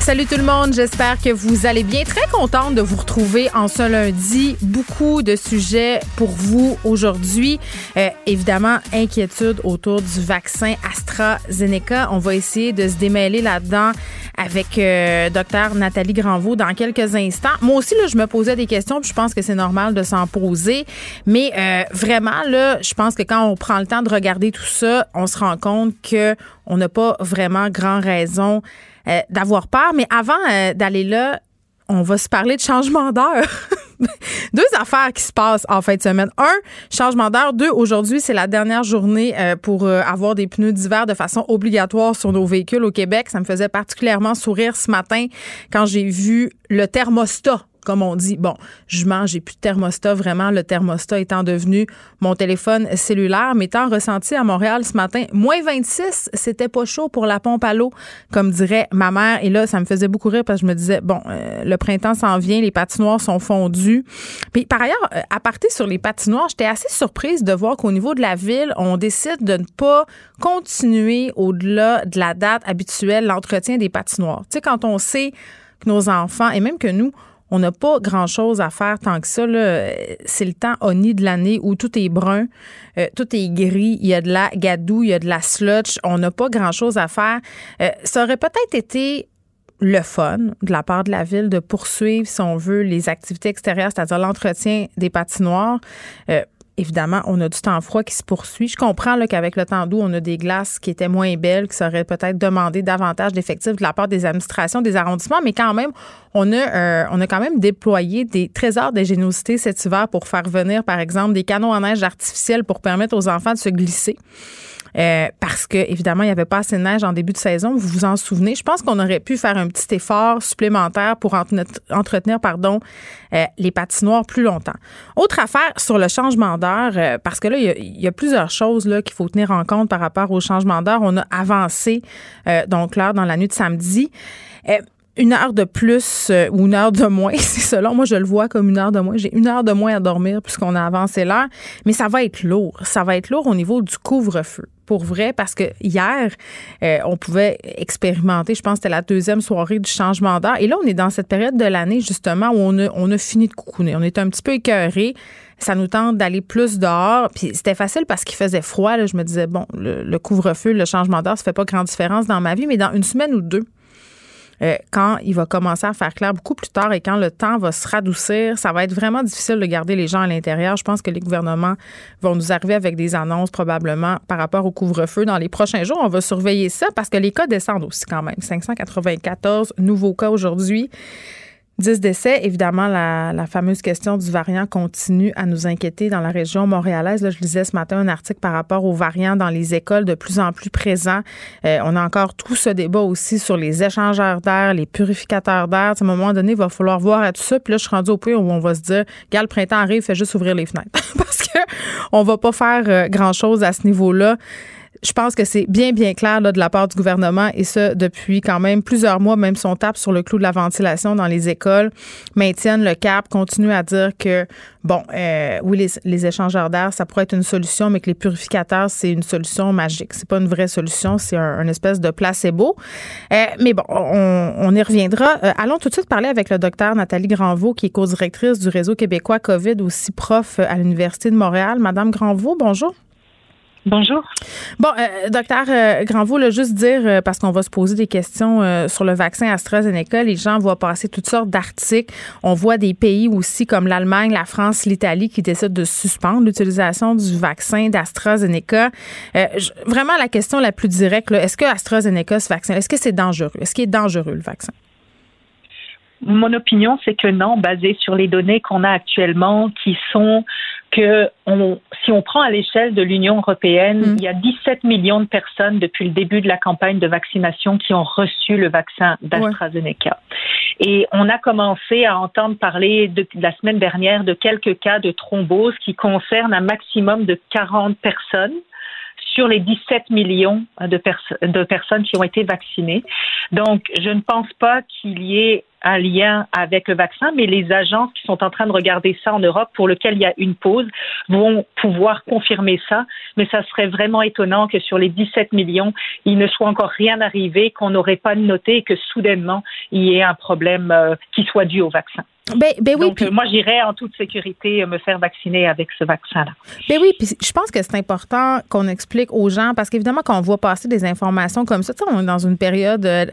Salut tout le monde, j'espère que vous allez bien. Très contente de vous retrouver en ce lundi. Beaucoup de sujets pour vous aujourd'hui. Euh, évidemment, inquiétude autour du vaccin AstraZeneca. On va essayer de se démêler là-dedans avec euh, docteur Nathalie Granvaux dans quelques instants. Moi aussi, là, je me posais des questions, je pense que c'est normal de s'en poser. Mais euh, vraiment, là, je pense que quand on prend le temps de regarder tout ça, on se rend compte que on n'a pas vraiment grand raison euh, d'avoir peur. Mais avant euh, d'aller là, on va se parler de changement d'heure. Deux affaires qui se passent en fin de semaine. Un, changement d'heure. Deux, aujourd'hui, c'est la dernière journée euh, pour avoir des pneus d'hiver de façon obligatoire sur nos véhicules au Québec. Ça me faisait particulièrement sourire ce matin quand j'ai vu le thermostat comme on dit, bon, je mange, j'ai plus de thermostat, vraiment, le thermostat étant devenu mon téléphone cellulaire. Mais étant ressenti à Montréal ce matin, moins 26, c'était pas chaud pour la pompe à l'eau, comme dirait ma mère. Et là, ça me faisait beaucoup rire parce que je me disais, bon, euh, le printemps s'en vient, les patinoires sont fondues. Puis par ailleurs, euh, à partir sur les patinoires, j'étais assez surprise de voir qu'au niveau de la ville, on décide de ne pas continuer au-delà de la date habituelle l'entretien des patinoires. Tu sais, quand on sait que nos enfants, et même que nous, on n'a pas grand-chose à faire tant que ça. C'est le temps honni de l'année où tout est brun, euh, tout est gris, il y a de la gadoue, il y a de la sludge. On n'a pas grand-chose à faire. Euh, ça aurait peut-être été le fun de la part de la ville de poursuivre, si on veut, les activités extérieures, c'est-à-dire l'entretien des patinoires. Euh, évidemment, on a du temps froid qui se poursuit. Je comprends qu'avec le temps doux, on a des glaces qui étaient moins belles, qui seraient peut-être demandé davantage d'effectifs de la part des administrations, des arrondissements, mais quand même, on a, euh, on a quand même déployé des trésors d'ingéniosité cet hiver pour faire venir, par exemple, des canons en neige artificiels pour permettre aux enfants de se glisser. Euh, parce que évidemment il n'y avait pas assez de neige en début de saison. Vous vous en souvenez? Je pense qu'on aurait pu faire un petit effort supplémentaire pour entretenir, pardon, euh, les patinoires plus longtemps. Autre affaire sur le changement d'heure, euh, parce que là il y, a plusieurs choses là qu'il faut tenir en compte par rapport au changement d'heure. On a avancé donc l'heure dans la nuit de samedi une heure de plus ou une heure de moins, c'est selon moi je le vois comme une heure de moins. J'ai une heure de moins à dormir puisqu'on a avancé l'heure, mais ça va être lourd. Ça va être lourd au niveau du couvre-feu pour vrai parce que hier, euh, on pouvait expérimenter, je pense que c'était la deuxième soirée du changement d'heure. Et là, on est dans cette période de l'année, justement, où on a, on a fini de coucouner. On est un petit peu écœuré. Ça nous tente d'aller plus dehors. Puis c'était facile parce qu'il faisait froid. Là. Je me disais, bon, le, le couvre-feu, le changement d'heure, ça fait pas grande différence dans ma vie, mais dans une semaine ou deux, euh, quand il va commencer à faire clair beaucoup plus tard et quand le temps va se radoucir, ça va être vraiment difficile de garder les gens à l'intérieur. Je pense que les gouvernements vont nous arriver avec des annonces probablement par rapport au couvre-feu dans les prochains jours. On va surveiller ça parce que les cas descendent aussi quand même. 594 nouveaux cas aujourd'hui. 10 décès. Évidemment, la, fameuse question du variant continue à nous inquiéter dans la région montréalaise. Je lisais ce matin un article par rapport aux variants dans les écoles de plus en plus présents. Euh, on a encore tout ce débat aussi sur les échangeurs d'air, les purificateurs d'air. À un moment donné, il va falloir voir à tout ça. Puis là, je suis rendue au point où on va se dire, gars, le printemps arrive, fait juste ouvrir les fenêtres. Parce que on va pas faire euh, grand-chose à ce niveau-là je pense que c'est bien, bien clair là, de la part du gouvernement et ça depuis quand même plusieurs mois, même si on tape sur le clou de la ventilation dans les écoles, maintiennent le cap, continuent à dire que, bon, euh, oui, les, échangeurs d'air, ça pourrait être une solution, mais que les purificateurs, c'est une solution magique. C'est pas une vraie solution, c'est un, espèce de placebo. Euh, mais bon, on, on y reviendra. Euh, allons tout de suite parler avec le docteur Nathalie Granvaux, qui est co-directrice du réseau québécois COVID, aussi prof à l'Université de Montréal. Madame Granvaux, bonjour. Bonjour. Bon, euh, docteur euh, Granvaux, là, juste dire, euh, parce qu'on va se poser des questions euh, sur le vaccin AstraZeneca, les gens voient passer toutes sortes d'articles. On voit des pays aussi comme l'Allemagne, la France, l'Italie qui décident de suspendre l'utilisation du vaccin d'AstraZeneca. vraiment, la question la plus directe, est-ce que AstraZeneca, ce vaccin, est-ce que c'est dangereux? Est-ce qu'il est dangereux, le vaccin? Mon opinion, c'est que non, basé sur les données qu'on a actuellement, qui sont que on, si on prend à l'échelle de l'Union européenne, mm. il y a 17 millions de personnes depuis le début de la campagne de vaccination qui ont reçu le vaccin d'AstraZeneca. Et on a commencé à entendre parler de, la semaine dernière de quelques cas de thrombose qui concernent un maximum de 40 personnes sur les 17 millions de, de, personnes qui ont été vaccinées. Donc, je ne pense pas qu'il y ait un lien avec le vaccin, mais les agences qui sont en train de regarder ça en Europe, pour lequel il y a une pause, vont pouvoir confirmer ça. Mais ça serait vraiment étonnant que sur les 17 millions, il ne soit encore rien arrivé, qu'on n'aurait pas noté et que soudainement, il y ait un problème euh, qui soit dû au vaccin. Ben, ben oui, Donc, moi, j'irai en toute sécurité me faire vacciner avec ce vaccin-là. Ben oui, puis je pense que c'est important qu'on explique aux gens, parce qu'évidemment, quand on voit passer des informations comme ça, on est dans une période euh,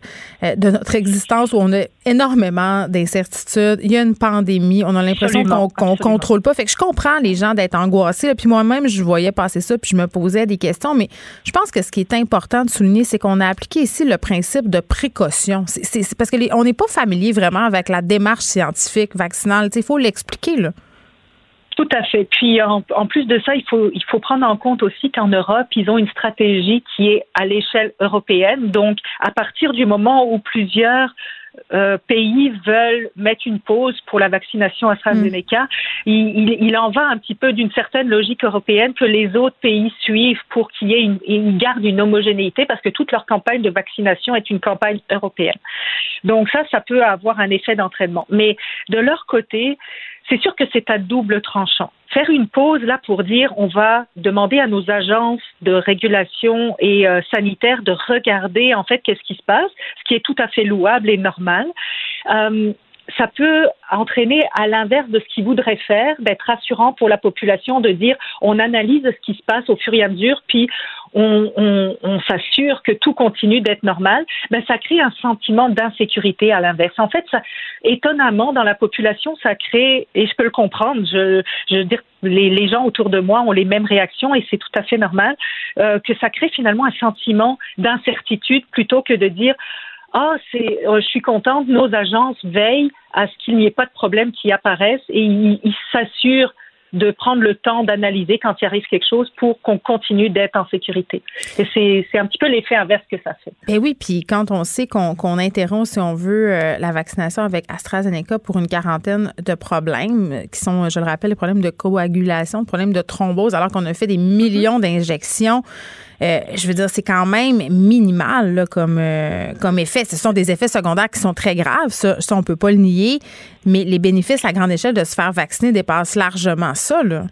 de notre existence où on a énormément d'incertitudes. Il y a une pandémie, on a l'impression qu'on ne contrôle pas. Fait que je comprends les gens d'être angoissés. Puis moi-même, je voyais passer ça, puis je me posais des questions. Mais je pense que ce qui est important de souligner, c'est qu'on a appliqué ici le principe de précaution. C'est parce que on n'est pas familier vraiment avec la démarche scientifique vaccinale. Il faut l'expliquer, là. Tout à fait. Puis en, plus de ça, il faut il faut prendre en compte aussi qu'en Europe, ils ont une stratégie qui est à l'échelle européenne. Donc, à partir du moment où plusieurs euh, pays veulent mettre une pause pour la vaccination AstraZeneca. Mm. Il, il, en va un petit peu d'une certaine logique européenne que les autres pays suivent pour qu'il y ait une, une garde une homogénéité parce que toute leur campagne de vaccination est une campagne européenne. Donc ça, ça peut avoir un effet d'entraînement. Mais de leur côté, c'est sûr que c'est à double tranchant. Faire une pause là pour dire on va demander à nos agences de régulation et euh, sanitaire de regarder en fait qu'est-ce qui se passe, ce qui est tout à fait louable et normal. Euh, ça peut entraîner à l'inverse de ce qu'ils voudraient faire, d'être rassurant pour la population, de dire on analyse ce qui se passe au fur et à mesure, puis on, s'assure que tout continue d'être normal, ben ça crée un sentiment d'insécurité à l'inverse. En fait, étonnamment, dans la population, ça crée, et je peux le comprendre, je, dire, les, les gens autour de moi ont les mêmes réactions et c'est tout à fait normal, euh, que ça crée finalement un sentiment d'incertitude plutôt que de dire ah, c'est, euh, je suis contente, nos agences veillent à ce qu'il n'y ait pas de problème qui apparaissent et ils s'assurent de prendre le temps d'analyser quand il arrive quelque chose pour qu'on continue d'être en sécurité. Et c'est un petit peu l'effet inverse que ça fait. Et oui, puis quand on sait qu'on interrompt, si on veut, euh, la vaccination avec AstraZeneca pour une quarantaine de problèmes, qui sont, je le rappelle, les problèmes de coagulation, les problèmes de thrombose, alors qu'on a fait des millions d'injections. Euh, je veux dire, c'est quand même minimal là, comme, euh, comme effet. Ce sont des effets secondaires qui sont très graves, ça, ça on peut pas le nier, mais les bénéfices à grande échelle de se faire vacciner dépassent largement ça. Là.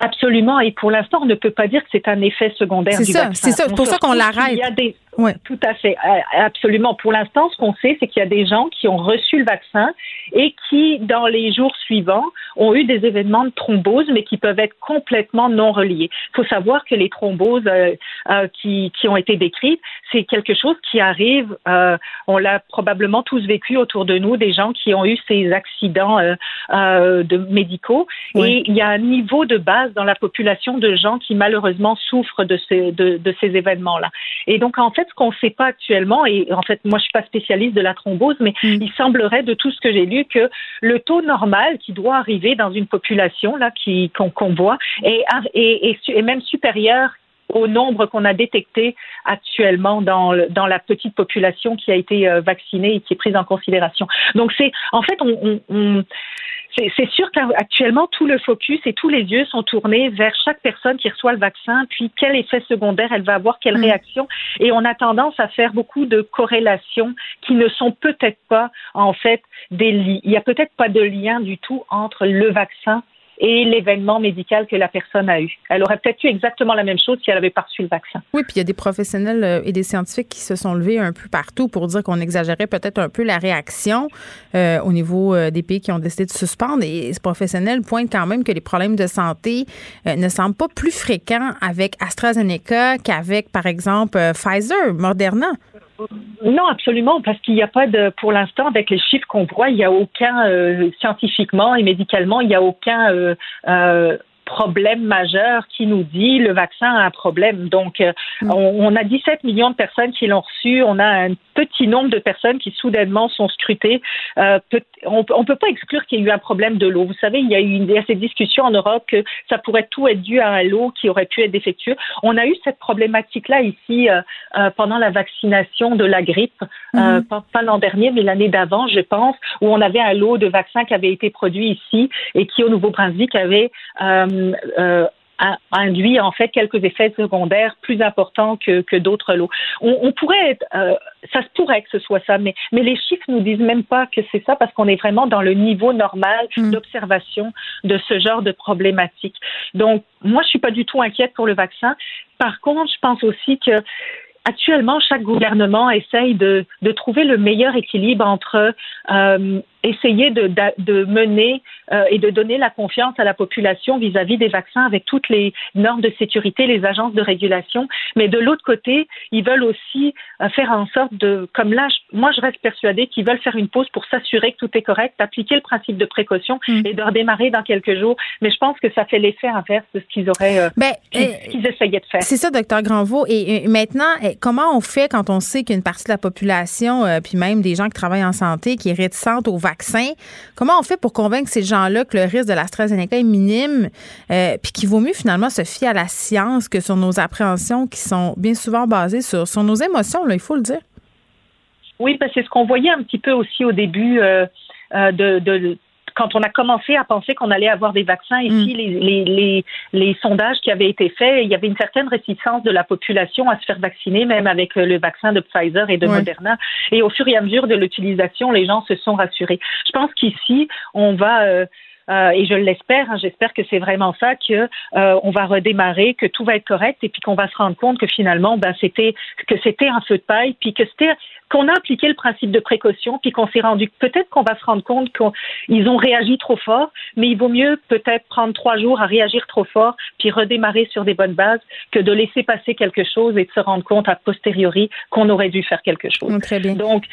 Absolument. Et pour l'instant, on ne peut pas dire que c'est un effet secondaire. C'est ça. C'est pour ça qu'on l'arrête. Il y a des, oui, tout à fait. Euh, absolument. Pour l'instant, ce qu'on sait, c'est qu'il y a des gens qui ont reçu le vaccin et qui, dans les jours suivants, ont eu des événements de thrombose, mais qui peuvent être complètement non reliés. Il faut savoir que les thromboses euh, euh, qui, qui, ont été décrites, c'est quelque chose qui arrive, euh, on l'a probablement tous vécu autour de nous, des gens qui ont eu ces accidents euh, de médicaux. Et il y a un niveau de base dans la population de gens qui, malheureusement, souffrent de ces, de, de ces événements-là. Et donc, en fait, ce qu'on ne sait pas actuellement, et en fait, moi, je suis pas spécialiste de la thrombose, mais mm. il semblerait de tout ce que j'ai lu que le taux normal qui doit arriver dans une population là qui qu'on voit est, est, est, même supérieur au nombre qu'on a détecté actuellement dans, dans la petite population qui a été euh, vaccinée et qui est prise en considération. Donc c'est en fait on, on c'est sûr qu'actuellement, tout le focus et tous les yeux sont tournés vers chaque personne qui reçoit le vaccin, puis quel effet secondaire elle va avoir, quelle mm. réaction. Et on a tendance à faire beaucoup de corrélations qui ne sont peut-être pas, en fait, des liens. Il n'y a peut-être pas de lien du tout entre le vaccin et l'événement médical que la personne a eu. Elle aurait peut-être eu exactement la même chose si elle avait pas reçu le vaccin. Oui, puis il y a des professionnels euh, et des scientifiques qui se sont levés un peu partout pour dire qu'on exagérait peut-être un peu la réaction euh, au niveau euh, des pays qui ont décidé de suspendre. Et ces professionnels pointent quand même que les problèmes de santé ne semblent pas plus fréquents avec AstraZeneca qu'avec, par exemple, Pfizer, Moderna. Non, absolument, parce qu'il n'y a pas de, pour l'instant, avec les chiffres qu'on voit, il n'y a aucun scientifiquement et médicalement, il n'y a aucun problème majeur qui nous dit le vaccin a un problème. Donc, euh, mm. on, a 17 millions de personnes qui l'ont reçu. On a un petit nombre de personnes qui soudainement sont scrutées. Euh, on ne peut pas exclure qu'il y ait eu un problème de l'eau. Vous savez, il y a eu une, cette discussion en Europe que ça pourrait tout être dû à l'eau qui aurait pu être défectueux. On a eu cette problématique-là ici euh, pendant la vaccination de la grippe, mm-hmm. pas, l'an dernier, mais l'année d'avant, je pense, où on avait un lot de vaccins qui avait été produit ici et qui, au Nouveau-Brunswick, avait euh, induit en fait quelques effets secondaires plus importants que, que d'autres lots. On, pourrait être, euh, ça se pourrait que ce soit ça, mais, mais les chiffres nous disent même pas que c'est ça parce qu'on est vraiment dans le niveau normal mm. d'observation de ce genre de problématique. Donc, moi, je suis pas du tout inquiète pour le vaccin. Par contre, je pense aussi que actuellement, chaque gouvernement essaye de, de trouver le meilleur équilibre entre euh, essayer de, de mener euh, et de donner la confiance à la population vis-à-vis des vaccins avec toutes les normes de sécurité, les agences de régulation. Mais de l'autre côté, ils veulent aussi euh, faire en sorte de, comme là, moi je reste persuadée qu'ils veulent faire une pause pour s'assurer que tout est correct, appliquer le principe de précaution mm. et de redémarrer dans quelques jours. Mais je pense que ça fait l'effet inverse de ce qu'ils auraient, euh, ben, qu'ils essayaient de faire. C'est ça, docteur Granvaux. Et, maintenant, comment on fait quand on sait qu'une partie de la population, puis même des gens qui travaillent en santé, qui est réticente aux vaccins, Comment on fait pour convaincre ces gens-là que le risque de l'AstraZeneca est minime, euh, puis qu'il vaut mieux finalement se fier à la science que sur nos appréhensions qui sont bien souvent basées sur, nos émotions, il faut le dire? Oui, parce que c'est ce qu'on voyait un petit peu aussi au début euh, euh, de, quand on a commencé à penser qu'on allait avoir des vaccins ici, mm. les, les, les, sondages qui avaient été faits, il y avait une certaine réticence de la population à se faire vacciner, même avec euh, le vaccin de Pfizer et de Moderna. Et au fur et à mesure de l'utilisation, les gens se sont rassurés. Je pense qu'ici, on va... Euh, euh, et je l'espère, hein, j'espère que c'est vraiment ça, que on va redémarrer, que tout va être correct, et puis qu'on va se rendre compte que finalement, ben c'était que c'était un feu de paille, puis que c'était qu'on a appliqué le principe de précaution, puis qu'on s'est rendu, peut-être qu'on va se rendre compte qu'ils ont réagi trop fort, mais il vaut mieux peut-être prendre trois jours à réagir trop fort, puis redémarrer sur des bonnes bases, que de laisser passer quelque chose et de se rendre compte a posteriori qu'on aurait dû faire quelque chose. Très bien. Donc,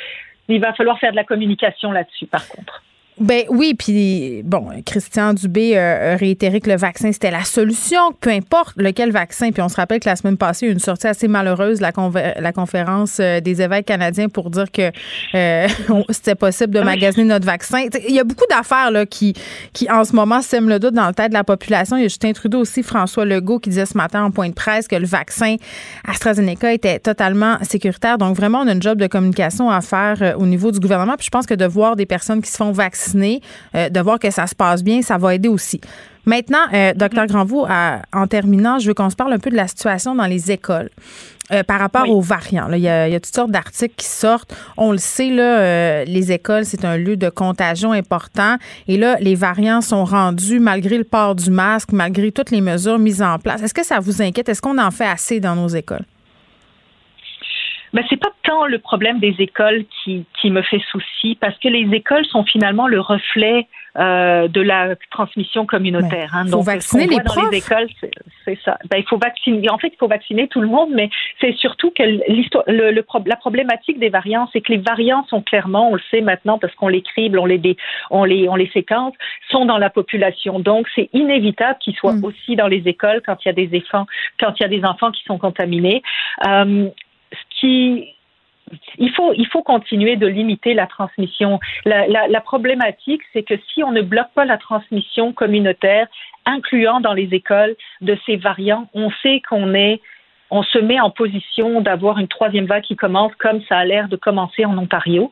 il va falloir faire de la communication là-dessus, par contre. Ben oui, puis bon, Christian Dubé a réitéré que le vaccin c'était la solution, peu importe lequel vaccin. Puis on se rappelle que la semaine passée, il y a eu une sortie assez malheureuse la, la conférence euh, des évêques canadiens pour dire que euh, c'était possible de magasiner notre vaccin. Il y a beaucoup d'affaires là qui qui en ce moment sèment le doute dans le tête de la population. Il y a Justin Trudeau aussi, François Legault qui disait ce matin en point de presse que le vaccin AstraZeneca était totalement sécuritaire. Donc vraiment, on a une job de communication à faire euh, au niveau du gouvernement. Puis je pense que de voir des personnes qui se font vacciner euh, de voir que ça se passe bien, ça va aider aussi. Maintenant, euh, docteur Granvaux, en terminant, je veux qu'on se parle un peu de la situation dans les écoles. Euh, par rapport aux variants. Il, y a, toutes sortes d'articles qui sortent. On le sait, là, les écoles, c'est un lieu de contagion important. Et là, les variants sont rendus malgré le port du masque, malgré toutes les mesures mises en place. Est-ce que ça vous inquiète? Est-ce qu'on en fait assez dans nos écoles? Mais c'est pas tant le problème des écoles qui, qui me fait souci, parce que les écoles sont finalement le reflet euh, de la transmission communautaire. Hein. Il faut vacciner les profs. Dans les écoles, c'est ça. Ben, il faut vacciner. En fait, il faut vacciner tout le monde, mais c'est surtout que le, le, la problématique des variants, c'est que les variants sont clairement, on le sait maintenant parce qu'on les crible, on les, on les, on les séquence, sont dans la population. Donc, c'est inévitable qu'ils soient mm. aussi dans les écoles quand il y a des enfants, quand il y a des enfants qui sont contaminés. Euh, il faut, il faut continuer de limiter la transmission. La, problématique, c'est que si on ne bloque pas la transmission communautaire, incluant dans les écoles de ces variants, on sait qu'on est on se met en position d'avoir une troisième vague qui commence comme ça a l'air de commencer en Ontario.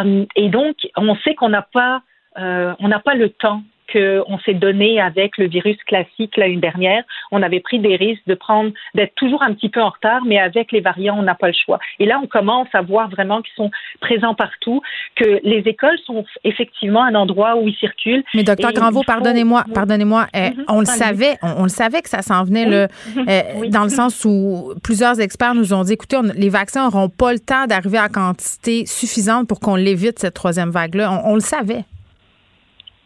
Euh, et donc, on sait qu'on n'a pas, euh, n'a pas le temps qu'on s'est donné avec le virus classique l'année dernière. On avait pris des risques de prendre, d'être toujours un petit peu en retard, mais avec les variants, on n'a pas le choix. Et là, on commence à voir vraiment qu'ils sont présents partout, que les écoles sont effectivement un endroit où ils circulent. Mais docteur Granvaux, pardonnez-moi, pardonnez-moi, euh, mhm. on le savait, on, le savait que ça s'en venait là, euh, dans le sens où plusieurs experts nous ont dit, écoutez, les vaccins n'auront pas le temps d'arriver à quantité suffisante pour qu'on l'évite cette troisième vague-là. on le savait.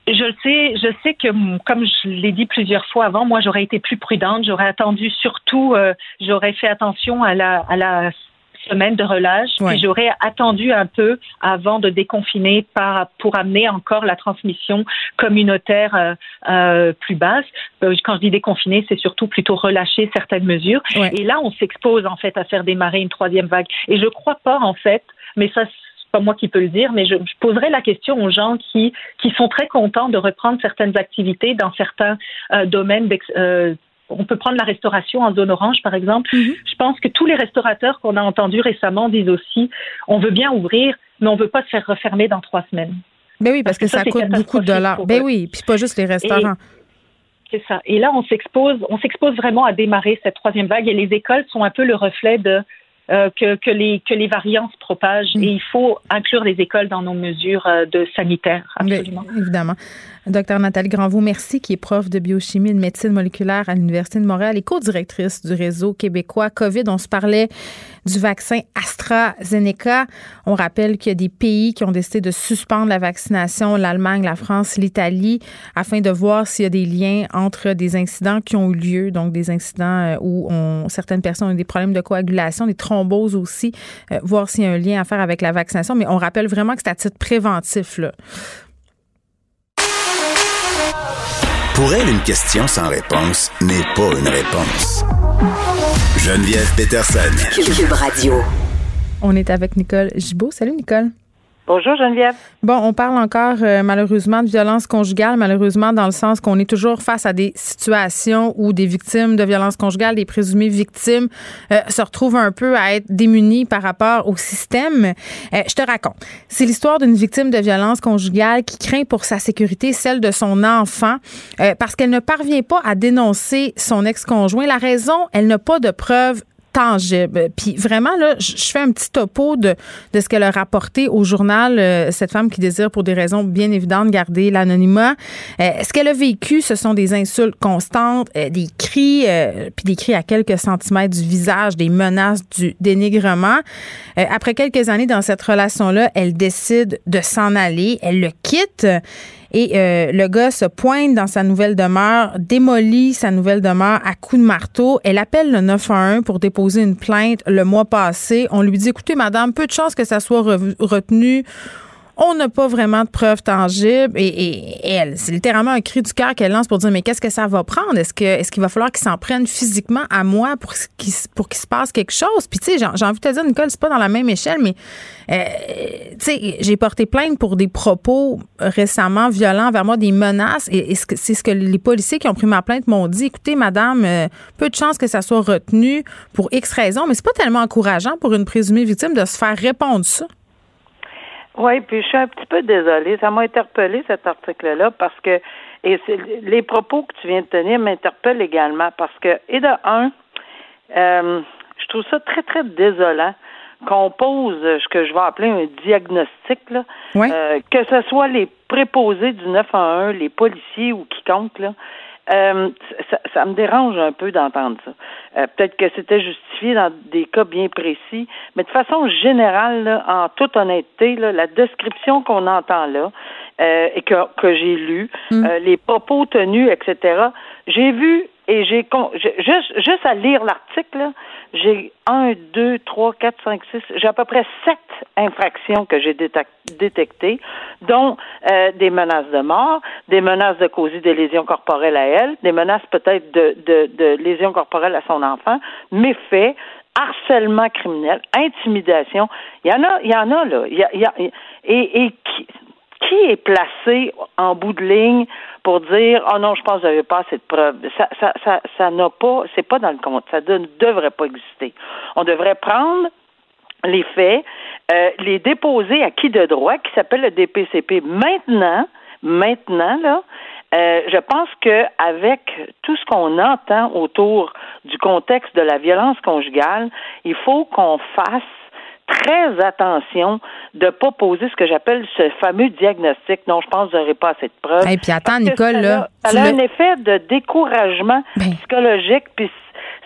Je le sais, je sais que comme je l'ai dit plusieurs fois avant, moi j'aurais été plus prudente, j'aurais attendu surtout, euh, j'aurais fait attention à la, à la semaine de relâche, puis j'aurais attendu un peu avant de déconfiner par, pour amener encore la transmission communautaire euh, euh plus basse. Euh, quand je dis déconfiner, c'est surtout plutôt relâcher certaines mesures. Et là, on s'expose en fait à faire démarrer une troisième vague. Et je crois pas en fait, mais ça pas moi qui peux le dire, mais je, je poserai la question aux gens qui, qui sont très contents de reprendre certaines activités dans certains euh, domaines euh, on peut prendre la restauration en zone orange, par exemple. Mhm. Je pense que tous les restaurateurs qu'on a entendus récemment disent aussi on veut bien ouvrir, mais on ne veut pas se faire refermer dans trois semaines. Ben oui, parce, que, ça, coûte beaucoup de dollars. Ben oui, puis pas juste les restaurants. C'est ça. Et là, on s'expose, on s'expose vraiment à démarrer cette troisième vague et les écoles sont un peu le reflet de euh, que, que, les, que les variants se propagent mm. et il faut inclure les écoles dans nos mesures euh, de sanitaires, absolument. évidemment. Docteur Nathalie Granvaux, merci, qui est prof de biochimie et de médecine moléculaire à l'Université de Montréal et co-directrice du réseau québécois COVID. On se parlait du vaccin AstraZeneca. On rappelle qu'il y a des pays qui ont décidé de suspendre la vaccination, l'Allemagne, la France, l'Italie, afin de voir s'il y a des liens entre des incidents qui ont eu lieu, donc des incidents euh, où certaines personnes ont des problèmes de coagulation, des thromboses aussi, euh, voir s'il y a un lien à faire avec la vaccination. Mais on rappelle vraiment que c'est à titre préventif. Pour elle, une question sans réponse n'est pas une réponse. Geneviève Peterson. Cube Radio. On est avec Nicole Gibault. Salut Nicole. Bonjour Geneviève. Bon, on parle encore euh, malheureusement de violence conjugale, malheureusement dans le sens qu'on est toujours face à des situations où des victimes de violence conjugale, des présumées victimes, euh, se retrouvent un peu à être démunies par rapport au système. Euh, je te raconte. C'est l'histoire d'une victime de violence conjugale qui craint pour sa sécurité, celle de son enfant, parce qu'elle ne parvient pas à dénoncer son ex-conjoint. La raison, elle n'a pas de preuves tangible. Puis vraiment, là, je fais un petit topo de, de ce qu'elle a rapporté au journal, euh, cette femme qui désire, pour des raisons bien évidentes, garder l'anonymat. Euh, ce qu'elle a vécu, ce sont des insultes constantes, euh, des cris, puis des cris à quelques centimètres du visage, des menaces, du dénigrement. après quelques années dans cette relation-là, elle décide de s'en aller. Elle le quitte. Et euh, le gars se pointe dans sa nouvelle demeure, démolit sa nouvelle demeure à coups de marteau. Elle appelle le 911 pour déposer une plainte le mois passé. On lui dit, écoutez, madame, peu de chance que ça soit retenu on n'a pas vraiment de preuves tangibles et, elle, c'est littéralement un cri du cœur qu'elle lance pour dire mais qu'est-ce que ça va prendre? Est-ce que est-ce qu'il va falloir qu'il s'en prenne physiquement à moi pour qu'il pour qu'il se passe quelque chose? Puis tu sais, j'ai envie de te dire Nicole, c'est pas dans la même échelle, mais euh, tu sais, j'ai porté plainte pour des propos récemment violents vers moi, des menaces et, c'est ce que les policiers qui ont pris ma plainte m'ont dit. Écoutez, madame, euh, peu de chance que ça soit retenu pour X raisons, mais c'est pas tellement encourageant pour une présumée victime de se faire répondre ça. Oui, puis je suis un petit peu désolée. Ça m'a interpellé cet article-là parce que et les propos que tu viens de tenir m'interpellent également parce que et de un, euh, je trouve ça très très désolant qu'on pose ce que je vais appeler un diagnostic là, euh, que ce soit les préposés du 911, les policiers ou quiconque là, euh, ça, ça, me dérange un peu d'entendre ça. Euh, peut-être que c'était justifié dans des cas bien précis, mais de façon générale, en toute honnêteté, la description qu'on entend là euh, et que, que j'ai lu, mm. les propos tenus, etc., j'ai vu et j'ai juste, juste à lire l'article, j'ai un, deux, trois, quatre, cinq, six, j'ai à peu près sept infractions que j'ai détectées, dont euh, des menaces de mort, des menaces de causer des lésions corporelles à elle, des menaces peut-être de, de, de lésions corporelles à son enfant, méfaits, harcèlement criminel, intimidation. Il y en a, il y en a là. Il y a, il y a, et, et qui, qui est placé en bout de ligne pour dire oh non, je pense que n'avez pas assez de preuves. Ça, ça, ça, ça n'a pas, c'est pas dans le compte. Ça ne devrait pas exister. On devrait prendre les faits, euh, les déposer à qui de droit, qui s'appelle le DPCP. Maintenant, maintenant, là, euh, je pense que avec tout ce qu'on entend autour du contexte de la violence conjugale, il faut qu'on fasse très attention de ne pas poser ce que j'appelle ce fameux diagnostic. Non, je pense que vous n'aurez pas assez de preuves. Et puis attends, Nicole, là. Ça a, un effet de découragement ben. psychologique, puis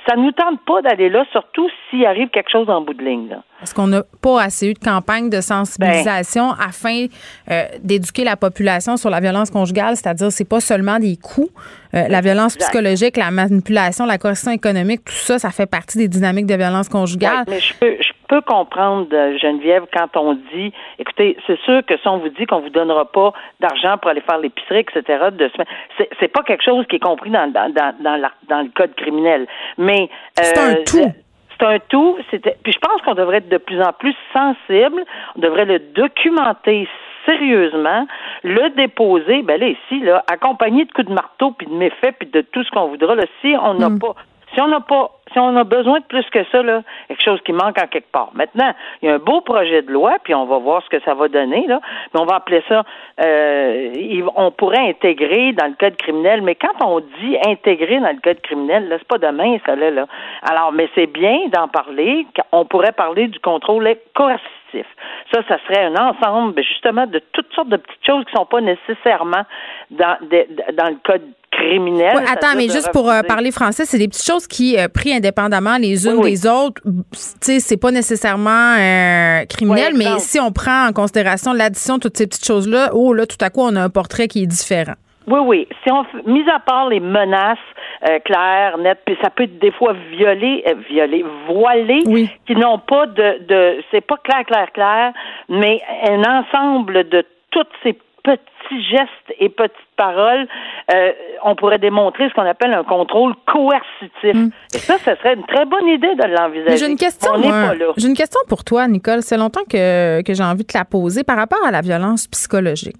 ça nous tente pas d'aller là, surtout s'il arrive quelque chose en bout de ligne. Là. Parce qu'on n'a pas assez eu de campagne de sensibilisation ben. afin euh, d'éduquer la population sur la violence conjugale, c'est-à-dire c'est pas seulement des coups, euh, la violence psychologique, la manipulation, la coercition économique, tout ça, ça fait partie des dynamiques de violence conjugale. mais je peux, je peux comprendre, euh, Geneviève, quand on dit, écoutez, c'est sûr que si on vous dit qu'on vous donnera pas d'argent pour aller faire l'épicerie, etc., de c'est, c'est pas quelque chose qui est compris dans, dans, dans, dans, dans le code criminel. Mais c'est un tout c'est un tout. Puis je pense qu'on devrait être de plus en plus sensible. On devrait le documenter sérieusement, le déposer, ben là, ici, là, accompagné de coups de marteau, puis de méfaits, puis de tout ce qu'on voudra, là, si on n'a hmm. pas si on n'a pas, si on a besoin de plus que ça, là, quelque chose qui manque en quelque part. Maintenant, il y a un beau projet de loi, puis on va voir ce que ça va donner, là. Mais on va appeler ça, euh, on pourrait intégrer dans le code criminel. Mais quand on dit intégrer dans le code criminel, là, c'est pas demain, ça, là, là. Alors, mais c'est bien d'en parler. On pourrait parler du contrôle coercitif. Ça, ça serait un ensemble, ben, justement, de toutes sortes de petites choses qui sont pas nécessairement dans, dans le code criminel. attends, mais juste pour euh, parler français, c'est des petites choses qui, euh, pris indépendamment les unes des autres, c'est pas nécessairement euh, criminel, mais si on prend en considération l'addition de toutes ces petites choses-là, oh là, tout à coup, on a un portrait qui est différent. Oui, oui. Si on, mis à part les menaces claires, nettes, puis ça peut être des fois violé, violé, voilé, qui n'ont pas de, de c'est pas clair, clair, clair, mais un ensemble de toutes ces petits gestes et petites paroles, euh, on pourrait démontrer ce qu'on appelle un contrôle coercitif. Hmm. Et ça, ce serait une très bonne idée de l'envisager. J'ai une question. J'ai une question pour toi, Nicole. C'est longtemps que, que j'ai envie de te la poser par rapport à la violence psychologique.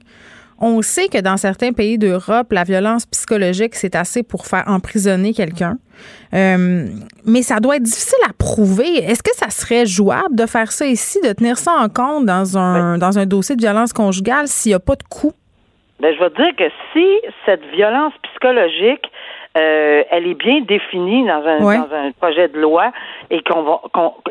On sait que dans certains pays d'Europe, la violence psychologique, c'est assez pour faire emprisonner quelqu'un. Euh, mais ça doit être difficile à prouver. Est-ce que ça serait jouable de faire ça ici, de tenir ça en compte dans un, dans un dossier de violence conjugale s'il n'y a pas de coût? Ben, je vais te dire que si cette violence psychologique euh, elle est bien définie dans un, dans un projet de loi et qu'on va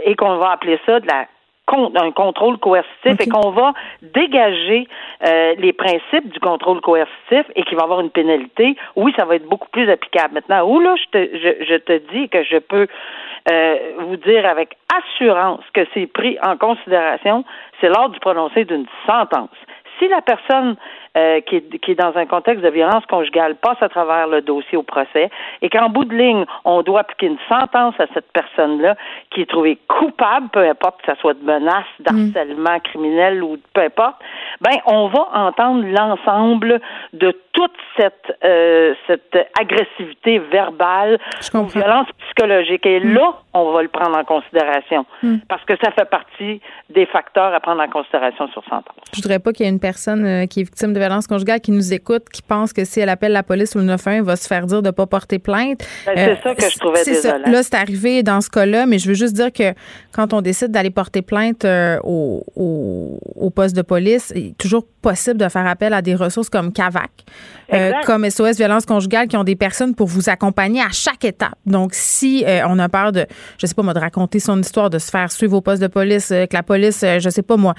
et qu'on va appeler ça de la un contrôle coercitif et qu'on va dégager euh, les principes du contrôle coercitif et qu'il va y avoir une pénalité, oui, ça va être beaucoup plus applicable. Maintenant, où là, je te, je, je te dis que je peux euh, vous dire avec assurance que c'est pris en considération, c'est lors du prononcé d'une sentence. Si la personne euh, qui, est, qui est dans un contexte de violence conjugale passe à travers le dossier au procès et qu'en bout de ligne, on doit appliquer une sentence à cette personne-là qui est trouvée coupable, peu importe que ce soit de menace, mm. d'harcèlement criminel ou peu importe, ben on va entendre l'ensemble de toute cette euh, cette agressivité verbale ou violence psychologique. Et mm. là, on va le prendre en considération mm. parce que ça fait partie des facteurs à prendre en considération sur sentence. Je voudrais pas qu'il y ait une personne euh, qui est victime de violence conjugale qui nous écoute, qui pense que si elle appelle la police ou le 911, va se faire dire de ne pas porter plainte. Ben, c'est euh, ça que je trouvais désolant. Là, c'est arrivé dans ce cas-là, mais je veux juste dire que quand on décide d'aller porter plainte euh, au, au, poste de police, il est toujours possible de faire appel à des ressources comme CAVAC, euh, comme SOS Violence Conjugale, qui ont des personnes pour vous accompagner à chaque étape. Donc, si on a peur de, je sais pas moi, de raconter son histoire, de se faire suivre au poste de police, que la police, je sais pas moi,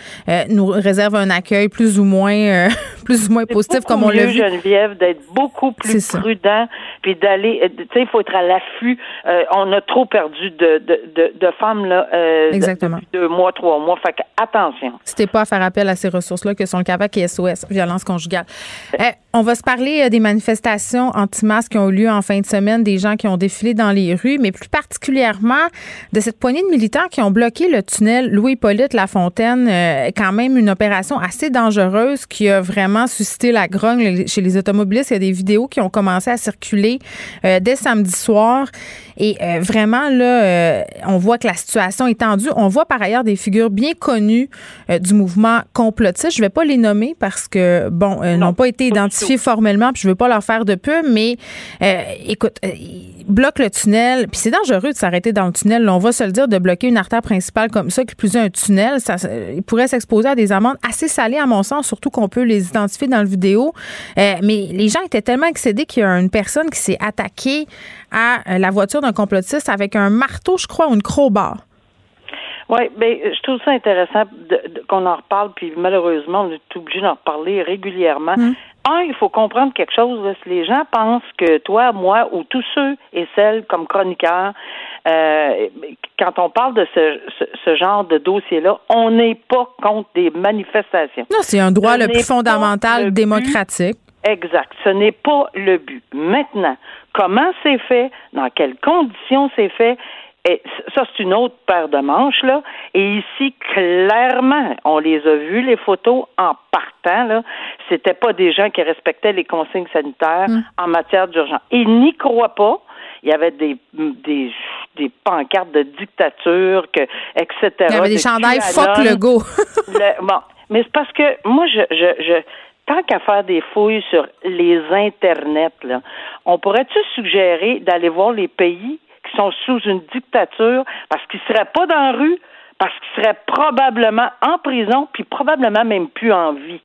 nous réserve un accueil plus ou moins, plus ou moins positif comme on l'a vu. Geneviève, d'être beaucoup plus prudent, puis d'aller, euh, tu sais, il faut être à l'affût. Euh, on a trop perdu de, de, de, femmes là, euh, Exactement. depuis deux mois, trois mois. Fait que attention. C'était pas à faire appel à ces ressources-là que sont le CAVAC et SOS, violence conjugale. On va se parler des manifestations anti-masques qui ont eu lieu en fin de semaine, des gens qui ont défilé dans les rues, mais plus particulièrement de cette poignée de militants qui ont bloqué le tunnel Louis-Polyte Lafontaine. quand même une opération assez dangereuse qui a vraiment suscité la grogne chez les automobilistes. Il y a des vidéos qui ont commencé à circuler euh, dès samedi soir. Et euh, vraiment, là, euh, on voit que la situation est tendue. On voit par ailleurs des figures bien connues du mouvement complotiste. Je ne vais pas les nommer parce que, bon, n'ont pas été identifiées identifiés formellement, puis je veux pas leur faire de pub, mais euh, écoute, euh, ils bloquent le tunnel, puis c'est dangereux de s'arrêter dans le tunnel. on va se le dire, de bloquer une artère principale comme ça, qui plus un tunnel, ça, il pourrait s'exposer à des amendes assez salées à mon sens, surtout qu'on peut les identifier dans le vidéo. Euh, mais les gens étaient tellement excédés qu'il y a une personne qui s'est attaquée à la voiture d'un complotiste avec un marteau, je crois, ou une crowbar. Oui, ben, je trouve ça intéressant qu'on en reparle, puis malheureusement, on est obligé d'en reparler régulièrement. Mm. Un, il faut comprendre quelque chose. Si les gens pensent que toi, moi, ou tous ceux et celles comme chroniqueurs, euh, quand on parle de ce, ce, genre de dossier-là, on n'est pas contre des manifestations. Non, c'est un droit le plus fondamental démocratique. Exact. Ce n'est pas le but. Maintenant, comment c'est fait, dans quelles conditions c'est fait, et ça, c'est une autre paire de manches, là. Et ici, clairement, on les a vus, les photos, en partant, là. C'était pas des gens qui respectaient les consignes sanitaires mm. en matière d'urgence. Ils n'y croient pas. Il y avait des, des, des pancartes de dictature, que, etc. Il y avait des chandails fuck le go. bon. Mais c'est parce que moi, je, je, je tant qu'à faire des fouilles sur les internets, là, on pourrait-tu suggérer d'aller voir les pays sont sous une dictature parce qu'ils ne seraient pas dans la rue, parce qu'ils seraient probablement en prison, puis probablement même plus en vie.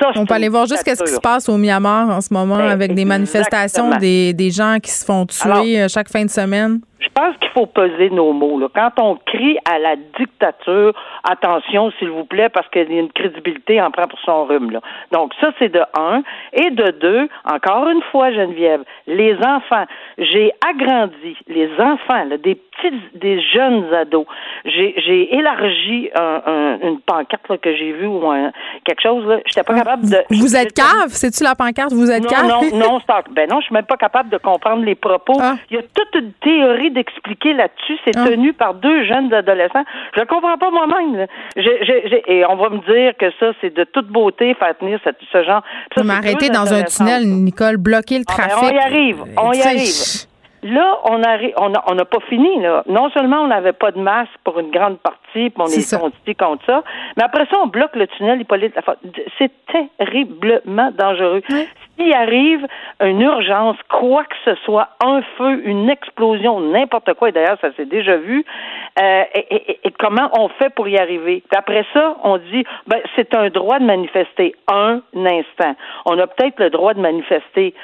Ça, On peut aller voir juste ce qui se passe au Myanmar en ce moment ben, avec des manifestations, des, des gens qui se font tuer euh, chaque fin de semaine. Je pense qu'il faut peser nos mots. Là. Quand on crie à la dictature, attention, s'il vous plaît, parce qu'il y a une crédibilité en prend pour son rhume. Là. Donc, ça, c'est de un. Et de deux, encore une fois, Geneviève, les enfants. J'ai agrandi les enfants, là, des petits, des jeunes ados. J'ai, élargi un, une pancarte là, que j'ai vue ou un, quelque chose. Là. J'étais pas ah, capable de. Vous êtes cave? C'est-tu la pancarte? Vous êtes cave? Non, non, non, ben non, je suis même pas capable de comprendre les propos. Ah. Il y a toute une théorie d'expliquer là-dessus. C'est ah. tenu par deux jeunes adolescents. Je ne comprends pas moi-même. et on va me dire que ça, c'est de toute beauté faire tenir ce, genre. Ça, m'arrêter dans un tunnel, Nicole, bloquer le ah, ben, trafic. on y arrive. On y arrive. Là, on arrive, on n'a on pas fini. Là. Non seulement on n'avait pas de masque pour une grande partie, puis on est, est contre ça, mais après ça, on bloque le tunnel Hippolyte C'est terriblement dangereux. S'il arrive une urgence, quoi que ce soit, un feu, une explosion, n'importe quoi, et d'ailleurs, ça s'est déjà vu, euh, et, comment on fait pour y arriver? Puis après ça, on dit, ben, c'est un droit de manifester un instant. On a peut-être le droit de manifester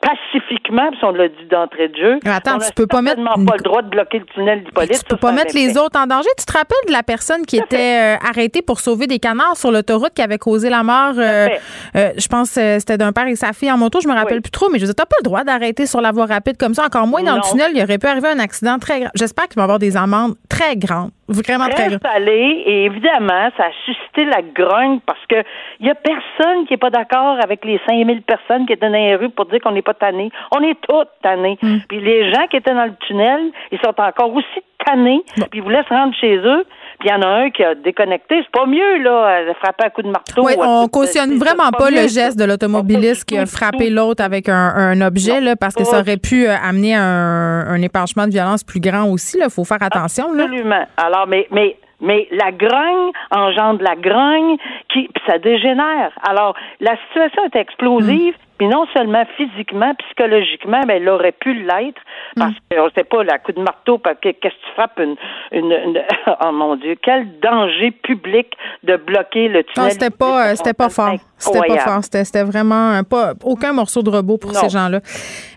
pacifiquement, puis on l'a dit d'entrée de jeu. attends, tu peux pas mettre. pas le droit de bloquer le tunnel d'Hippolyte. Tu peux pas mettre les autres en danger. Tu te rappelles de la personne qui était euh, arrêtée pour sauver des canards sur l'autoroute qui avait causé la mort, euh, euh, je pense c'était d'un père et sa fille en moto, je me rappelle plus trop, mais je veux t'as pas le droit d'arrêter sur la voie rapide comme ça. Encore moins dans le tunnel, il aurait pu arriver un accident très grave. J'espère qu'il va y avoir des amendes très grandes. Vraiment très, très salé et évidemment, ça a suscité la grogne parce que il y a personne qui est pas d'accord avec les 5000 personnes qui étaient dans les rues pour dire qu'on n'est pas tannés. On est toutes tannés. Hmm. Puis les gens qui étaient dans le tunnel, ils sont encore aussi tannés, puis ils voulaient se rendre chez eux. Puis il y en a un qui a déconnecté. C'est pas mieux, là, de frapper un coup de marteau. Oui, on cautionne vraiment pas, le geste de l'automobiliste qui a frappé l'autre avec un, objet, là, parce que ça aurait pu euh, amener un, un épanchement de violence plus grand aussi. Il faut faire attention. Absolument. Alors, mais, mais mais la grogne engendre la grogne, qui ça dégénère. Alors, la situation est explosive. Puis non seulement physiquement, psychologiquement, mais elle aurait pu l'être parce mm. qu'on ne sait pas, la coup de marteau, qu'est-ce que tu frappes une, une, oh mon Dieu, quel danger public de bloquer le tunnel. Non, c'était pas, c'était pas fort. C'était pas fort. C'était vraiment pas aucun morceau de robot pour ces gens-là.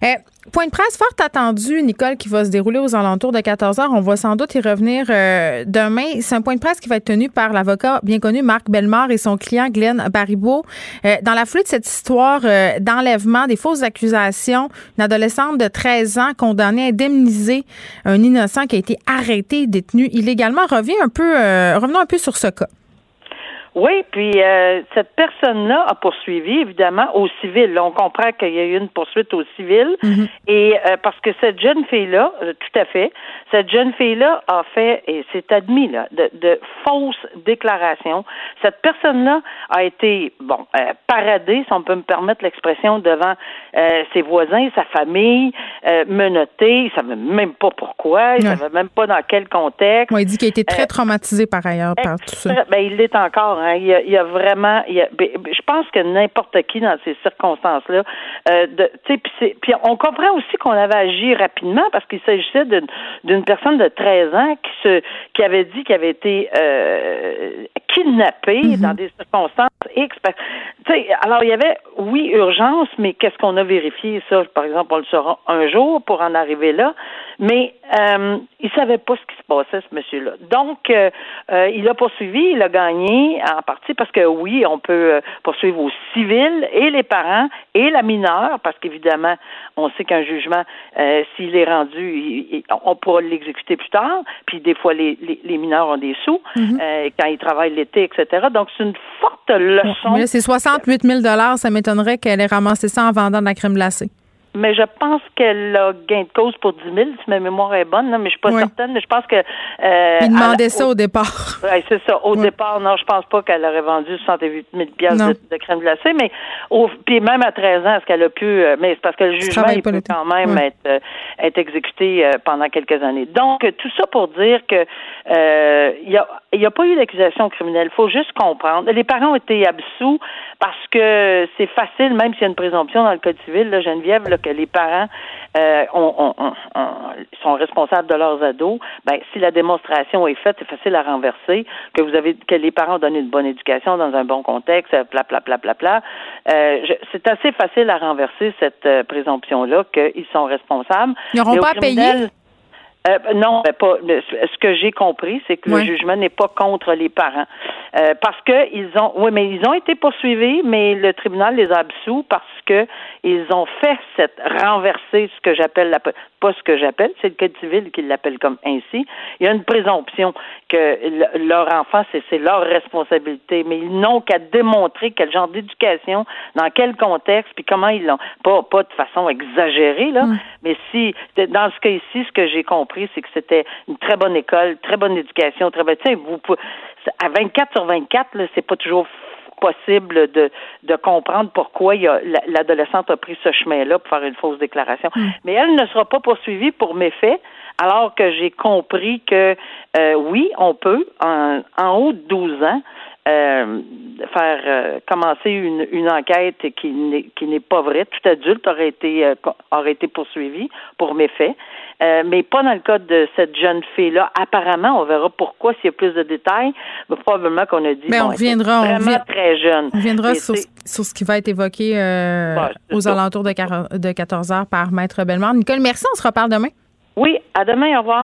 Eh, Point de presse fort attendu, Nicole, qui va se dérouler aux alentours de 14 heures. On va sans doute y revenir euh, demain. C'est un point de presse qui va être tenu par l'avocat bien connu Marc Bellemare et son client Glenn Baribeau. Euh, dans la foulée de cette histoire euh, d'enlèvement, des fausses accusations, une adolescente de 13 ans condamnée à indemniser un innocent qui a été arrêté détenu illégalement. Revient un peu, revenons un peu sur ce cas. Oui, puis euh, cette personne-là a poursuivi, évidemment, au civil. on comprend qu'il y a eu une poursuite au civil. Mhm. Et euh, parce que cette jeune fille-là, euh, tout à fait, cette jeune fille-là a fait, et c'est admis, là, de, de, fausses déclarations. Cette personne-là a été, bon, paradée, si on peut me permettre l'expression, devant ses voisins, sa famille, menottée. Il ne savait même pas pourquoi, il ne savait même pas dans quel contexte. il dit qu'il a été très traumatisé par ailleurs par tout ça. Ben, il l'est encore Ouais, il y a, il y a vraiment, il y a, ben, je pense que n'importe qui dans ces circonstances-là, euh, puis on comprend aussi qu'on avait agi rapidement parce qu'il s'agissait d'une personne de 13 ans qui se, qui avait dit qu'elle avait été euh, kidnappée mm-hmm. dans des circonstances X. Alors il y avait, oui, urgence, mais qu'est-ce qu'on a vérifié? Ça, par exemple, on le saura un jour pour en arriver là, mais euh, il savait pas ce qui se passait, ce monsieur-là. Donc, euh, il a poursuivi, il a gagné en partie parce que oui, on peut euh, poursuivre aux civils et les parents et la mineure, parce qu'évidemment, on sait qu'un jugement, s'il est rendu, on pourra l'exécuter plus tard. Puis des fois, les, les, mineurs ont des sous mhm. quand ils travaillent l'été, etc. Donc, c'est une forte leçon. Mais c'est 68 000 Ça m'étonnerait qu'elle ait ramassé ça en vendant de la crème glacée mais je pense qu'elle a gain de cause pour 10 000, si ma mémoire est bonne, là, mais je suis pas certaine. Mais je pense que... Euh, Il demandait ça au, départ. Oui, c'est ça. Au départ, non, je pense pas qu'elle aurait vendu 68 000 de, de, crème glacée, mais au, puis même à 13 ans, est-ce qu'elle a pu... Euh, mais c'est parce que le jugement, il peut quand même être, euh, être exécuté euh, pendant quelques années. Donc, tout ça pour dire que il y a il n'y a pas eu d'accusation criminelle. Il faut juste comprendre. Les parents ont été absous parce que c'est facile, même s'il y a une présomption dans le Code civil, là, Geneviève, là, que les parents euh, sont responsables de leurs ados. Ben, si la démonstration est faite, c'est facile à renverser. Que vous avez, que les parents ont donné une bonne éducation dans un bon contexte, bla bla bla bla bla. Euh, c'est assez facile à renverser cette euh, présomption-là qu'ils sont responsables. Ils n'auront pas à payer? Euh, non, ben, pas. Ce que j'ai compris, c'est que le jugement n'est pas contre les parents, euh, parce que ils ont, oui, mais ils ont été poursuivis, mais le tribunal les a absous parce que ils ont fait cette renverser ce que j'appelle la pas ce que j'appelle, c'est le code civil qui l'appelle comme ainsi. Il y a une présomption que leur enfant c'est leur responsabilité, mais ils n'ont qu'à démontrer quel genre d'éducation, dans quel contexte, puis comment ils l'ont. Pas pas de façon exagérée là, mais si dans ce cas ici, ce que j'ai compris c'est que c'était une très bonne école, très bonne éducation, très bonne. Vous, à 24 sur 24, c'est pas toujours possible de, de comprendre pourquoi l'adolescente a pris ce chemin-là pour faire une fausse déclaration. Hmm. Mais elle ne sera pas poursuivie pour méfaits, alors que j'ai compris que euh, oui, on peut, en, en haut de 12 ans, euh, faire euh, commencer une, une enquête qui n'est qui n'est pas vraie. Tout adulte aurait été euh, aurait été poursuivi pour méfaits, euh, mais pas dans le cas de cette jeune fille-là. Apparemment, on verra pourquoi s'il y a plus de détails. Mais probablement qu'on a dit mais on viendra vraiment très jeune. On viendra sur, sur, ce qui va être évoqué aux alentours de, de 14 heures par Maître Bellemare. Nicole, merci. On se reparle demain. Oui, à demain. Au revoir.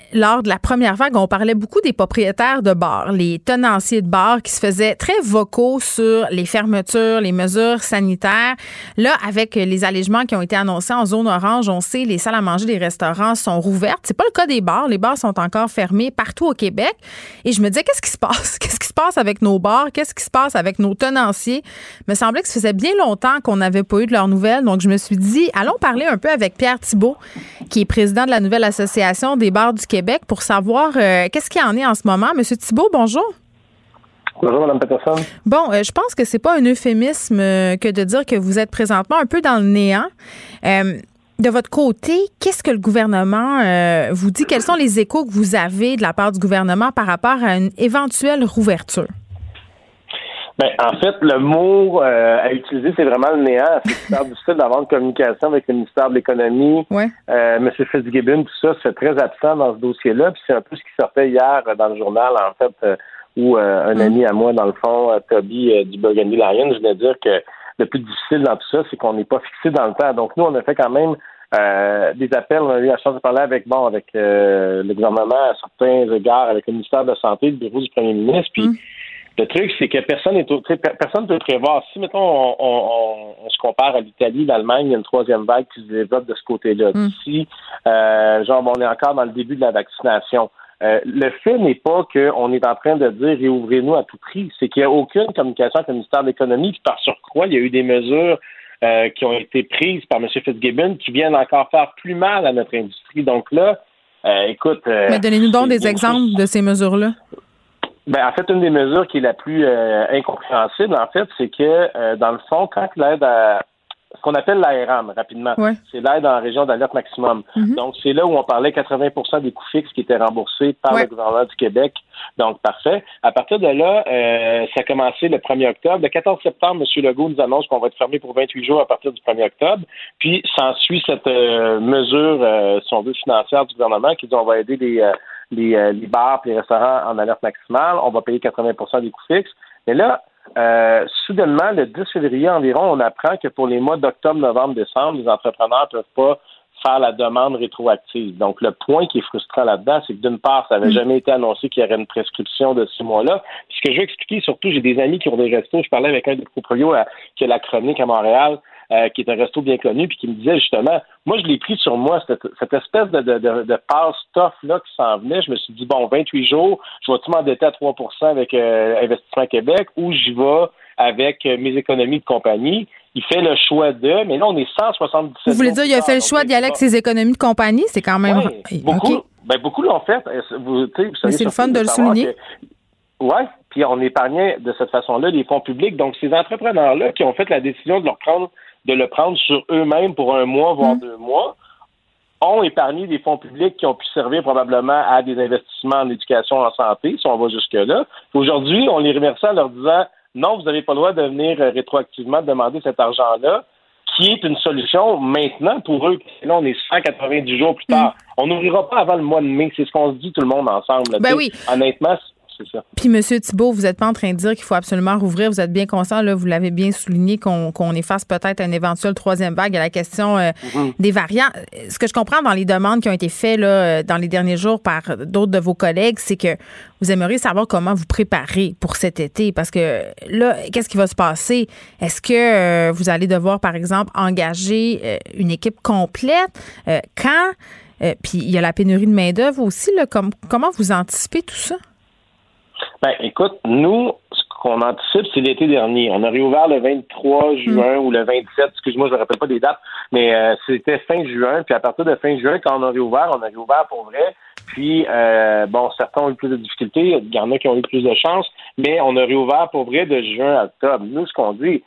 lors de la première vague, on parlait beaucoup des propriétaires de bars, les tenanciers de bars qui se faisaient très vocaux sur les fermetures, les mesures sanitaires. Là, avec les allègements qui ont été annoncés en zone orange, on sait les salles à manger des restaurants sont rouvertes. C'est pas le cas des bars. Les bars sont encore fermés partout au Québec. Et je me disais, qu'est-ce qui se passe? Qu'est-ce qui se passe avec nos bars? Qu'est-ce qui se passe avec nos tenanciers? Il me semblait que ça faisait bien longtemps qu'on n'avait pas eu de leurs nouvelles. Donc, je me suis dit, allons parler un peu avec Pierre Thibault, qui est président de la nouvelle association des bars du Québec pour savoir euh, qu'est-ce qu'il y en est en ce moment. Monsieur Thibault, bonjour. Bonjour, Mme Peterson. Bon, euh, je pense que c'est pas un euphémisme euh, que de dire que vous êtes présentement un peu dans le néant. de votre côté, qu'est-ce que le gouvernement vous dit? Quels sont les échos que vous avez de la part du gouvernement par rapport à une éventuelle rouverture? Ben, en fait, le mot euh, à utiliser, c'est vraiment le néant. C'est super difficile d'avoir une communication avec le ministère de l'Économie. Ouais. Euh, M. Fitzgibbon, tout ça, c'est très absent dans ce dossier-là. Puis c'est un peu ce qui sortait hier dans le journal, en fait, euh, où euh, un mm. ami à moi, dans le fond, Toby du Burgundy Lion, je venais dire que le plus difficile dans tout ça, c'est qu'on n'est pas fixé dans le temps. Donc nous, on a fait quand même euh, des appels. On a eu la chance de parler avec bon avec euh, le gouvernement à certains égards, avec le ministère de la Santé, le bureau du premier ministre. Puis mm. Le truc, c'est que personne n'est personne ne peut prévoir. Si mettons on, se compare à l'Italie, l'Allemagne, il y a une troisième vague qui se développe de ce côté-là. Mm. Si euh, genre on est encore dans le début de la vaccination. le fait n'est pas qu'on est en train de dire réouvrez-nous à tout prix, c'est qu'il n'y a aucune communication avec le ministère de l'Économie, puis par surcroît, il y a eu des mesures euh, qui ont été prises par M. Fitzgibbon qui viennent encore faire plus mal à notre industrie. Donc là, euh, écoute. Euh, Mais donnez-nous donc des exemples de ces mesures-là. Ben, en fait, une des mesures qui est la plus incompréhensible, en fait, c'est que, dans le fond, quand l'aide à ce qu'on appelle l'ARM, rapidement. C'est l'aide en région d'alerte maximum. Mhm. Donc, c'est là où on parlait 80% des coûts fixes qui étaient remboursés par le gouvernement du Québec. Donc, parfait. À partir de là, euh, ça a commencé le 1er octobre. Le 14 septembre, M. Legault nous annonce qu'on va être fermé pour 28 jours à partir du 1er octobre. Puis, s'ensuit cette euh, mesure, euh, si on veut, financière du gouvernement qui dit on va aider les, euh, les, les bars et les restaurants en alerte maximale. On va payer 80 des coûts fixes. Mais là, euh, soudainement, le 10 février environ, on apprend que pour les mois d'octobre, novembre, décembre, les entrepreneurs ne peuvent pas faire la demande rétroactive. Donc, le point qui est frustrant là-dedans, c'est que d'une part, ça n'avait mm. jamais été annoncé qu'il y aurait une prescription de six mois-là. Ce que je veux expliquer, surtout, j'ai des amis qui ont des restos. Je parlais avec un des proprios qui a la chronique à Montréal. Euh, qui est un resto bien connu, puis qui me disait justement, moi je l'ai pris sur moi, cette, espèce de, de, de, de passe-tough-là qui s'en venait. Je me suis dit, bon, 28 jours, je vais-tu m'endetter à 3% avec euh, Investissement Québec ou j'y vais avec euh, mes économies de compagnie? Il fait le choix de, mais là, on est 177 Vous voulez dire, il a fait le choix d'y aller avec ses économies de compagnie? C'est quand même. beaucoup, ben, beaucoup l'ont fait. Vous, c'est le fun de le souligner. Oui, puis on épargnait de cette façon-là les fonds publics. Donc, ces entrepreneurs-là qui ont fait la décision de leur prendre de le prendre sur eux-mêmes pour un mois, voire mm. deux mois, ont épargné des fonds publics qui ont pu servir probablement à des investissements en éducation, en santé, si on va jusque-là. Aujourd'hui, on les remercie en leur disant non, vous n'avez pas le droit de venir euh, rétroactivement demander cet argent-là, qui est une solution maintenant pour eux. Là, on est 190 jours plus tard. Mm. On n'ouvrira pas avant le mois de mai. C'est ce qu'on se dit tout le monde ensemble. Ben oui. Honnêtement, puis, M. Thibault, vous n'êtes pas en train de dire qu'il faut absolument rouvrir. Vous êtes bien conscient, là, vous l'avez bien souligné, qu'on efface peut-être un éventuel troisième vague à la question euh, mm-hmm. des variants. Ce que je comprends dans les demandes qui ont été faites là, euh, dans les derniers jours par d'autres de vos collègues, c'est que vous aimeriez savoir comment vous préparer pour cet été. Parce que là, qu'est-ce qui va se passer? Est-ce que euh, vous allez devoir, par exemple, engager une équipe complète? quand? puis il y a la pénurie de main-d'œuvre aussi. Là, comment vous anticipez tout ça? Ben, écoute, nous, ce qu'on anticipe, c'est l'été dernier. On a réouvert le 23 juin hmm. ou le 27, excuse-moi, je ne me rappelle pas des dates, mais euh, c'était fin juin. Puis à partir de fin juin, quand on a réouvert, on a réouvert pour vrai. Puis, euh, bon, certains ont eu plus de difficultés, il y en a qui ont eu plus de chance, mais on a réouvert pour vrai de juin à octobre. Nous, ce qu'on dit,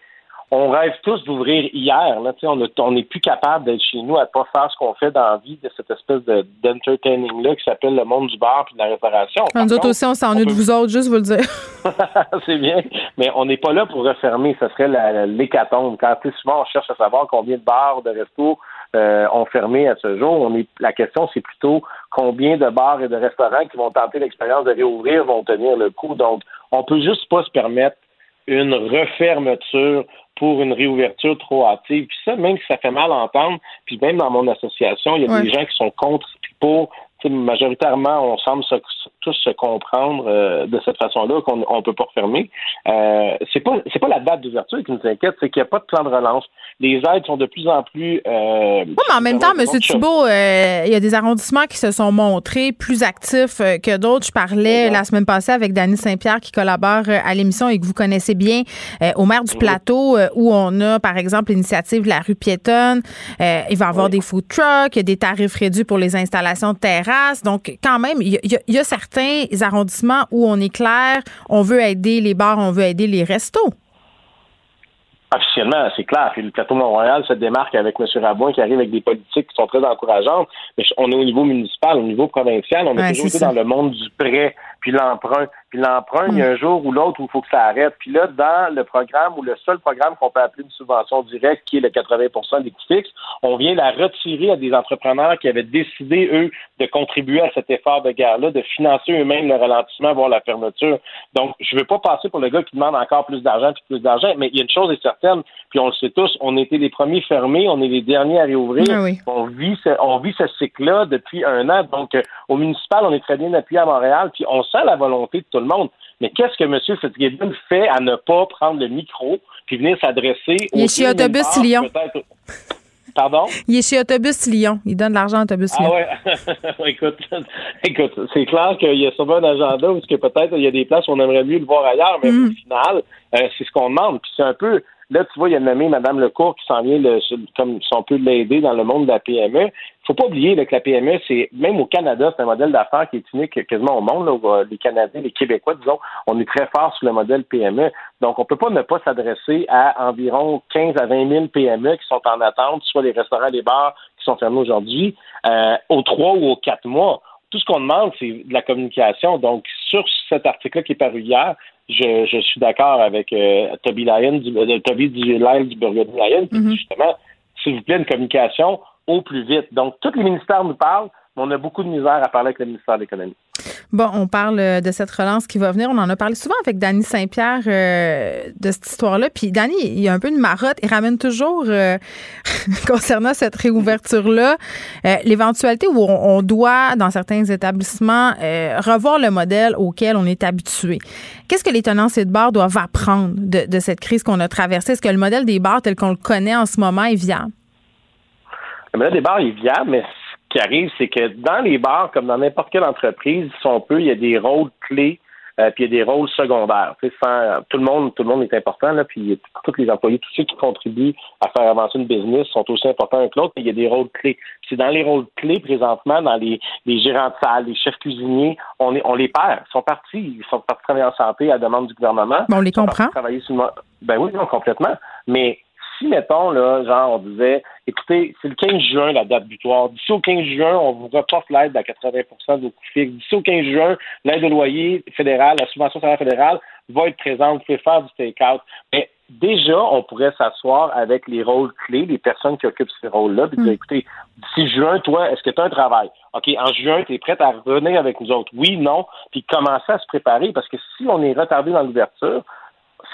on rêve tous d'ouvrir hier. Là, on n'est plus capable d'être chez nous à ne pas faire ce qu'on fait dans la vie de cette espèce d'entertaining-là qui s'appelle le monde du bar et de la réparation. nous autres aussi, on s'ennuie de vous autres, juste vous le dire. c'est bien, mais on n'est pas là pour refermer. Ce serait l'hécatombe. Quand souvent on cherche à savoir combien de bars, de restos euh, ont fermé à ce jour, on est, la question, c'est plutôt combien de bars et de restaurants qui vont tenter l'expérience de réouvrir vont tenir le coup. Donc, on peut juste pas se permettre une refermeture pour une réouverture trop hâtive. Puis ça, même si ça fait mal à entendre, puis même dans mon association, il y a des gens qui sont contre pour majoritairement, on semble tous se comprendre euh, de cette façon-là qu'on ne peut pas refermer. Euh, c'est pas c'est pas la date d'ouverture qui nous inquiète, c'est qu'il n'y a pas de plan de relance. Les aides sont de plus en plus. Euh, oui, mais en même temps, M. Thibault, euh, il y a des arrondissements qui se sont montrés plus actifs que d'autres. Je parlais la semaine passée avec Dany Saint-Pierre qui collabore à l'émission et que vous connaissez bien au maire du plateau où on a, par exemple, l'initiative de la rue piétonne. il va y avoir des food trucks, des tarifs réduits pour les installations de terrain donc, quand même, il y, a certains arrondissements où on est clair, on veut aider les bars, on veut aider les restos. Officiellement, c'est clair. Puis le plateau Mont-Royal se démarque avec M. Rabouin qui arrive avec des politiques qui sont très encourageantes. Mais on est au niveau municipal, au niveau provincial, on est toujours dans le monde du prêt, puis l'emprunt, Puis l'emprunt, il y a un jour ou l'autre où il faut que ça arrête. Puis là, dans le programme ou le seul programme qu'on peut appeler une subvention directe, qui est le 80 des coûts fixes, on vient la retirer à des entrepreneurs qui avaient décidé, eux, de contribuer à cet effort de guerre-là, de financer eux-mêmes le ralentissement, voire la fermeture. Donc, je ne veux pas passer pour le gars qui demande encore plus d'argent, puis plus d'argent, mais il y a une chose est certaine, puis on le sait tous, on était les premiers fermés, on est les derniers à réouvrir. Ah on vit ce, on vit ce cycle-là depuis un an. Donc, euh, au municipal, on est très bien appuyé à Montréal, puis on sent la volonté de tout le monde. Mais qu'est-ce que M. Fitzgibbon fait à ne pas prendre le micro puis venir s'adresser au Il est chez Autobus Lyon. Pardon? Il est chez Autobus Lyon. Il donne de l'argent à Autobus Lyon. Ah ouais. écoute, écoute c'est clair qu'il y a souvent un agenda où que peut-être il y a des places où on aimerait mieux le voir ailleurs, mais mm. au final, euh, c'est ce qu'on demande. Puis c'est un peu Là, tu vois, il y a nommé Mme Lecourt qui s'en vient comme si on peut l'aider dans le monde de la PME. Il faut pas oublier que la PME, c'est même au Canada, c'est un modèle d'affaires qui est unique quasiment au monde. Là, les Canadiens, les Québécois, disons, on est très fort sur le modèle PME. Donc, on peut pas ne pas s'adresser à environ 15 à 20 000 PME qui sont en attente, soit les restaurants, les bars qui sont fermés aujourd'hui, euh, aux trois ou aux quatre mois tout ce qu'on demande, c'est de la communication. Donc, sur cet article-là qui est paru hier, je, suis d'accord avec euh, Toby Lyon, du, euh, Toby du Lyon du Burger Lyon, mm-hmm. justement, s'il vous plaît, une communication au plus vite. Donc, tous les ministères nous parlent, mais on a beaucoup de misère à parler avec le ministère de l'Économie. Bon, on parle euh, de cette relance qui va venir. On en a parlé souvent avec Danny Saint-Pierre euh, de cette histoire-là. Puis Danny, il y a un peu une marotte. Il ramène toujours, euh, concernant cette réouverture-là, l'éventualité où on, doit, dans certains établissements, revoir le modèle auquel on est habitué. Qu'est-ce que les tenanciers de bar doivent apprendre de, de cette crise qu'on a traversée? Est-ce que le modèle des bars tel qu'on le connaît en ce moment est viable? Le modèle des bars est viable, mais qui arrive, c'est que dans les bars, comme dans n'importe quelle entreprise, si on peut, il y a des rôles clés, euh, puis il y a des rôles secondaires. Sans, tout le monde, tout le monde est important, là, puis tous les employés, tous ceux qui contribuent à faire avancer une business sont aussi importants que l'autre, il y a des rôles clés. C'est dans les rôles clés présentement, dans les, les gérants de salle, les chefs cuisiniers, on, est, on les perd. Ils sont partis, ils sont partis travailler en santé à la demande du gouvernement. on les comprend. Travailler sur le... Ben oui, non, complètement. Mais si, mettons, là, genre, on disait, écoutez, c'est le 15 juin la date butoir. D'ici au 15 juin, on vous reporte l'aide à 80 de vos coûts fixes. D'ici au 15 juin, l'aide au loyer fédéral, la subvention salaire fédérale va être présente. Vous pouvez faire du take-out. Mais déjà, on pourrait s'asseoir avec les rôles clés, les personnes qui occupent ces rôles-là, puis dire, mm. écoutez, d'ici juin, toi, est-ce que tu as un travail? OK, en juin, tu es prête à revenir avec nous autres? Oui, non, puis commencer à se préparer, parce que si on est retardé dans l'ouverture,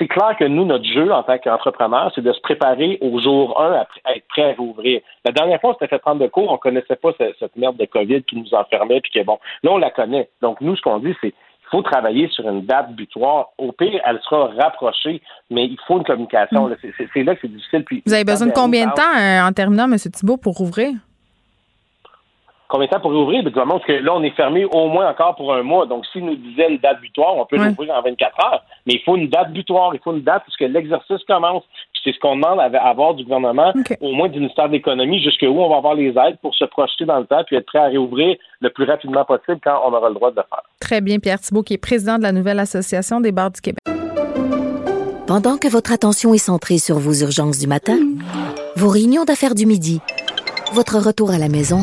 c'est clair que nous, notre jeu en tant qu'entrepreneur, c'est de se préparer au jour 1 à, être prêt à rouvrir. La dernière fois, on s'était fait prendre de cours, on connaissait pas cette, merde de COVID qui nous enfermait, puis que bon, là, on la connaît. Donc, nous, ce qu'on dit, c'est qu'il faut travailler sur une date butoir. Au pire, elle sera rapprochée, mais il faut une communication. Mm. C'est là que c'est difficile. Puis, Vous avez besoin de combien de temps, euh, en terminant, M. Thibault, pour rouvrir? Combien de temps pour rouvrir? Ben, parce que là, on est fermé au moins encore pour un mois. Donc, s'il nous disait une date butoir, on peut l'ouvrir en 24 heures. Mais il faut une date butoir, il faut une date parce que l'exercice commence. C'est ce qu'on demande à avoir du gouvernement, au moins du ministère de l'Économie, jusqu'où on va avoir les aides pour se projeter dans le temps puis être prêt à réouvrir le plus rapidement possible quand on aura le droit de le faire. Très bien, Pierre Thibault, qui est président de la nouvelle Association des bars du Québec. Pendant que votre attention est centrée sur vos urgences du matin, vos réunions d'affaires du midi, votre retour à la maison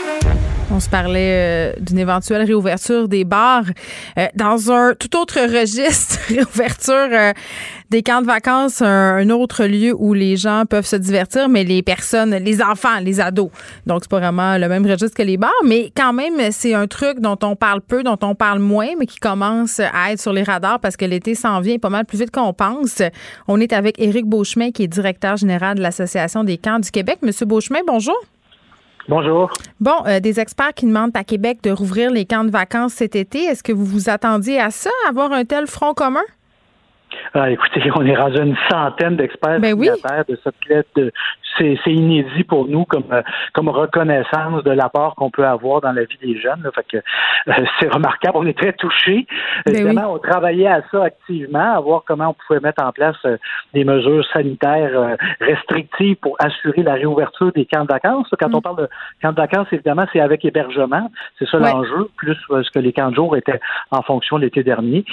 On se parlait euh, d'une éventuelle réouverture des bars euh, dans un tout autre registre, réouverture euh, des camps de vacances, un, autre lieu où les gens peuvent se divertir, mais les personnes, les enfants, les ados. Donc c'est pas vraiment le même registre que les bars, mais quand même c'est un truc dont on parle peu, dont on parle moins, mais qui commence à être sur les radars parce que l'été s'en vient pas mal plus vite qu'on pense. On est avec Éric Beauchemin qui est directeur général de l'Association des camps du Québec. Monsieur Beauchemin, bonjour. Bonjour. Bon, euh, des experts qui demandent à Québec de rouvrir les camps de vacances cet été. Est-ce que vous vous attendiez à ça, avoir un tel front commun? Ah, écoutez, on est rendu une centaine d'experts ben de cette lettre. C'est, inédit pour nous comme, euh, comme reconnaissance de l'apport qu'on peut avoir dans la vie des jeunes. Fait que, euh, c'est remarquable. On est très touchés. Ben Évidemment, on travaillait à ça activement, à voir comment on pouvait mettre en place euh, des mesures sanitaires restrictives pour assurer la réouverture des camps de vacances. Quand mm. on parle de camps de vacances, évidemment, c'est avec hébergement. C'est ça l'enjeu, plus ce que les camps de jour étaient en fonction l'été dernier.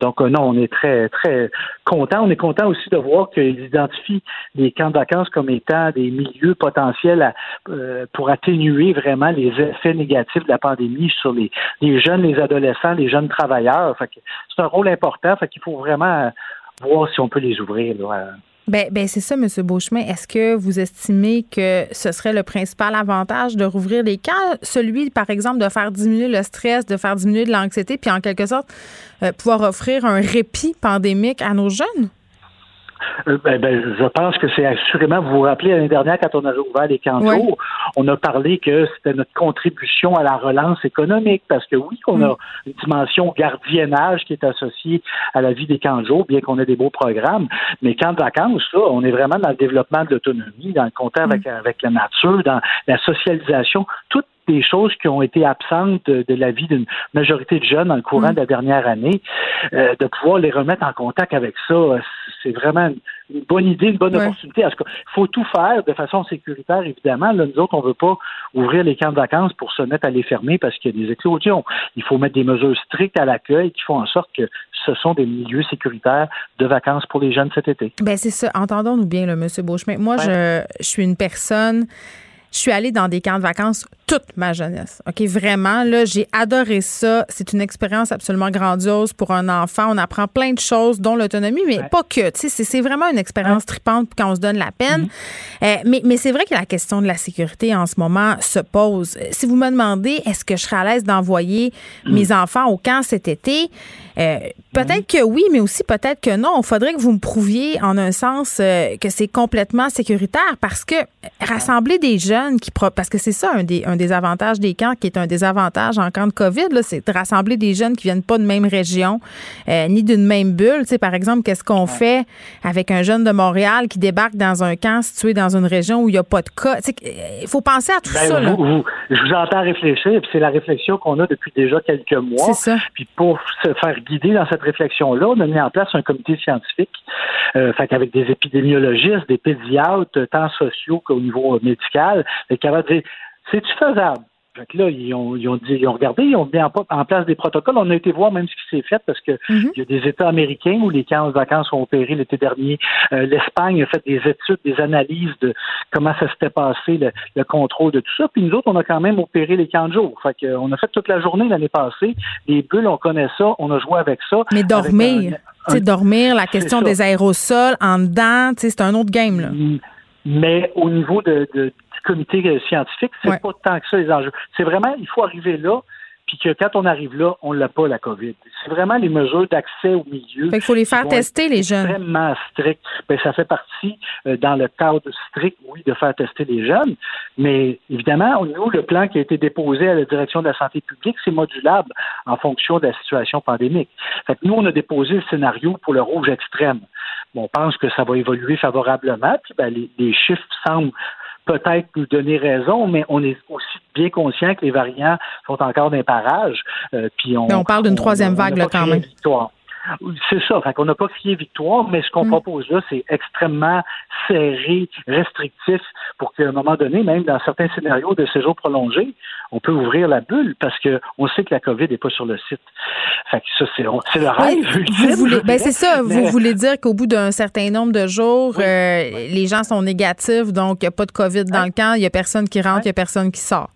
donc, non, on est très, très content. On est content aussi de voir qu'ils identifient les camps de vacances comme étant des milieux potentiels euh, pour atténuer vraiment les effets négatifs de la pandémie sur les, jeunes, les adolescents, les jeunes travailleurs. c'est un rôle important. Fait qu'il faut vraiment voir si on peut les ouvrir. Ben, ben c'est ça, M. Beauchemin. Est-ce que vous estimez que ce serait le principal avantage de rouvrir les camps? Celui, par exemple, de faire diminuer le stress, de faire diminuer de l'anxiété, puis en quelque sorte, euh, pouvoir offrir un répit pandémique à nos jeunes? Euh, ben, ben, je pense que c'est assurément, vous vous rappelez, l'année dernière, quand on avait ouvert les camps on a parlé que c'était notre contribution à la relance économique, parce que oui, on a mm. une dimension gardiennage qui est associée à la vie des camps de jour, bien qu'on ait des beaux programmes, mais camps de vacances, ça, on est vraiment dans le développement de l'autonomie, dans le contact avec, mm. avec la nature, dans la socialisation, tout des choses qui ont été absentes de, la vie d'une majorité de jeunes dans le courant mm. de la dernière année, euh, de pouvoir les remettre en contact avec ça, c'est vraiment une bonne idée, une bonne opportunité. Il faut tout faire de façon sécuritaire, évidemment. Là, nous autres, on ne veut pas ouvrir les camps de vacances pour se mettre à les fermer parce qu'il y a des éclosions. Il faut mettre des mesures strictes à l'accueil qui font en sorte que ce sont des milieux sécuritaires de vacances pour les jeunes cet été. Ben c'est ça. Entendons-nous bien, M. Beauchemin. Moi, je, je suis une personne je suis allée dans des camps de vacances toute ma jeunesse. OK, vraiment, là, j'ai adoré ça. C'est une expérience absolument grandiose pour un enfant. On apprend plein de choses, dont l'autonomie, mais pas que. Tu sais, c'est vraiment une expérience tripante quand on se donne la peine. Mm-hmm. Euh, mais, mais c'est vrai que la question de la sécurité en ce moment se pose. Si vous me demandez, est-ce que je serais à l'aise d'envoyer mm. mes enfants au camp cet été? Euh, peut-être que oui, mais aussi peut-être que non. Il faudrait que vous me prouviez en un sens euh, que c'est complètement sécuritaire parce que rassembler des jeunes qui... Parce que c'est ça un des, un des avantages des camps qui est un désavantage en camp de COVID, c'est de rassembler des jeunes qui viennent pas de même région euh, ni d'une même bulle. Tu sais, par exemple, qu'est-ce qu'on fait avec un jeune de Montréal qui débarque dans un camp situé dans une région où il n'y a pas de cas? Il faut penser à tout ben, ça. je vous entends réfléchir, puis c'est la réflexion qu'on a depuis déjà quelques mois. Ça. Puis pour se faire guider dans cette réflexion-là, on a mis en place un comité scientifique, euh, fait avec des épidémiologistes, des pédiatres, tant sociaux qu'au niveau médical, dire c'est-tu faisable? Fait là, ils ont, ils ont, dit, ils ont regardé, ils ont mis en, place des protocoles. On a été voir même ce qui s'est fait parce que mhm. il y a des États américains où les camps de vacances ont opéré l'été dernier. Euh, L'Espagne a fait des études, des analyses de comment ça s'était passé, le, contrôle de tout ça. Puis nous autres, on a quand même opéré les camps de jour. Fait que, on a fait toute la journée l'année passée. Les bulles, on connaît ça, on a joué avec ça. Mais dormir, dormir, la question des aérosols en dedans, c'est un autre game là. Mais au niveau de, de comité scientifique, c'est pas tant que ça les enjeux. C'est vraiment, il faut arriver là, puis que quand on arrive là, on l'a pas la COVID. C'est vraiment les mesures d'accès au milieu. Il faut les faire tester les jeunes. Extrêmement strict. Ben, ça fait partie euh, dans le cadre strict, oui, de faire tester les jeunes. Mais évidemment, nous, le plan qui a été déposé à la direction de la santé publique, c'est modulable en fonction de la situation pandémique. Fait que nous, on a déposé le scénario pour le rouge extrême. on pense que ça va évoluer favorablement. Puis ben, les chiffres semblent peut-être nous donner raison, mais on est aussi bien conscient que les variants sont encore d'un parage. Euh, puis on, mais on parle d'une troisième vague là, quand même. C'est ça. Fait qu'on n'a pas crié victoire, mais ce qu'on mm. propose là, c'est extrêmement serré, restrictif, pour qu'à un moment donné, même dans certains scénarios de séjour prolongé, on peut ouvrir la bulle parce qu'on sait que la COVID n'est pas sur le site. Fait que ça, c'est, le rêve. vous voulez, ben c'est ça. Vous voulez dire qu'au bout d'un certain nombre de jours, euh, les gens sont négatifs, donc il n'y a pas de COVID dans le camp, il n'y a personne qui rentre, il n'y a personne qui sort.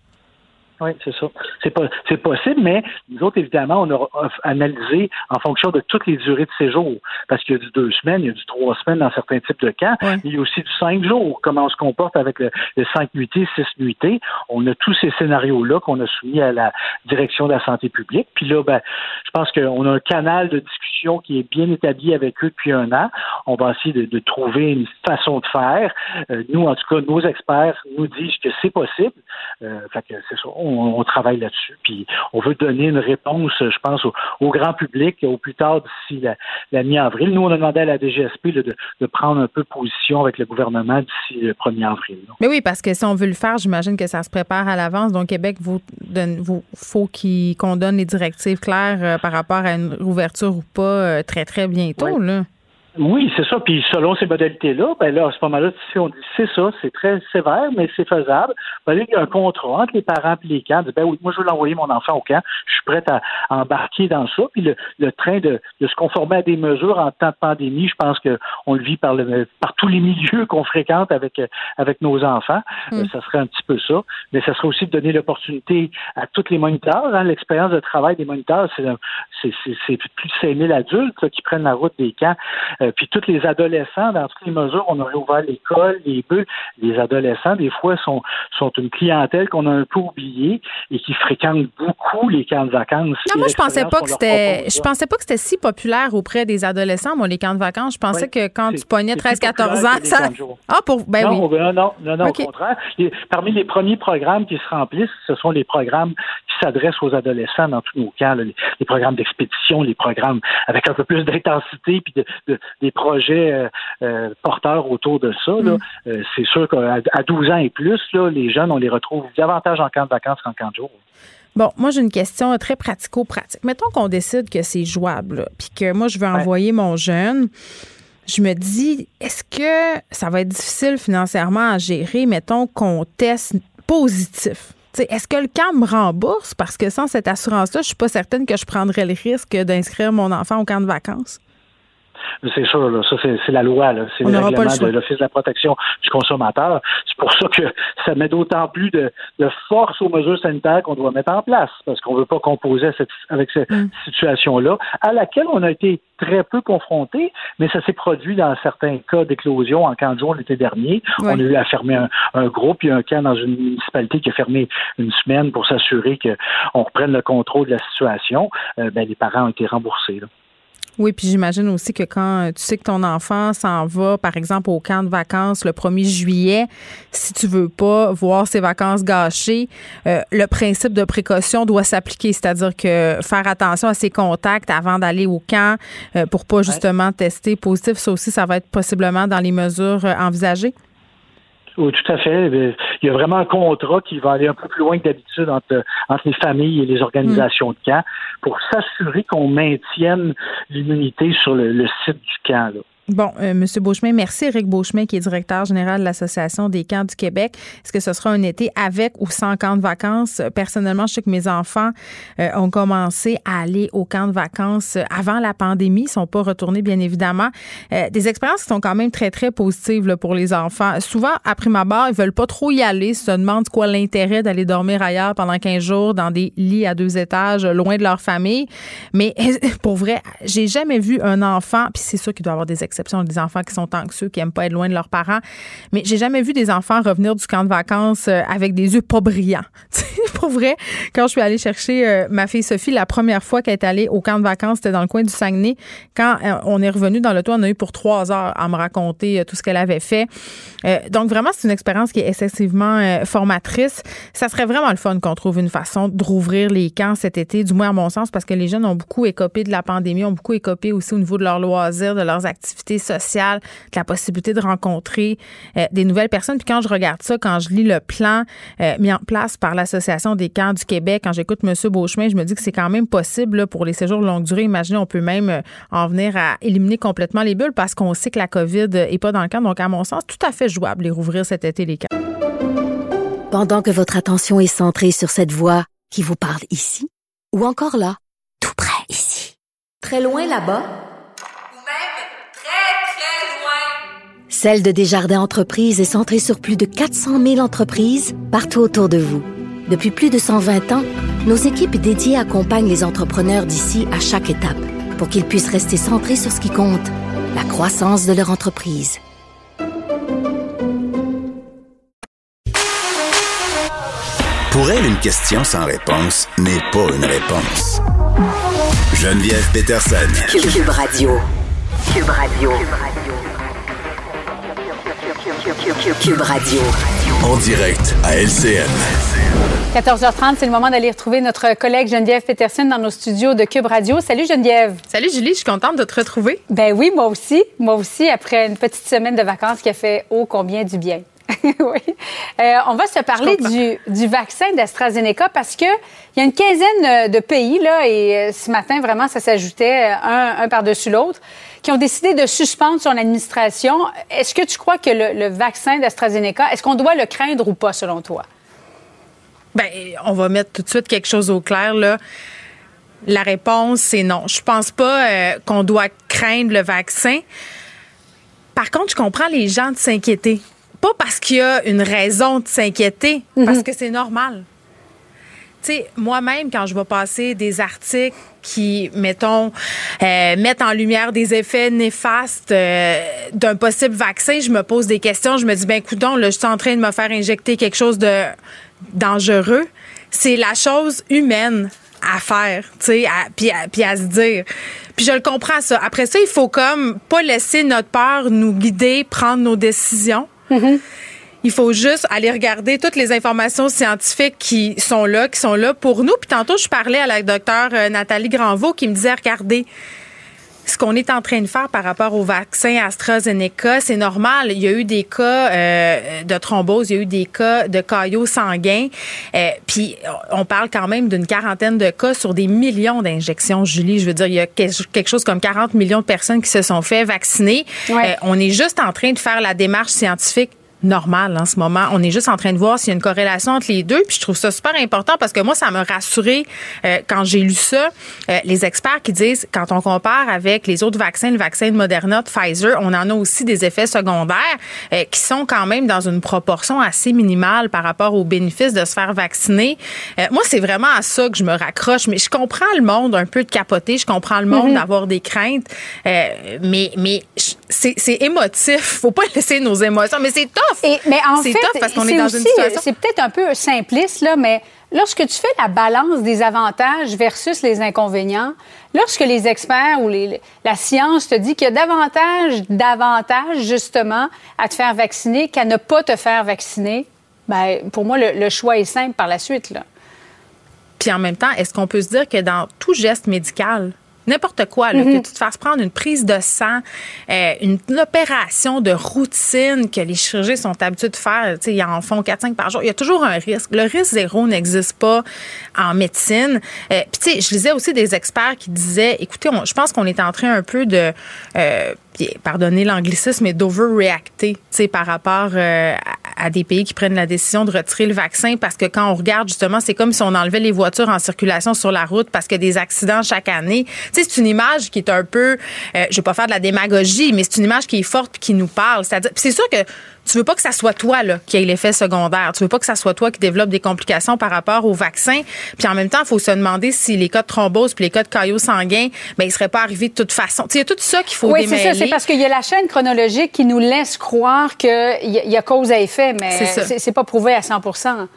Oui, c'est ça. C'est pas, c'est possible, mais nous autres, évidemment, on a analysé en fonction de toutes les durées de séjour. Parce qu'il y a du deux semaines, il y a du trois semaines dans certains types de camps. Il y a aussi du cinq jours. Comment on se comporte avec le, cinq nuitées, six nuitées. On a tous ces scénarios-là qu'on a soumis à la direction de la santé publique. Puis là, ben, je pense qu'on a un canal de discussion qui est bien établi avec eux depuis un an. On va essayer de, trouver une façon de faire. Euh, nous, en tout cas, nos experts nous disent que c'est possible. Euh, fait que c'est ça on, travaille là-dessus. Puis on veut donner une réponse, je pense, au, grand public au plus tard d'ici la, mi-avril. Nous, on a demandé à la DGSP de, prendre un peu position avec le gouvernement d'ici le 1er avril. Mais oui, parce que si on veut le faire, j'imagine que ça se prépare à l'avance. Donc, Québec, vous, vous faut qu'on donne les directives claires euh, par rapport à une ouverture ou pas euh, très, très bientôt. Là. Oui, c'est ça. Puis selon ces modalités-là, ben là, à ce moment-là, si on dit c'est ça, c'est très sévère, mais c'est faisable. Ben il y a un contrat entre les parents et les camps. Ben oui, moi, je veux l'envoyer mon enfant au camp. Je suis prête à, embarquer dans ça. Puis le, train de, se conformer à des mesures en temps de pandémie, je pense qu'on le vit par, le, par tous les milieux qu'on fréquente avec, avec nos enfants. Mm. Euh, ça serait un petit peu ça. Mais ça serait aussi de donner l'opportunité à tous les moniteurs. Hein. L'expérience de travail des moniteurs, c'est plus de 5000 adultes qui prennent la route des camps. Euh, euh, puis tous les adolescents, dans toutes les mesures, on aurait ouvert l'école, les bœufs. Les adolescents, des fois, sont, sont une clientèle qu'on a un peu oubliée et qui fréquentent beaucoup les camps de vacances. Non, moi, je pensais pas que c'était, je pensais pas que c'était si populaire auprès des adolescents, moi, les camps de vacances. Je pensais que quand tu pognais 13-14 ans, ça. Ah, pour, ben non, oui. Non, non, non, non au contraire. parmi les premiers programmes qui se remplissent, ce sont les programmes qui s'adressent aux adolescents dans tous nos camps, les, programmes d'expédition, les programmes avec un peu plus d'intensité puis de, des projets euh, euh, porteurs autour de ça. Mm. Euh, c'est sûr qu'à 12 ans et plus, là, les jeunes, on les retrouve davantage en camp de vacances qu'en camp de jour. Bon, moi, j'ai une question très pratico-pratique. Mettons qu'on décide que c'est jouable, puis que moi, je veux envoyer mon jeune. Je me dis, est-ce que ça va être difficile financièrement à gérer, mettons qu'on teste positif? Est-ce que le camp me rembourse? Parce que sans cette assurance-là, je suis pas certaine que je prendrais le risque d'inscrire mon enfant au camp de vacances. C'est sûr, là, ça c'est la loi, c'est le règlement de l'Office de la protection du consommateur. C'est pour ça que ça met d'autant plus de, force aux mesures sanitaires qu'on doit mettre en place, parce qu'on ne veut pas composer avec cette mm. situation-là, à laquelle on a été très peu confrontés, mais ça s'est produit dans certains cas d'éclosion en camp de jour l'été dernier. On a eu à fermer un, groupe, il y a un camp dans une municipalité qui a fermé une semaine pour s'assurer qu'on reprenne le contrôle de la situation. Euh, ben, les parents ont été remboursés. Là. Oui, puis j'imagine aussi que quand tu sais que ton enfant s'en va, par exemple, au camp de vacances le 1er juillet, si tu veux pas voir ses vacances gâchées, euh, le principe de précaution doit s'appliquer, c'est-à-dire que faire attention à ses contacts avant d'aller au camp euh, pour pas justement tester positif, ça aussi, ça va être possiblement dans les mesures euh, envisagées. Oui, tout à fait. Il y a vraiment un contrat qui va aller un peu plus loin que d'habitude entre, les familles et les organisations de camp pour s'assurer qu'on maintienne l'immunité sur le, site du camp. Bon, euh, Monsieur Beauchemin, merci. Eric Beauchemin, qui est directeur général de l'Association des camps du Québec. Est-ce que ce sera un été avec ou sans camp de vacances? Personnellement, je sais que mes enfants euh, ont commencé à aller au camp de vacances avant la pandémie. Ils sont pas retournés, bien évidemment. Euh, des expériences qui sont quand même très, très positives pour les enfants. Souvent, après ma barre, ils veulent pas trop y aller. Ils se demandent quoi l'intérêt d'aller dormir ailleurs pendant 15 jours dans des lits à deux étages, loin de leur famille. Mais pour vrai, j'ai jamais vu un enfant, puis c'est sûr qu'il doit avoir des des enfants qui sont anxieux, qui n'aiment pas être loin de leurs parents. Mais j'ai jamais vu des enfants revenir du camp de vacances euh, avec des yeux pas brillants. pour vrai, quand je suis allée chercher euh, ma fille Sophie, la première fois qu'elle est allée au camp de vacances, c'était dans le coin du Saguenay. Quand euh, on est revenu dans le toit, on a eu pour trois heures à me raconter tout ce qu'elle avait fait. donc vraiment, c'est une expérience qui est excessivement formatrice. Ça serait vraiment le fun qu'on trouve une façon de rouvrir les camps cet été, du moins à mon sens, parce que les jeunes ont beaucoup écopé de la pandémie, ont beaucoup écopé aussi au niveau de leurs loisirs, de leurs activités sociale, de la possibilité de rencontrer euh, des nouvelles personnes. Puis quand je regarde ça, quand je lis le plan euh, mis en place par l'Association des camps du Québec, quand j'écoute M. Beauchemin, je me dis que c'est quand même possible pour les séjours longue durée. Imaginez, on peut même euh, en venir à éliminer complètement les bulles parce qu'on sait que la COVID n'est pas dans le camp. Donc, à mon sens, tout à fait jouable les rouvrir cet été les camps. Pendant que votre attention est centrée sur cette voix qui vous parle ici ou encore là, tout près ici, très loin là-bas, Celle de Desjardins Entreprises est centrée sur plus de 400 000 entreprises partout autour de vous. Depuis plus de 120 ans, nos équipes dédiées accompagnent les entrepreneurs d'ici à chaque étape pour qu'ils puissent rester centrés sur ce qui compte, la croissance de leur entreprise. Pour elle, une question sans réponse n'est pas une réponse. Geneviève Peterson. Cube Radio. Cube Radio. Cube Radio. En direct à LCN. 14h30, c'est le moment d'aller retrouver notre collègue Geneviève Peterson dans nos studios de Cube Radio. Salut Geneviève. Salut Julie, je suis contente de te retrouver. Ben oui, moi aussi. Moi aussi, après une petite semaine de vacances qui a fait ô combien du bien. oui. Euh, on va se parler du, du, vaccin d'AstraZeneca parce qu'il y a une quinzaine de pays, là, et euh, ce matin, vraiment, ça s'ajoutait un, un par-dessus l'autre, qui ont décidé de suspendre son administration. Est-ce que tu crois que le, le vaccin d'AstraZeneca, est-ce qu'on doit le craindre ou pas, selon toi? Bien, on va mettre tout de suite quelque chose au clair, là. La réponse, c'est non. Je pense pas euh, qu'on doit craindre le vaccin. Par contre, je comprends les gens de s'inquiéter. Pas parce qu'il y a une raison de s'inquiéter, mhm. parce que c'est normal. Tu sais, moi-même, quand je vais passer des articles qui, mettons, euh, mettent en lumière des effets néfastes euh, d'un possible vaccin, je me pose des questions. Je me dis, ben, écoute, là, je suis en train de me faire injecter quelque chose de dangereux, c'est la chose humaine à faire, tu sais, puis à, à, se dire. Puis je le comprends ça. Après ça, il faut comme pas laisser notre peur nous guider, prendre nos décisions. Mm-hmm. Il faut juste aller regarder toutes les informations scientifiques qui sont là, qui sont là pour nous. Puis tantôt, je parlais à la docteure euh, Nathalie Granvaux qui me disait, regardez, ce qu'on est en train de faire par rapport au vaccin AstraZeneca, c'est normal. Il y a eu des cas euh, de thrombose, il y a eu des cas de caillots sanguins. Euh, puis on parle quand même d'une quarantaine de cas sur des millions d'injections, Julie. Je veux dire, il y a quelque chose comme 40 millions de personnes qui se sont fait vacciner. Euh, on est juste en train de faire la démarche scientifique normal en ce moment. On est juste en train de voir s'il y a une corrélation entre les deux. Puis je trouve ça super important parce que moi, ça m'a rassuré euh, quand j'ai lu ça. Euh, les experts qui disent, quand on compare avec les autres vaccins, le vaccin de Moderna, de Pfizer, on en a aussi des effets secondaires euh, qui sont quand même dans une proportion assez minimale par rapport aux bénéfices de se faire vacciner. moi, c'est vraiment à ça que je me raccroche. Mais je comprends le monde un peu de capoter. Je comprends le monde mm-hmm. d'avoir des craintes. mais mais c'est émotif. Faut pas laisser nos émotions. Mais c'est top et, mais en fait, C'est peut-être un peu simpliste, là, mais lorsque tu fais la balance des avantages versus les inconvénients, lorsque les experts ou les, la science te dit qu'il y a davantage d'avantages, justement, à te faire vacciner qu'à ne pas te faire vacciner, ben, pour moi, le, choix est simple par la suite, là. Puis en même temps, est-ce qu'on peut se dire que dans tout geste médical, n'importe quoi, là, que mhm. tu te fasses prendre une prise de sang, euh, une, opération de routine que les chirurgiens sont habitués de faire, ils en font 4-5 par jour, il y a toujours un risque. Le risque zéro n'existe pas en médecine. Euh, Puis, tu sais, je lisais aussi des experts qui disaient, écoutez, je pense qu'on est en train un peu de... Euh, pardonnez l'anglicisme, mais d'overreacter par rapport euh, à, des pays qui prennent la décision de retirer le vaccin parce que quand on regarde justement, c'est comme si on enlevait les voitures en circulation sur la route parce a des accidents chaque année. C'est une image qui est un peu, euh, je vais pas faire de la démagogie, mais c'est une image qui est forte qui nous parle. C'est sûr que tu veux pas que ça soit toi là, qui ait l'effet secondaire. Tu veux pas que ça soit toi qui développe des complications par rapport au vaccin. Puis en même temps, il faut se demander si les cas de thrombose puis les cas de caillots sanguins, ben ils seraient pas arrivés de toute façon. Il y a tout ça qu'il faut oui, c'est ça. C'est parce qu'il y a la chaîne chronologique qui nous laisse croire qu'il y, y, a cause à effet, mais c'est pas prouvé à 100%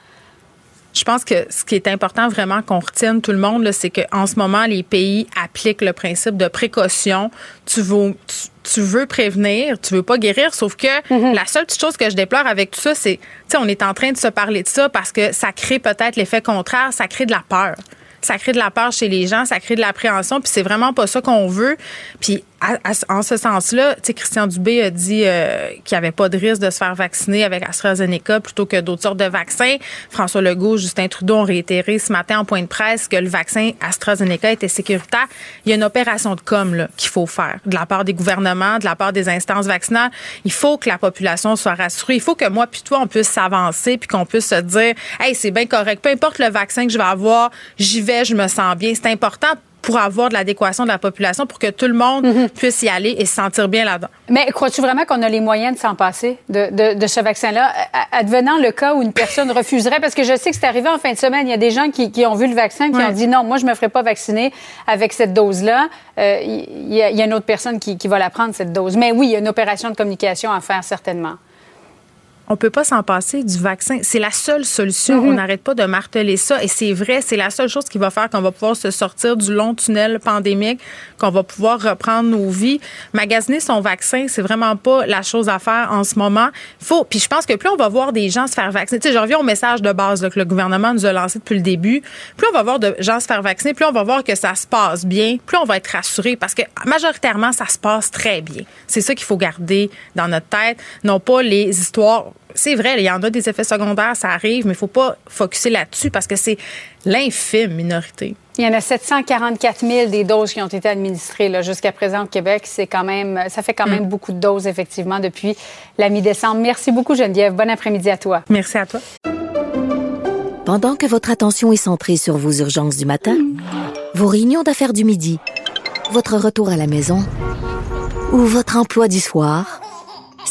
je pense que ce qui est important vraiment qu'on retienne tout le monde, c'est qu'en ce moment, les pays appliquent le principe de précaution. Tu veux, tu, veux prévenir, tu veux pas guérir, sauf que mm-hmm. la seule petite chose que je déplore avec tout ça, c'est, tu sais, on est en train de se parler de ça parce que ça crée peut-être l'effet contraire, ça crée de la peur ça crée de la peur chez les gens, ça crée de l'appréhension, puis c'est vraiment pas ça qu'on veut. Puis en ce sens-là, Christian Dubé a dit euh, qu'il n'y avait pas de risque de se faire vacciner avec AstraZeneca plutôt que d'autres sortes de vaccins. François Legault, Justin Trudeau ont réitéré ce matin en point de presse que le vaccin AstraZeneca était sécuritaire. Il y a une opération de com qu'il faut faire de la part des gouvernements, de la part des instances vaccinales. Il faut que la population soit rassurée. Il faut que moi puis toi, on puisse s'avancer puis qu'on puisse se dire, hey, c'est bien correct. Peu importe le vaccin que je vais avoir, j'y vais, je me sens bien. C'est important pour avoir de l'adéquation de la population, pour que tout le monde mhm. puisse y aller et se sentir bien là-dedans. Mais crois-tu vraiment qu'on a les moyens de s'en passer, de, de, ce vaccin-là, advenant le cas où une personne refuserait? Parce que je sais que c'est arrivé en fin de semaine. Il y a des gens qui, qui ont vu le vaccin, qui ont dit non, moi, je me ferai pas vacciner avec cette dose-là. Euh, il, y a, il, y a, une autre personne qui, qui va la prendre, cette dose. Mais oui, il y a une opération de communication à faire, certainement. On peut pas s'en passer du vaccin. C'est la seule solution. Mm-hmm. On n'arrête pas de marteler ça. Et c'est vrai, c'est la seule chose qui va faire qu'on va pouvoir se sortir du long tunnel pandémique, qu'on va pouvoir reprendre nos vies. Magasiner son vaccin, c'est vraiment pas la chose à faire en ce moment. Faut. Puis je pense que plus on va voir des gens se faire vacciner, tu sais, je reviens au message de base que le gouvernement nous a lancé depuis le début. Plus on va voir de gens se faire vacciner, plus on va voir que ça se passe bien, plus on va être rassuré parce que majoritairement ça se passe très bien. C'est ça qu'il faut garder dans notre tête, non pas les histoires c'est vrai, il y en a des effets secondaires, ça arrive, mais il ne faut pas focuser là-dessus parce que c'est l'infime minorité. Il y en a 744 000 des doses qui ont été administrées jusqu'à présent au Québec. C'est quand même, ça fait quand même mm. beaucoup de doses, effectivement, depuis la mi-décembre. Merci beaucoup, Geneviève. Bon après-midi à toi. Merci à toi. Pendant que votre attention est centrée sur vos urgences du matin, vos réunions d'affaires du midi, votre retour à la maison ou votre emploi du soir,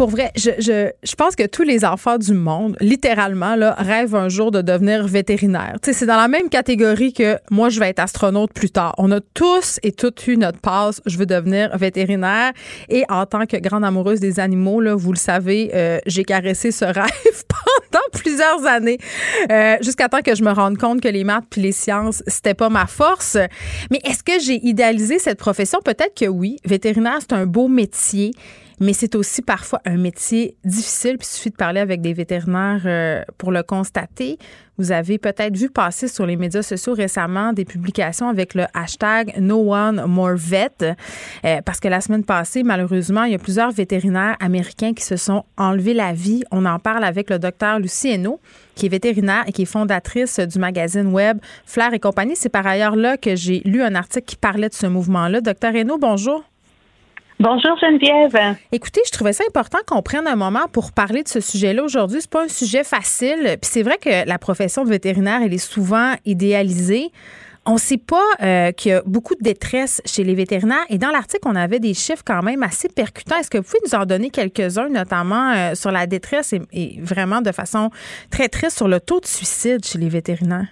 pour vrai, je, je, je, pense que tous les enfants du monde, littéralement, là, rêvent un jour de devenir vétérinaire. C'est dans la même catégorie que moi, je vais être astronaute plus tard. On a tous et toutes eu notre passe, je veux devenir vétérinaire. Et en tant que grande amoureuse des animaux, là, vous le savez, euh, j'ai caressé ce rêve pendant plusieurs années, euh, jusqu'à temps que je me rende compte que les maths puis les sciences, c'était pas ma force. Mais est-ce que j'ai idéalisé cette profession? Peut-être que oui. Vétérinaire, c'est un beau métier mais c'est aussi parfois un métier difficile. Puis il suffit de parler avec des vétérinaires euh, pour le constater. Vous avez peut-être vu passer sur les médias sociaux récemment des publications avec le hashtag No One More Vet, euh, parce que la semaine passée, malheureusement, il y a plusieurs vétérinaires américains qui se sont enlevés la vie. On en parle avec le docteur Lucie Hainaut, qui est vétérinaire et qui est fondatrice du magazine web Flair et compagnie. C'est par ailleurs là que j'ai lu un article qui parlait de ce mouvement-là. Docteur Hainaut, bonjour. Bonjour Geneviève. Écoutez, je trouvais ça important qu'on prenne un moment pour parler de ce sujet-là aujourd'hui. C'est pas un sujet facile. Puis c'est vrai que la profession de vétérinaire, elle est souvent idéalisée. On ne sait pas euh, qu'il y a beaucoup de détresse chez les vétérinaires. Et dans l'article, on avait des chiffres quand même assez percutants. Est-ce que vous pouvez nous en donner quelques-uns, notamment euh, sur la détresse et, vraiment de façon très triste sur le taux de suicide chez les vétérinaires?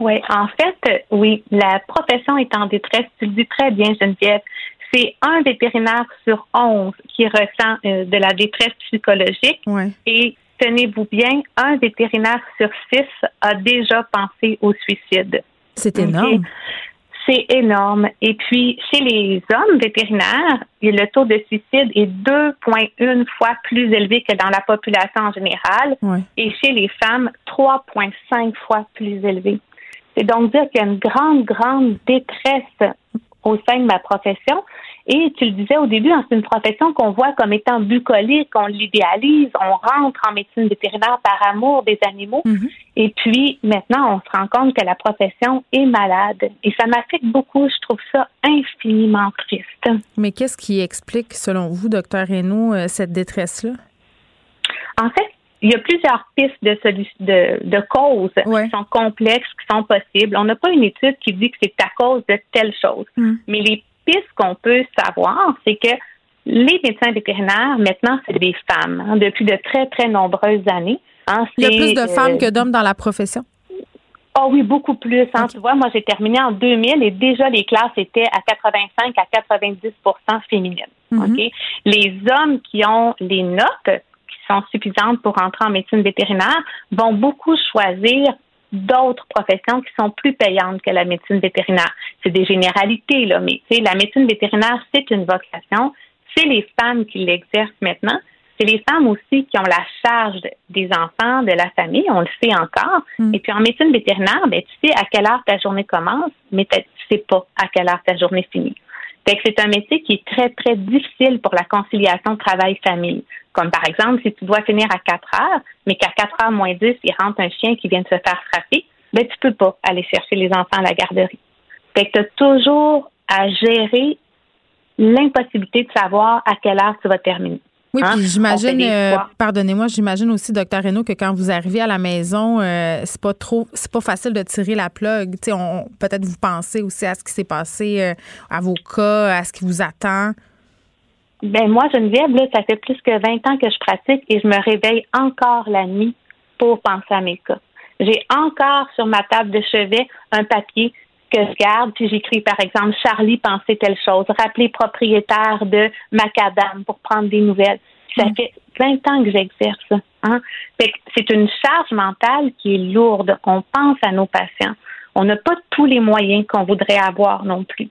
Oui, en fait, oui, la profession est en détresse. Tu le dis très bien, Geneviève c'est un vétérinaire sur onze qui ressent euh, de la détresse psychologique. Et tenez-vous bien, un vétérinaire sur six a déjà pensé au suicide. C'est énorme. C'est énorme. Et puis, chez les hommes vétérinaires, le taux de suicide est 2,1 fois plus élevé que dans la population en général. Et chez les femmes, 3,5 fois plus élevé. C'est donc dire qu'il y a une grande, grande détresse au sein de ma profession. Et tu le disais au début, hein, c'est une profession qu'on voit comme étant bucolique, on l'idéalise, on rentre en médecine vétérinaire par amour des animaux. Mhm. Et puis maintenant, on se rend compte que la profession est malade. Et ça m'affecte beaucoup. Je trouve ça infiniment triste. Mais qu'est-ce qui explique, selon vous, docteur Reynaud, euh, cette détresse-là? En fait, il y a plusieurs pistes de, de, de causes qui sont complexes, qui sont possibles. On n'a pas une étude qui dit que c'est à cause de telle chose. Mm. Mais les pistes qu'on peut savoir, c'est que les médecins vétérinaires, maintenant, c'est des femmes, hein, depuis de très, très nombreuses années. Hein, il y a plus de femmes que d'hommes dans la profession? Oh oui, beaucoup plus. Hein. Tu vois, moi, j'ai terminé en 2000 et déjà les classes étaient à 85 à 90% féminines. Mm-hmm. Les hommes qui ont les notes sont suffisantes pour entrer en médecine vétérinaire vont beaucoup choisir d'autres professions qui sont plus payantes que la médecine vétérinaire. C'est des généralités, là, mais la médecine vétérinaire, c'est une vocation. C'est les femmes qui l'exercent maintenant. C'est les femmes aussi qui ont la charge des enfants, de la famille, on le sait encore. Mm. Et puis en médecine vétérinaire, ben, tu sais à quelle heure ta journée commence, mais tu sais pas à quelle heure ta journée finit. Fait c'est un métier qui est très, très difficile pour la conciliation travail-famille. Comme par exemple, si tu dois finir à 4 heures, mais qu'à 4 heures moins 10, il rentre un chien qui vient de se faire frapper, ben, tu peux pas aller chercher les enfants à la garderie. Fait que tu as toujours à gérer l'impossibilité de savoir à quelle heure tu vas terminer. Oui, hein? puis j'imagine, euh, pardonnez-moi, j'imagine aussi, docteur Renaud, que quand vous arrivez à la maison, euh, c'est pas trop, c'est pas facile de tirer la plug. On, peut-être vous pensez aussi à ce qui s'est passé euh, à vos cas, à ce qui vous attend. Ben moi, Geneviève, là, ça fait plus que 20 ans que je pratique et je me réveille encore la nuit pour penser à mes cas. J'ai encore sur ma table de chevet un papier que je garde, puis j'écris par exemple Charlie pensait telle chose, rappeler propriétaire de macadam pour prendre des nouvelles. Ça mm. fait plein de temps que j'exerce. Hein? C'est une charge mentale qui est lourde. On pense à nos patients. On n'a pas tous les moyens qu'on voudrait avoir non plus.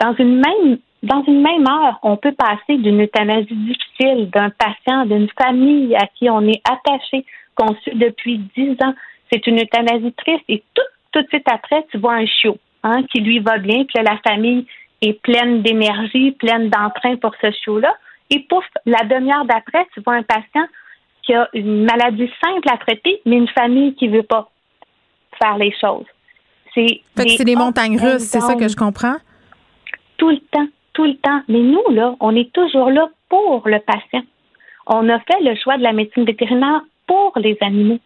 Dans une même dans une même heure, on peut passer d'une euthanasie difficile d'un patient, d'une famille à qui on est attaché, qu'on suit depuis dix ans. C'est une euthanasie triste et tout, tout de suite après, tu vois un chiot hein, qui lui va bien, puis la famille est pleine d'énergie, pleine d'entrain pour ce chiot-là. Et pouf, la demi-heure d'après, tu vois un patient qui a une maladie simple à traiter, mais une famille qui ne veut pas faire les choses. C'est c'est des montagnes russes, c'est ça que je comprends? Tout le temps, tout le temps. Mais nous, là, on est toujours là pour le patient. On a fait le choix de la médecine vétérinaire pour les animaux.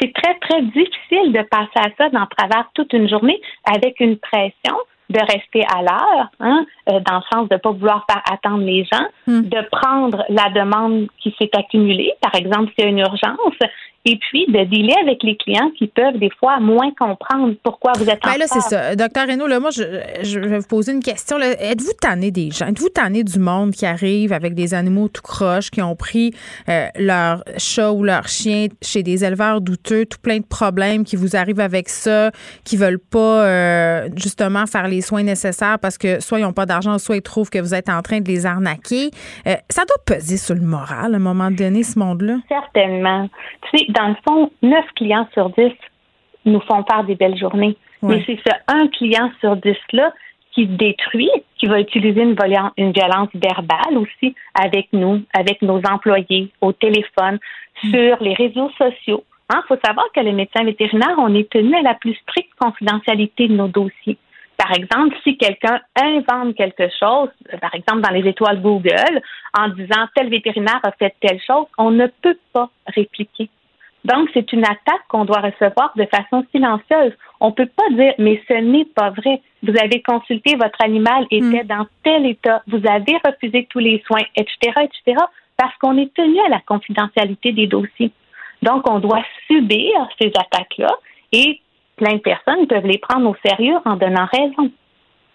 C'est très, très difficile de passer à ça dans travers toute une journée avec une pression de rester à l'heure, hein, euh, dans le sens de ne pas vouloir faire attendre les gens, hmm. de prendre la demande qui s'est accumulée, par exemple s'il y a une urgence, et puis de dealer avec les clients qui peuvent des fois moins comprendre pourquoi vous êtes en ben là, c'est ça. Docteur Renaud, là, moi, je, je, vais vous poser une question. Êtes-vous tanné des gens? Êtes-vous tanné du monde qui arrive avec des animaux tout croches, qui ont pris euh, leur chat ou leur chien chez des éleveurs douteux, tout plein de problèmes, qui vous arrivent avec ça, qui veulent pas euh, justement faire les soins nécessaires parce que soit ils n'ont pas d'argent, soit ils trouvent que vous êtes en train de les arnaquer? Euh, ça doit peser sur le moral à un moment donné, ce monde-là? Certainement. Tu sais, dans le fond, 9 clients sur 10 nous font faire des belles journées. Mais c'est ce un client sur 10-là qui détruit, qui va utiliser une, une, violence verbale aussi avec nous, avec nos employés, au téléphone, mm. sur les réseaux sociaux. Il hein, faut savoir que les médecins vétérinaires, on est tenus à la plus stricte confidentialité de nos dossiers. Par exemple, si quelqu'un invente quelque chose, par exemple dans les étoiles Google, en disant tel vétérinaire a fait telle chose, on ne peut pas répliquer. Donc, c'est une attaque qu'on doit recevoir de façon silencieuse. On ne peut pas dire, mais ce n'est pas vrai. Vous avez consulté, votre animal était hmm. dans tel état, vous avez refusé tous les soins, etc., etc., parce qu'on est tenu à la confidentialité des dossiers. Donc, on doit subir ces attaques-là et plein de personnes peuvent les prendre au sérieux en donnant raison.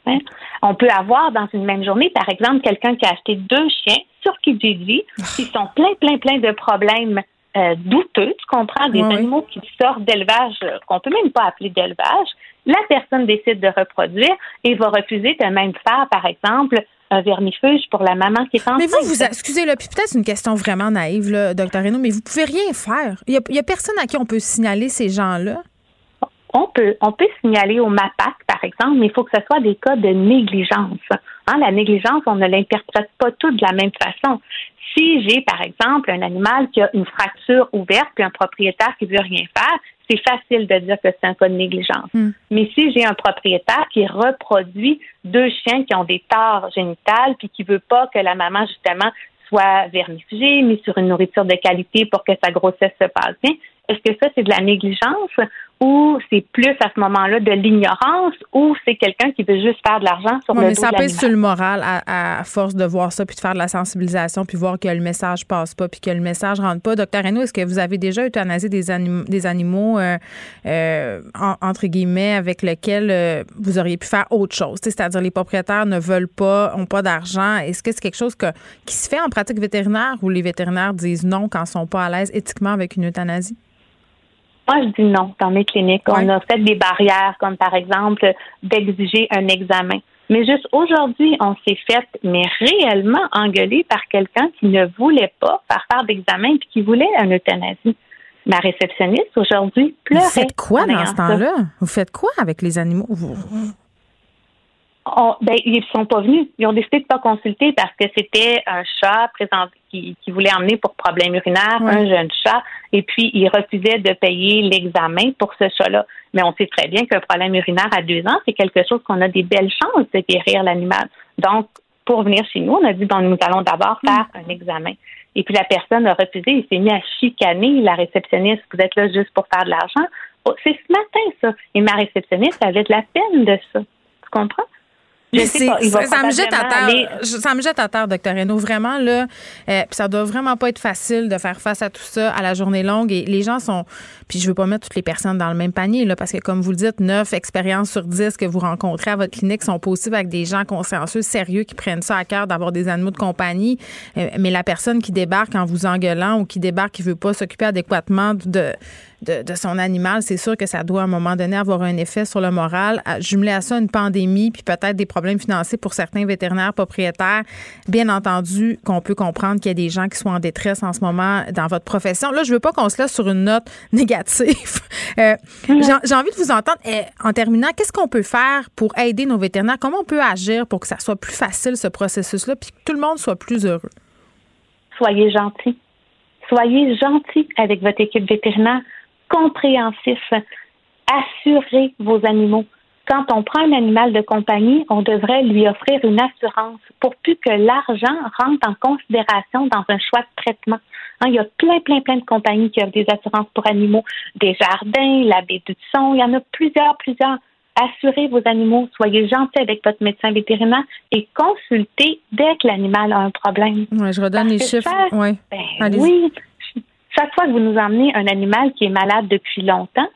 Hein? On peut avoir dans une même journée, par exemple, quelqu'un qui a acheté deux chiens sur Kijiji qui sont plein, plein, plein de problèmes euh, douteux, tu comprends, des animaux qui sortent d'élevage, euh, qu'on peut même pas appeler d'élevage, la personne décide de reproduire et va refuser de même faire, par exemple, un vermifuge pour la maman qui est enceinte. Mais vous, vous excusez-le, puis peut-être une question vraiment naïve, là, docteur Renaud, mais vous pouvez rien faire. Il n'y a, a, personne à qui on peut signaler ces gens-là. On peut, on peut signaler au MAPAC, par exemple, mais il faut que ce soit des cas de négligence. Hein, la négligence, on ne l'interprète pas tout de la même façon. Si j'ai, par exemple, un animal qui a une fracture ouverte puis un propriétaire qui veut rien faire, c'est facile de dire que c'est un cas de négligence. Hmm. Mais si j'ai un propriétaire qui reproduit deux chiens qui ont des torts génitales puis qui veut pas que la maman, justement, soit vermifugée, mise sur une nourriture de qualité pour que sa grossesse se passe bien, est-ce que ça, c'est de la négligence? Ou c'est plus à ce moment-là de l'ignorance ou c'est quelqu'un qui veut juste faire de l'argent sur le mais ça pèse sur le moral à, force de voir ça puis de faire de la sensibilisation puis voir que le message passe pas puis que le message rentre pas. Docteur Renaud, est-ce que vous avez déjà euthanasié des, animaux, des animaux euh, euh, entre guillemets avec lesquels euh, vous auriez pu faire autre chose? C'est-à-dire les propriétaires ne veulent pas, ont pas d'argent. Est-ce que c'est quelque chose que, qui se fait en pratique vétérinaire ou les vétérinaires disent non quand ils sont pas à l'aise éthiquement avec une euthanasie? Moi, je dis non dans mes cliniques. On a fait des barrières, comme par exemple d'exiger un examen. Mais juste aujourd'hui, on s'est fait, mais réellement engueuler par quelqu'un qui ne voulait pas faire faire d'examen et qui voulait un euthanasie. Ma réceptionniste aujourd'hui pleurait. Vous faites quoi dans ce temps-là? Vous faites quoi avec les animaux? Ben, ils sont pas venus. Ils ont décidé de pas consulter parce que c'était un chat présent qui, qui voulait emmener pour problème urinaire, un jeune chat, et puis ils refusaient de payer l'examen pour ce chat-là. Mais on sait très bien qu'un problème urinaire à deux ans, c'est quelque chose qu'on a des belles chances de guérir l'animal. Donc, pour venir chez nous. On a dit, bon, nous allons d'abord faire un examen. Et puis la personne a refusé, il s'est mis à chicaner la réceptionniste. Vous êtes là juste pour faire de l'argent. Oh, c'est ce matin, ça. Et ma réceptionniste avait de la peine de ça. Tu comprends? Ça, me jette à terre. Ça me jette à terre, docteur Renaud. Vraiment, là, euh, ça doit vraiment pas être facile de faire face à tout ça à la journée longue. Et les gens sont. Puis je veux pas mettre toutes les personnes dans le même panier, là, parce que comme vous le dites, neuf expériences sur dix que vous rencontrez à votre clinique sont possibles avec des gens consciencieux, sérieux, qui prennent ça à cœur d'avoir des animaux de compagnie. Euh, mais la personne qui débarque en vous engueulant ou qui débarque qui veut pas s'occuper adéquatement de de, son animal, c'est sûr que ça doit à un moment donné avoir un effet sur le moral. Jumeler à ça une pandémie, puis peut-être des problèmes financiers pour certains vétérinaires propriétaires. Bien entendu qu'on peut comprendre qu'il y a des gens qui sont en détresse en ce moment dans votre profession. Là, je veux pas qu'on se laisse sur une note négative. Euh, j'ai envie de vous entendre. Eh, en terminant, qu'est-ce qu'on peut faire pour aider nos vétérinaires? Comment on peut agir pour que ça soit plus facile, ce processus-là, puis que tout le monde soit plus heureux? Soyez gentils. Soyez gentils avec votre équipe vétérinaire compréhensif. Assurez vos animaux. Quand on prend un animal de compagnie, on devrait lui offrir une assurance pour plus que l'argent rentre en considération dans un choix de traitement. Hein, il y a plein, plein, plein de compagnies qui offrent des assurances pour animaux, des jardins, la baie du son, il y en a plusieurs, plusieurs. Assurez vos animaux, soyez gentils avec votre médecin vétérinaire et consultez dès que l'animal a un problème. Ouais, je redonne les chiffres. Ben oui, chaque fois que vous nous emmenez un animal qui est malade depuis longtemps,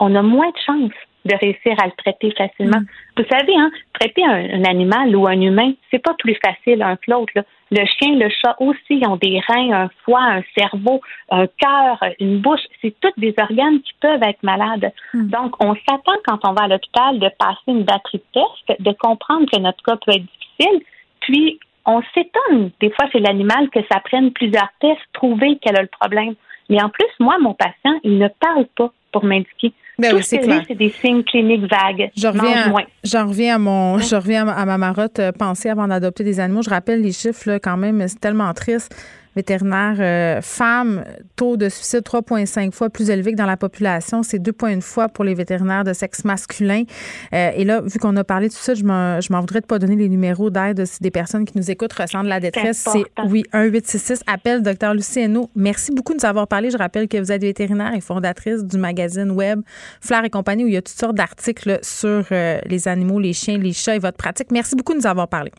on a moins de chances de réussir à le traiter facilement. Mm. Vous savez, hein, traiter un, animal ou un humain, c'est pas plus facile un que l'autre. Le chien, le chat aussi ont des reins, un foie, un cerveau, un cœur, une bouche. C'est tous des organes qui peuvent être malades. Mm. Donc, on s'attend quand on va à l'hôpital de passer une batterie de tests, de comprendre que notre cas peut être difficile, puis on s'étonne. Des fois, c'est l'animal que ça prenne plusieurs tests, trouver quel a le problème. Mais en plus, moi, mon patient, il ne parle pas pour m'indiquer. Ben Tout ce que c'est des signes cliniques vagues. Je reviens, j'en reviens à mon, je reviens à ma marotte euh, pensée avant d'adopter des animaux. Je rappelle les chiffres là, quand même, c'est tellement triste vétérinaire euh, femmes, taux de suicide 3,5 fois plus élevé que dans la population. C'est 2,1 fois pour les vétérinaires de sexe masculin. Euh, et là, vu qu'on a parlé de tout ça, je m'en voudrais de pas donner les numéros d'aide si des personnes qui nous écoutent ressentent la détresse. C'est, oui, 1-866, appelle Dr. Lucie Hainaut. Merci beaucoup de nous avoir parlé. Je rappelle que vous êtes vétérinaire et fondatrice du magazine web Fleur et compagnie où il y a toutes sortes d'articles sur euh, les animaux, les chiens, les chats et votre pratique. Merci beaucoup de nous avoir parlé.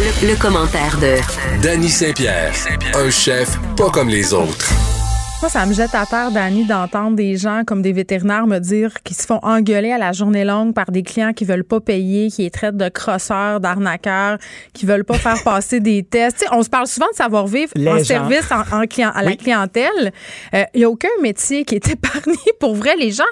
Le, commentaire de Danny Saint-Pierre, un chef pas comme les autres. Moi, ça me jette à terre, Danny, d'entendre des gens comme des vétérinaires me dire qu'ils se font engueuler à la journée longue par des clients qui veulent pas payer, qui les traitent de crosseurs, d'arnaqueurs, qui veulent pas faire passer des tests. on se parle souvent de savoir-vivre en service en, client, à la clientèle. Il euh, n'y a aucun métier qui est épargné. Pour vrai, les gens,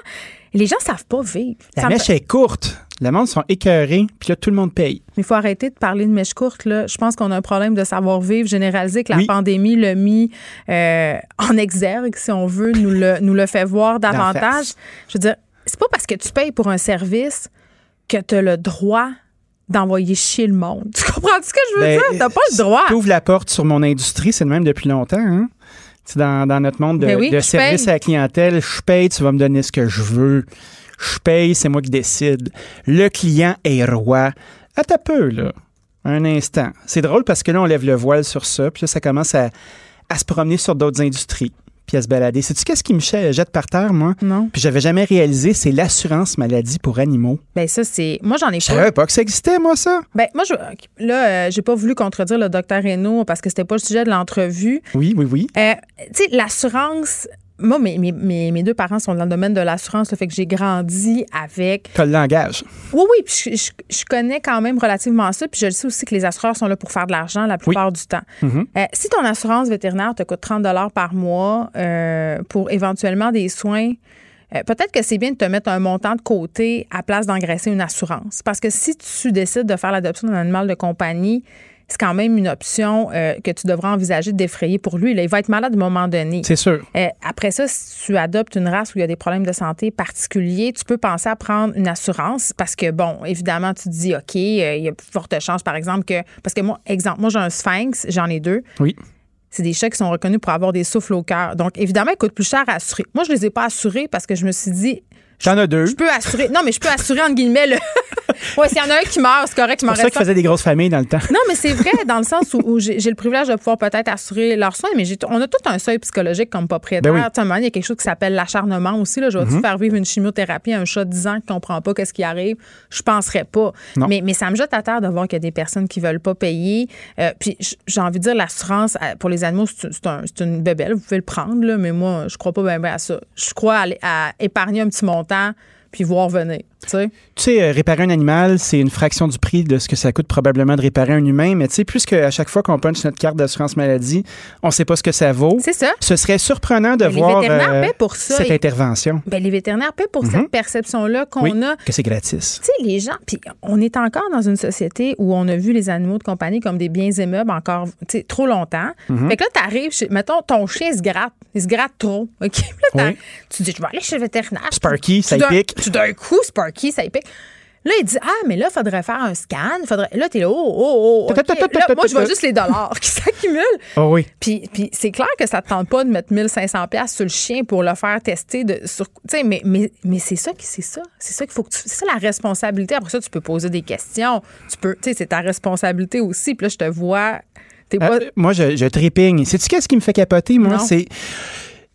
les gens savent pas vivre. La mèche est courte. Le monde sont écœurés, puis là, tout le monde paye. Mais il faut arrêter de parler de mèche courte. Là. Je pense qu'on a un problème de savoir-vivre généralisé que la pandémie l'a mis euh, en exergue, si on veut, nous le, nous le fait voir davantage. Je veux dire, c'est pas parce que tu payes pour un service que tu as le droit d'envoyer chier le monde. Tu comprends ce que je veux ben, dire? T'as pas le droit. Tu ouvres la porte sur mon industrie, c'est le même depuis longtemps. Hein? Dans, dans, notre monde de, ben de service à la clientèle, je paye, tu vas me donner ce que je veux je paye, c'est moi qui décide. Le client est roi. À peu, là. Un instant. C'est drôle parce que là, on lève le voile sur ça, puis là, ça commence à, se promener sur d'autres industries puis à se balader. Sais-tu qu'est-ce qui me jette par terre, moi? Non. Puis j'avais jamais réalisé, c'est l'assurance maladie pour animaux. Ben ça, c'est... Moi, j'en ai pas... Je savais pas que ça existait, moi, ça. Ben moi, je... là, euh, j'ai pas voulu contredire le docteur Renault parce que c'était pas le sujet de l'entrevue. Oui, oui, oui. Euh, tu sais, l'assurance moi, mes, mes, mes, deux parents sont dans le domaine de l'assurance, le fait que j'ai grandi avec. Tu le langage. Oui, oui. Puis je, connais quand même relativement ça. Puis je sais aussi que les assureurs sont là pour faire de l'argent la plupart du temps. Mm-hmm. Euh, si ton assurance vétérinaire te coûte 30 par mois euh, pour éventuellement des soins, euh, peut-être que c'est bien de te mettre un montant de côté à place d'engraisser une assurance. Parce que si tu décides de faire l'adoption d'un animal de compagnie, c'est quand même une option euh, que tu devras envisager de défrayer pour lui. il va être malade à un moment donné. C'est sûr. Euh, après ça, si tu adoptes une race où il y a des problèmes de santé particuliers, tu peux penser à prendre une assurance parce que, bon, évidemment, tu te dis, OK, euh, il y a plus forte chance, par exemple, que. Parce que moi, exemple, moi, j'ai un sphinx, j'en ai deux. Oui. C'est des chats qui sont reconnus pour avoir des souffles au cœur. Donc, évidemment, ils coûtent plus cher à assurer. Moi, je ne les ai pas assurés parce que je me suis dit, J'en ai deux. Je peux assurer. Non, mais je peux assurer, entre guillemets, le. ouais, s'il y en a un qui meurt, c'est correct, je m'en C'est ça qui faisait des grosses familles dans le temps. Non, mais c'est vrai, dans le sens où, j'ai le privilège de pouvoir peut-être assurer leurs soins, mais on a tout un seuil psychologique comme propriétaire. Ben oui. il y a quelque chose qui s'appelle l'acharnement aussi. Là. Je vais-tu mm-hmm. faire vivre une chimiothérapie à un chat de 10 ans qui ne comprend pas qu'est-ce qui arrive? Je penserais pas. Mais, mais ça me jette à terre de voir qu'il y a des personnes qui veulent pas payer. Euh, puis j'ai envie de dire, l'assurance euh, pour les animaux, c'est une bébelle. Vous pouvez le prendre, là, mais moi, je crois pas bien à ça. Je crois à épargner un petit montant tá? Puis voir venir. Tu sais, tu sais euh, réparer un animal, c'est une fraction du prix de ce que ça coûte probablement de réparer un humain. Mais tu sais, puisque à chaque fois qu'on punch notre carte d'assurance maladie, on ne sait pas ce que ça vaut. C'est ça. Ce serait surprenant de voir euh, pour ça. cette intervention. Ben, les vétérinaires paient pour cette mhm. perception-là qu'on a. Que c'est gratis. Tu sais, les gens. Puis on est encore dans une société où on a vu les animaux de compagnie comme des biens immeubles encore trop longtemps. Mhm. Fait que là, tu arrives, mettons, ton chien se gratte. Il se gratte trop. OK? Tu dis, je vais aller chez le vétérinaire. Sparky, ça pique. Tout d'un coup, Sparky, ça y pique. Là, il dit Ah, mais là, il faudrait faire un scan. Faudrait... Là, t'es là, oh, oh, oh. Là, moi, je vois juste les dollars qui s'accumulent. Oh oui. Puis, puis c'est clair que ça ne te tente pas de mettre 1500$ sur le chien pour le faire tester. De, sur, mais mais, mais c'est ça, c'est ça. C'est ça qu'il faut que tu. C'est ça la responsabilité. Après ça, tu peux poser des questions. Tu peux. Tu sais, c'est ta responsabilité aussi. Puis là, je te vois. T'es pas... Euh, moi, je, je trépigne. Sais-tu qu'est-ce qui me fait capoter, moi? C'est.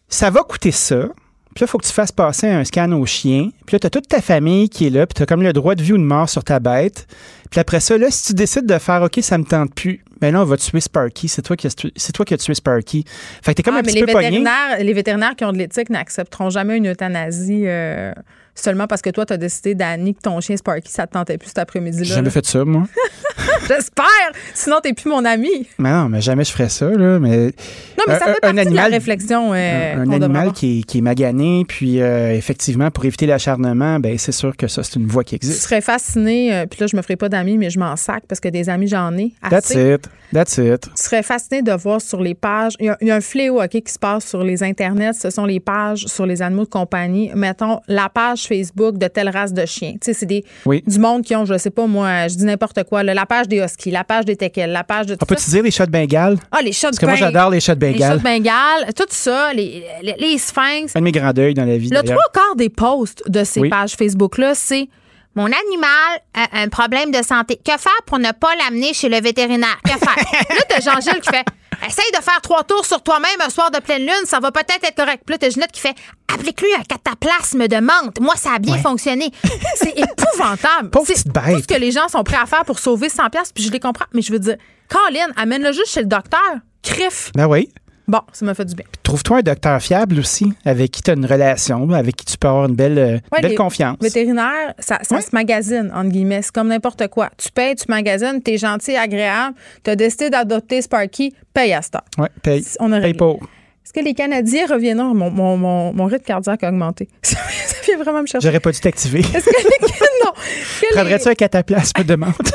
Ça va coûter ça puis là, il faut que tu fasses passer un scan au chien. Puis là, tu as toute ta famille qui est là. Puis tu as comme le droit de vie ou de mort sur ta bête. Puis après ça, là, si tu décides de faire OK, ça me tente plus, ben là, on va tuer Sparky. C'est toi qui as, c'est toi qui as tué Sparky. Fait que t'es comme un petit les peu vétérinaires, Les vétérinaires qui ont de l'éthique n'accepteront jamais une euthanasie. Euh, seulement parce que toi, tu as décidé, Danny, que ton chien Sparky, ça te tentait plus cet après-midi-là. J'ai jamais fait ça, moi. J'espère! Sinon, t'es plus mon ami. Mais non, mais jamais je ferais ça, là. Mais, non, mais ça fait un, animal, de la réflexion. Euh, un, animal qui est, qui est, magané, puis euh, effectivement, pour éviter l'acharnement, ben c'est sûr que ça, c'est une voie qui existe. Je serais fasciné, euh, puis là, je me ferai pas d'amis, mais je m'en sac parce que des amis, j'en ai. That's it. That's it. Tu serais fasciné de voir sur les pages. Il y a, un fléau OK, qui se passe sur les internets. Ce sont les pages sur les animaux de compagnie. Mettons la page Facebook de telle race de chien. Tu sais, c'est des du monde qui ont, je sais pas moi, je dis n'importe quoi. la page des huskies, la page des teckels, la page de. On peut-tu dire les chats de Bengale? Ah, les chats de Parce que moi, j'adore les chats de Bengale. Les chats de Bengale, tout ça, les, les, sphinx. Un de mes grands deuils dans la vie. Le trois quarts des posts de ces pages Facebook-là, c'est mon animal a un problème de santé. Que faire pour ne pas l'amener chez le vétérinaire? Que faire? là, t'as Jean-Gilles qui fait Essaye de faire trois tours sur toi-même un soir de pleine lune, ça va peut-être être correct. Puis là, t'as Ginette qui fait Applique-lui un cataplasme de menthe. Moi, ça a bien fonctionné. C'est épouvantable. C'est tout ce que les gens sont prêts à faire pour sauver 100$, puis je les comprends. Mais je veux dire, Colin, amène-le juste chez le docteur. Crif. Ben oui. Bon, ça m'a fait du bien. Trouve-toi un docteur fiable aussi, avec qui tu as une relation, avec qui tu peux avoir une belle, euh, belle confiance. Vétérinaire, ça, ça se magasine, entre guillemets. C'est comme n'importe quoi. Tu payes, tu magasines, tu es gentil, agréable, tu as décidé d'adopter Sparky, paye à ce temps. Oui, paye. On paye pour. Est-ce que les Canadiens reviendront? Mon, mon, mon, mon rythme cardiaque a augmenté. ça vient vraiment me chercher. J'aurais pas dû t'activer. Est-ce que les... Non. Prendrais-tu un cataplasme de menthe?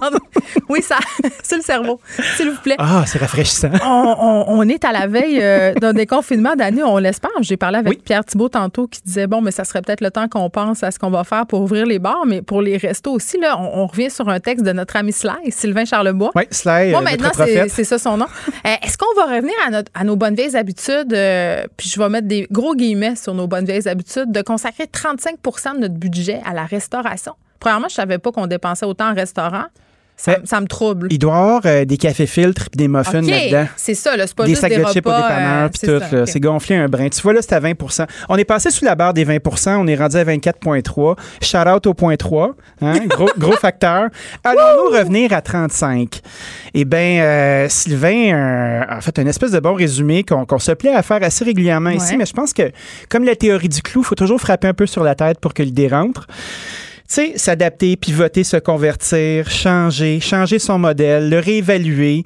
oui, ça, c'est le cerveau, s'il vous plaît. Ah, c'est rafraîchissant. On, on, est à la veille euh, d'un déconfinement d'année, on l'espère. J'ai parlé avec Pierre Thibault tantôt qui disait, bon, mais ça serait peut-être le temps qu'on pense à ce qu'on va faire pour ouvrir les bars, mais pour les restos aussi, là, on, revient sur un texte de notre ami Sly, Sylvain Charlebois. Oui, Sly, Bon, maintenant, c'est ça son nom. Euh, est-ce qu'on va revenir à, notre, à nos bonnes vieilles habitudes, euh, puis je vais mettre des gros guillemets sur nos bonnes vieilles habitudes, de consacrer 35 de notre budget à la restauration? Premièrement, je savais pas qu'on dépensait autant en restaurant. Ça, me trouble. Il doit y avoir euh, des cafés filtres et des muffins là-dedans. C'est ça, c'est pas des juste sacs des de chips au dépanneur puis tout. C'est gonflé un brin. Tu vois, là, c'est à 20 On est passé sous la barre des 20% On est rendu à 24,3 Shout out au point 3. Hein? Gros, gros facteur. Allons-nous revenir à 35 Eh bien, euh, Sylvain a fait une espèce de bon résumé qu'on se plaît à faire assez régulièrement ici, mais je pense que, comme la théorie du clou, il faut toujours frapper un peu sur la tête pour que l'idée rentre sais, s'adapter, pivoter, se convertir, changer, changer son modèle, le réévaluer,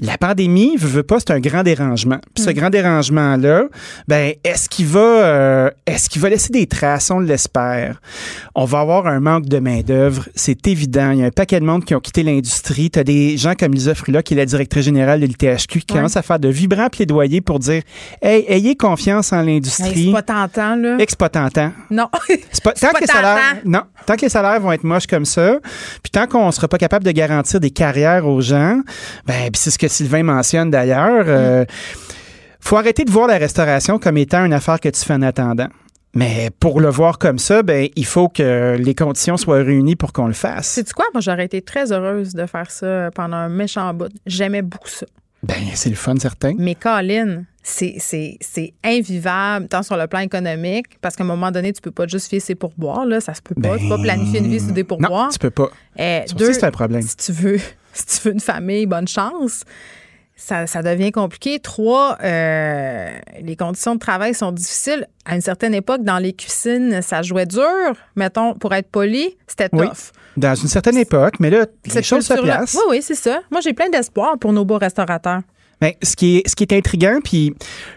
la pandémie, veut, veut pas, c'est un grand dérangement. Puis ce mm. grand dérangement-là, ben, est-ce qu'il va, euh, est-ce qu'il va laisser des traces? On l'espère. On va avoir un manque de main-d'œuvre. C'est évident. Il y a un paquet de monde qui ont quitté l'industrie. Tu as des gens comme Lisa Frula, qui est la directrice générale de l'ITHQ, qui commence à faire de vibrants plaidoyers pour dire, hey, ayez confiance en l'industrie. c'est pas tentant, là. C'est pas tentant. Non. C'est pas, tant que les salaires, non. Tant que les salaires vont être moches comme ça, puis tant qu'on sera pas capable de garantir des carrières aux gens, ben, c'est ce que Sylvain mentionne d'ailleurs. Euh, faut arrêter de voir la restauration comme étant une affaire que tu fais en attendant. Mais pour le voir comme ça, ben, il faut que les conditions soient réunies pour qu'on le fasse. C'est quoi? Moi, j'aurais été très heureuse de faire ça pendant un méchant bout. J'aimais beaucoup ça. Ben, c'est le fun, certain. Mais Colin, c'est invivable, tant sur le plan économique, parce qu'à un moment donné, tu peux pas juste fier ses pourboires, là, ça se peut pas. tu peux pas planifier une vie sur des pourboires. Non, tu peux pas. Eh, deux, c'est un problème. Si tu, veux, si tu veux une famille, bonne chance ça, ça, devient compliqué. Trois, euh, les conditions de travail sont difficiles. À une certaine époque, dans les cuisines, ça jouait dur. Mettons, pour être poli, c'était tough. Dans une certaine époque, mais là, les choses se placent. Oui, oui, c'est ça. Moi, j'ai plein d'espoir pour nos beaux restaurateurs. Mais ben, ce qui est, ce qui est intriguant, puis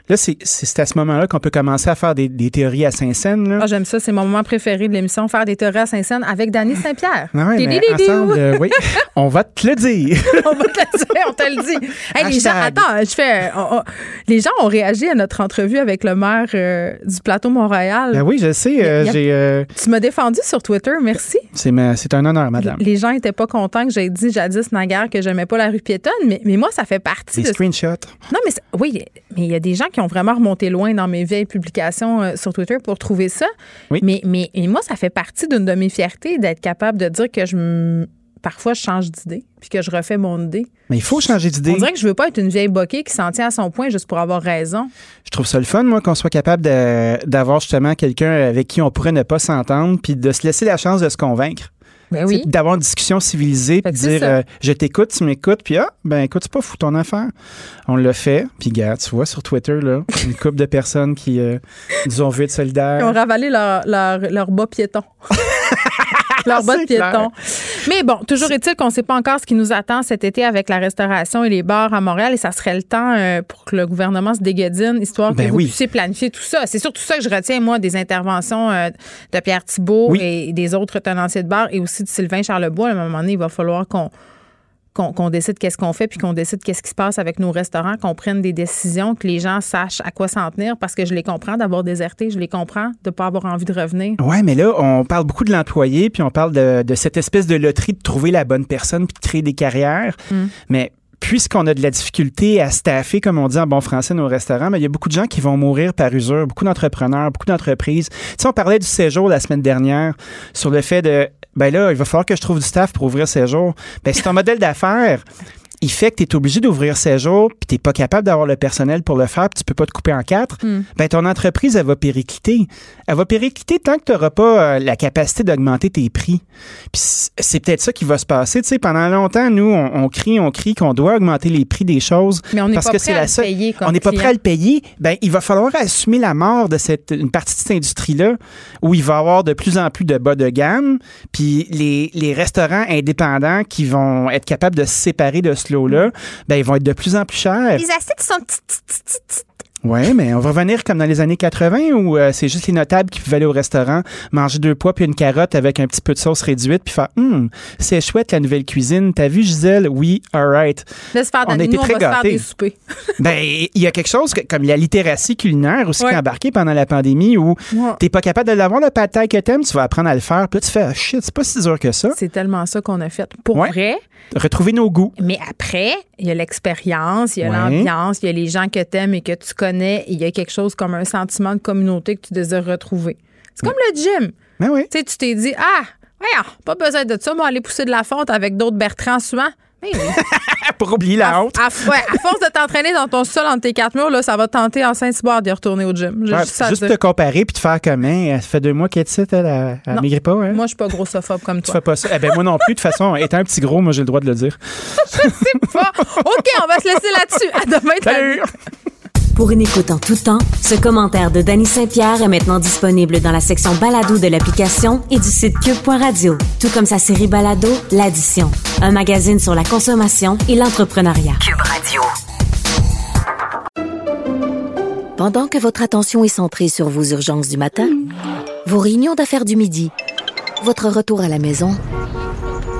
là, c'est, à ce moment-là qu'on peut commencer à faire des, théories à Saint-Saëns. Ah, j'aime ça, c'est mon moment préféré de l'émission, faire des théories à Saint-Saëns avec Dany Saint-Pierre. Ah ensemble, euh, oui, on va te le dire. on va te le dire, on te le dit. les gens, attends, je fais, les gens ont réagi à notre entrevue avec le maire euh, du plateau Montréal. Ben oui, je sais. Euh, tu m'as défendu sur Twitter, merci. C'est, un honneur, madame. Les gens n'étaient pas contents que j'ai dit jadis naguère que j'aimais pas la rue piétonne, mais, mais moi, ça fait partie de non, mais oui, mais il y a des gens qui ont vraiment remonté loin dans mes vieilles publications euh, sur Twitter pour trouver ça. Oui. Mais, mais moi, ça fait partie d'une de mes fiertés d'être capable de dire que je parfois je change d'idée puis que je refais mon idée. Mais il faut changer d'idée. On dirait que je veux pas être une vieille boquée qui s'en tient à son point juste pour avoir raison. Je trouve ça le fun, moi, qu'on soit capable d'avoir justement quelqu'un avec qui on pourrait ne pas s'entendre puis de se laisser la chance de se convaincre. Ben oui. D'avoir une discussion civilisée, puis dire euh, je t'écoute, tu m'écoutes, puis ah, ben écoute, c'est pas fou ton affaire. On l'a fait, puis gars, tu vois sur Twitter, là, une couple de personnes qui euh, nous ont vu être solidaires. Ils ont ravalé leur, leur, leur bas piéton. leur bas de piéton. Mais bon, toujours est-il qu'on ne sait pas encore ce qui nous attend cet été avec la restauration et les bars à Montréal et ça serait le temps euh, pour que le gouvernement se dégadine, histoire ben que vous puissiez planifier tout ça. C'est surtout ça que je retiens, moi, des interventions euh, de Pierre Thibault et des autres tenanciers de bars et aussi de Sylvain Charlebois. À un moment donné, il va falloir qu'on qu'on décide qu'est-ce qu'on fait, puis qu'on décide qu'est-ce qui se passe avec nos restaurants, qu'on prenne des décisions, que les gens sachent à quoi s'en tenir, parce que je les comprends d'avoir déserté, je les comprends de ne pas avoir envie de revenir. Oui, mais là, on parle beaucoup de l'employé, puis on parle de, cette espèce de loterie de trouver la bonne personne, puis de créer des carrières. Mm. Mais puisqu'on a de la difficulté à staffer, comme on dit en bon français, nos restaurants, mais il y a beaucoup de gens qui vont mourir par usure, beaucoup d'entrepreneurs, beaucoup d'entreprises. Tu sais, on parlait du séjour la semaine dernière sur le fait de ben là, il va falloir que je trouve du staff pour ouvrir ces jours. Ben, c'est un modèle d'affaires il fait que tu es obligé d'ouvrir ses jours, puis tu n'es pas capable d'avoir le personnel pour le faire, puis tu peux pas te couper en quatre, hmm. ben ton entreprise, elle va péricliter. Elle va péricliter tant que tu n'auras pas euh, la capacité d'augmenter tes prix. Puis c'est peut-être ça qui va se passer. Tu sais, pendant longtemps, nous, on, crie, on crie qu'on doit augmenter les prix des choses. Mais on n'est pas prêt à le payer. on n'est pas prêt à le payer. Ben, il va falloir assumer la mort de cette une partie de cette industrie-là où il va y avoir de plus en plus de bas de gamme, puis les, les restaurants indépendants qui vont être capables de se séparer de ce là ben, ils vont être de plus en plus chers. Les assiettes sont oui, mais on va revenir comme dans les années 80 où euh, c'est juste les notables qui pouvaient aller au restaurant, manger deux pois puis une carotte avec un petit peu de sauce réduite puis faire hum, c'est chouette la nouvelle cuisine. T'as vu Gisèle? Oui, alright. Laisse faire on a été très gâtés. ben il y a quelque chose comme la littératie culinaire aussi qui est embarquée pendant la pandémie où t'es pas capable de l'avoir le pâté que t'aimes, tu vas apprendre à le faire puis tu fais ah, shit, c'est pas si dur que ça. C'est tellement ça qu'on a fait. Pour vrai. Retrouver nos goûts. Mais après, il y a l'expérience, il y a l'ambiance, il y a les gens que t'aimes et que tu connais il y a quelque chose comme un sentiment de communauté que tu désires retrouver. C'est comme le gym. Ben oui. Tu sais, tu t'es dit, ah, pas besoin de ça, moi, aller pousser de la fonte avec d'autres Bertrand souvent. Oui. Pour oublier la honte. À, à, force de t'entraîner dans ton sol entre tes quatre murs, là, ça va tenter en Saint-Cyboire d'y retourner au gym. juste, te comparer puis te faire comme, hein, ça fait deux mois qu'elle est ici, elle, elle, maigrit pas. Hein? Moi, je suis pas grossophobe comme toi. Tu fais pas ça. Eh ben, moi non plus. De toute façon, étant un petit gros, moi, j'ai le droit de le dire. je sais pas. OK, on va se laisser là-dessus. À demain. Salut. Pour une écoute en tout temps, ce commentaire de Danny Saint-Pierre est maintenant disponible dans la section balado de l'application et du site cube.radio, tout comme sa série balado L'Addition, un magazine sur la consommation et l'entrepreneuriat. Cube Radio. Pendant que votre attention est centrée sur vos urgences du matin, vos réunions d'affaires du midi, votre retour à la maison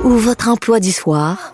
ou votre emploi du soir,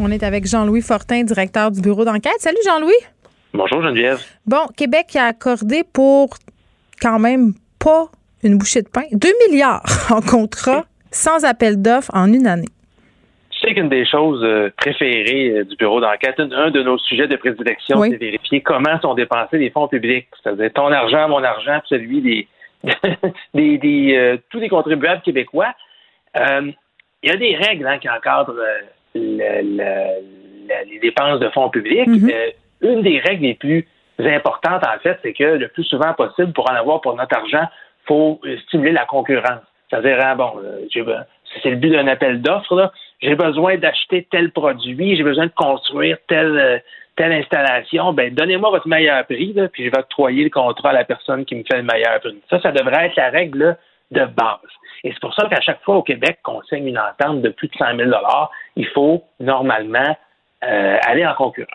On est avec Jean-Louis Fortin, directeur du bureau d'enquête. Salut Jean-Louis. Bonjour Geneviève. Bon, Québec a accordé pour quand même pas une bouchée de pain 2 milliards en contrat sans appel d'offres en une année. Je sais qu'une des choses euh, préférées euh, du bureau d'enquête, un de nos sujets de prédilection, c'est vérifier comment sont dépensés les fonds publics. C'est-à-dire ton argent, mon argent, celui des, des, euh, tous les contribuables québécois. il y a des règles hein, qui encadrent les dépenses de fonds publics. Mm-hmm. une des règles les plus importantes, en fait, c'est que le plus souvent possible, pour en avoir pour notre argent, il faut stimuler la concurrence. C'est-à-dire, hein, bon, c'est le but d'un appel d'offres, j'ai besoin d'acheter tel produit, j'ai besoin de construire telle, euh, telle installation, ben donnez-moi votre meilleur prix, là, puis je vais octroyer le contrat à la personne qui me fait le meilleur prix. Ça, ça devrait être la règle de base. Et c'est pour ça qu'à chaque fois au Québec qu'on signe une entente de plus de 100 000 il faut normalement euh, aller en concurrence.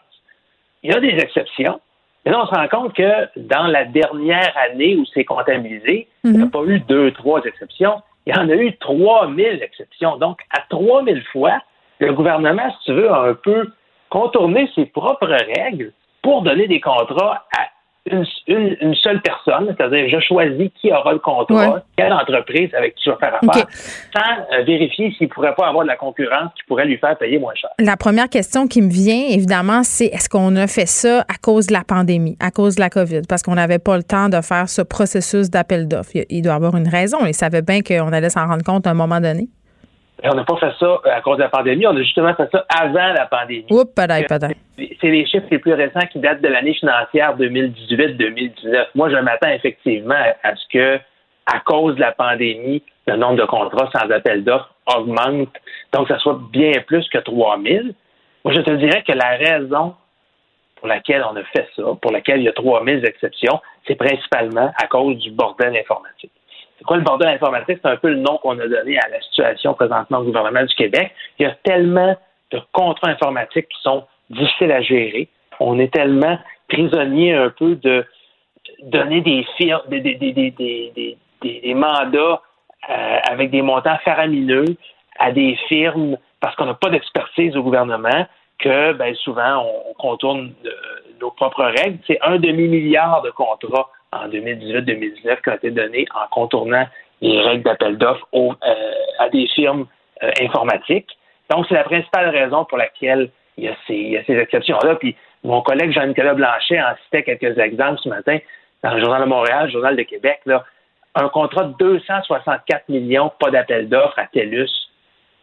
Il y a des exceptions. Mais là, on se rend compte que dans la dernière année où c'est comptabilisé, il n'y a mhm. pas eu deux, trois exceptions il y en a eu 3000 exceptions. Donc, à 3000 fois, le gouvernement, si tu veux, a un peu contourné ses propres règles pour donner des contrats à une, seule personne, c'est-à-dire je choisis qui aura le contrat, quelle entreprise avec qui je vais faire affaire, sans euh, vérifier s'il ne pourrait pas avoir de la concurrence qui pourrait lui faire payer moins cher. La première question qui me vient, évidemment, c'est est-ce qu'on a fait ça à cause de la pandémie, à cause de la COVID, parce qu'on n'avait pas le temps de faire ce processus d'appel d'offres. Il doit y avoir une raison. Ils savaient bien qu'on allait s'en rendre compte à un moment donné. On n'a pas fait ça à cause de la pandémie, on a justement fait ça avant la pandémie. Oups. C'est les chiffres les plus récents qui datent de l'année financière 2018-2019. Moi, je m'attends effectivement à ce que, à cause de la pandémie, le nombre de contrats sans appel d'offres augmente, donc ça soit bien plus que 3000. Moi, je te dirais que la raison pour laquelle on a fait ça, pour laquelle il y a 3000 exceptions, c'est principalement à cause du bordel informatique. C'est quoi le bordel informatique? C'est un peu le nom qu'on a donné à la situation présentement au gouvernement du Québec. Il y a tellement de contrats informatiques qui sont difficiles à gérer. On est tellement prisonnier un peu de donner des firmes, des, des, des, mandats euh, avec des montants faramineux à des firmes parce qu'on n'a pas d'expertise au gouvernement que ben, souvent on contourne euh, nos propres règles. C'est un demi-milliard de contrats en 2018-2019 qui ont été donnés en contournant les règles d'appel d'offres euh, à des firmes euh, informatiques. Donc, c'est la principale raison pour laquelle il y a ces, ces exceptions-là. Puis, mon collègue Jean-Nicolas Blanchet en citait quelques exemples ce matin dans le Journal de Montréal, le Journal de Québec. Là, un contrat de 264 millions, pas d'appel d'offres à TELUS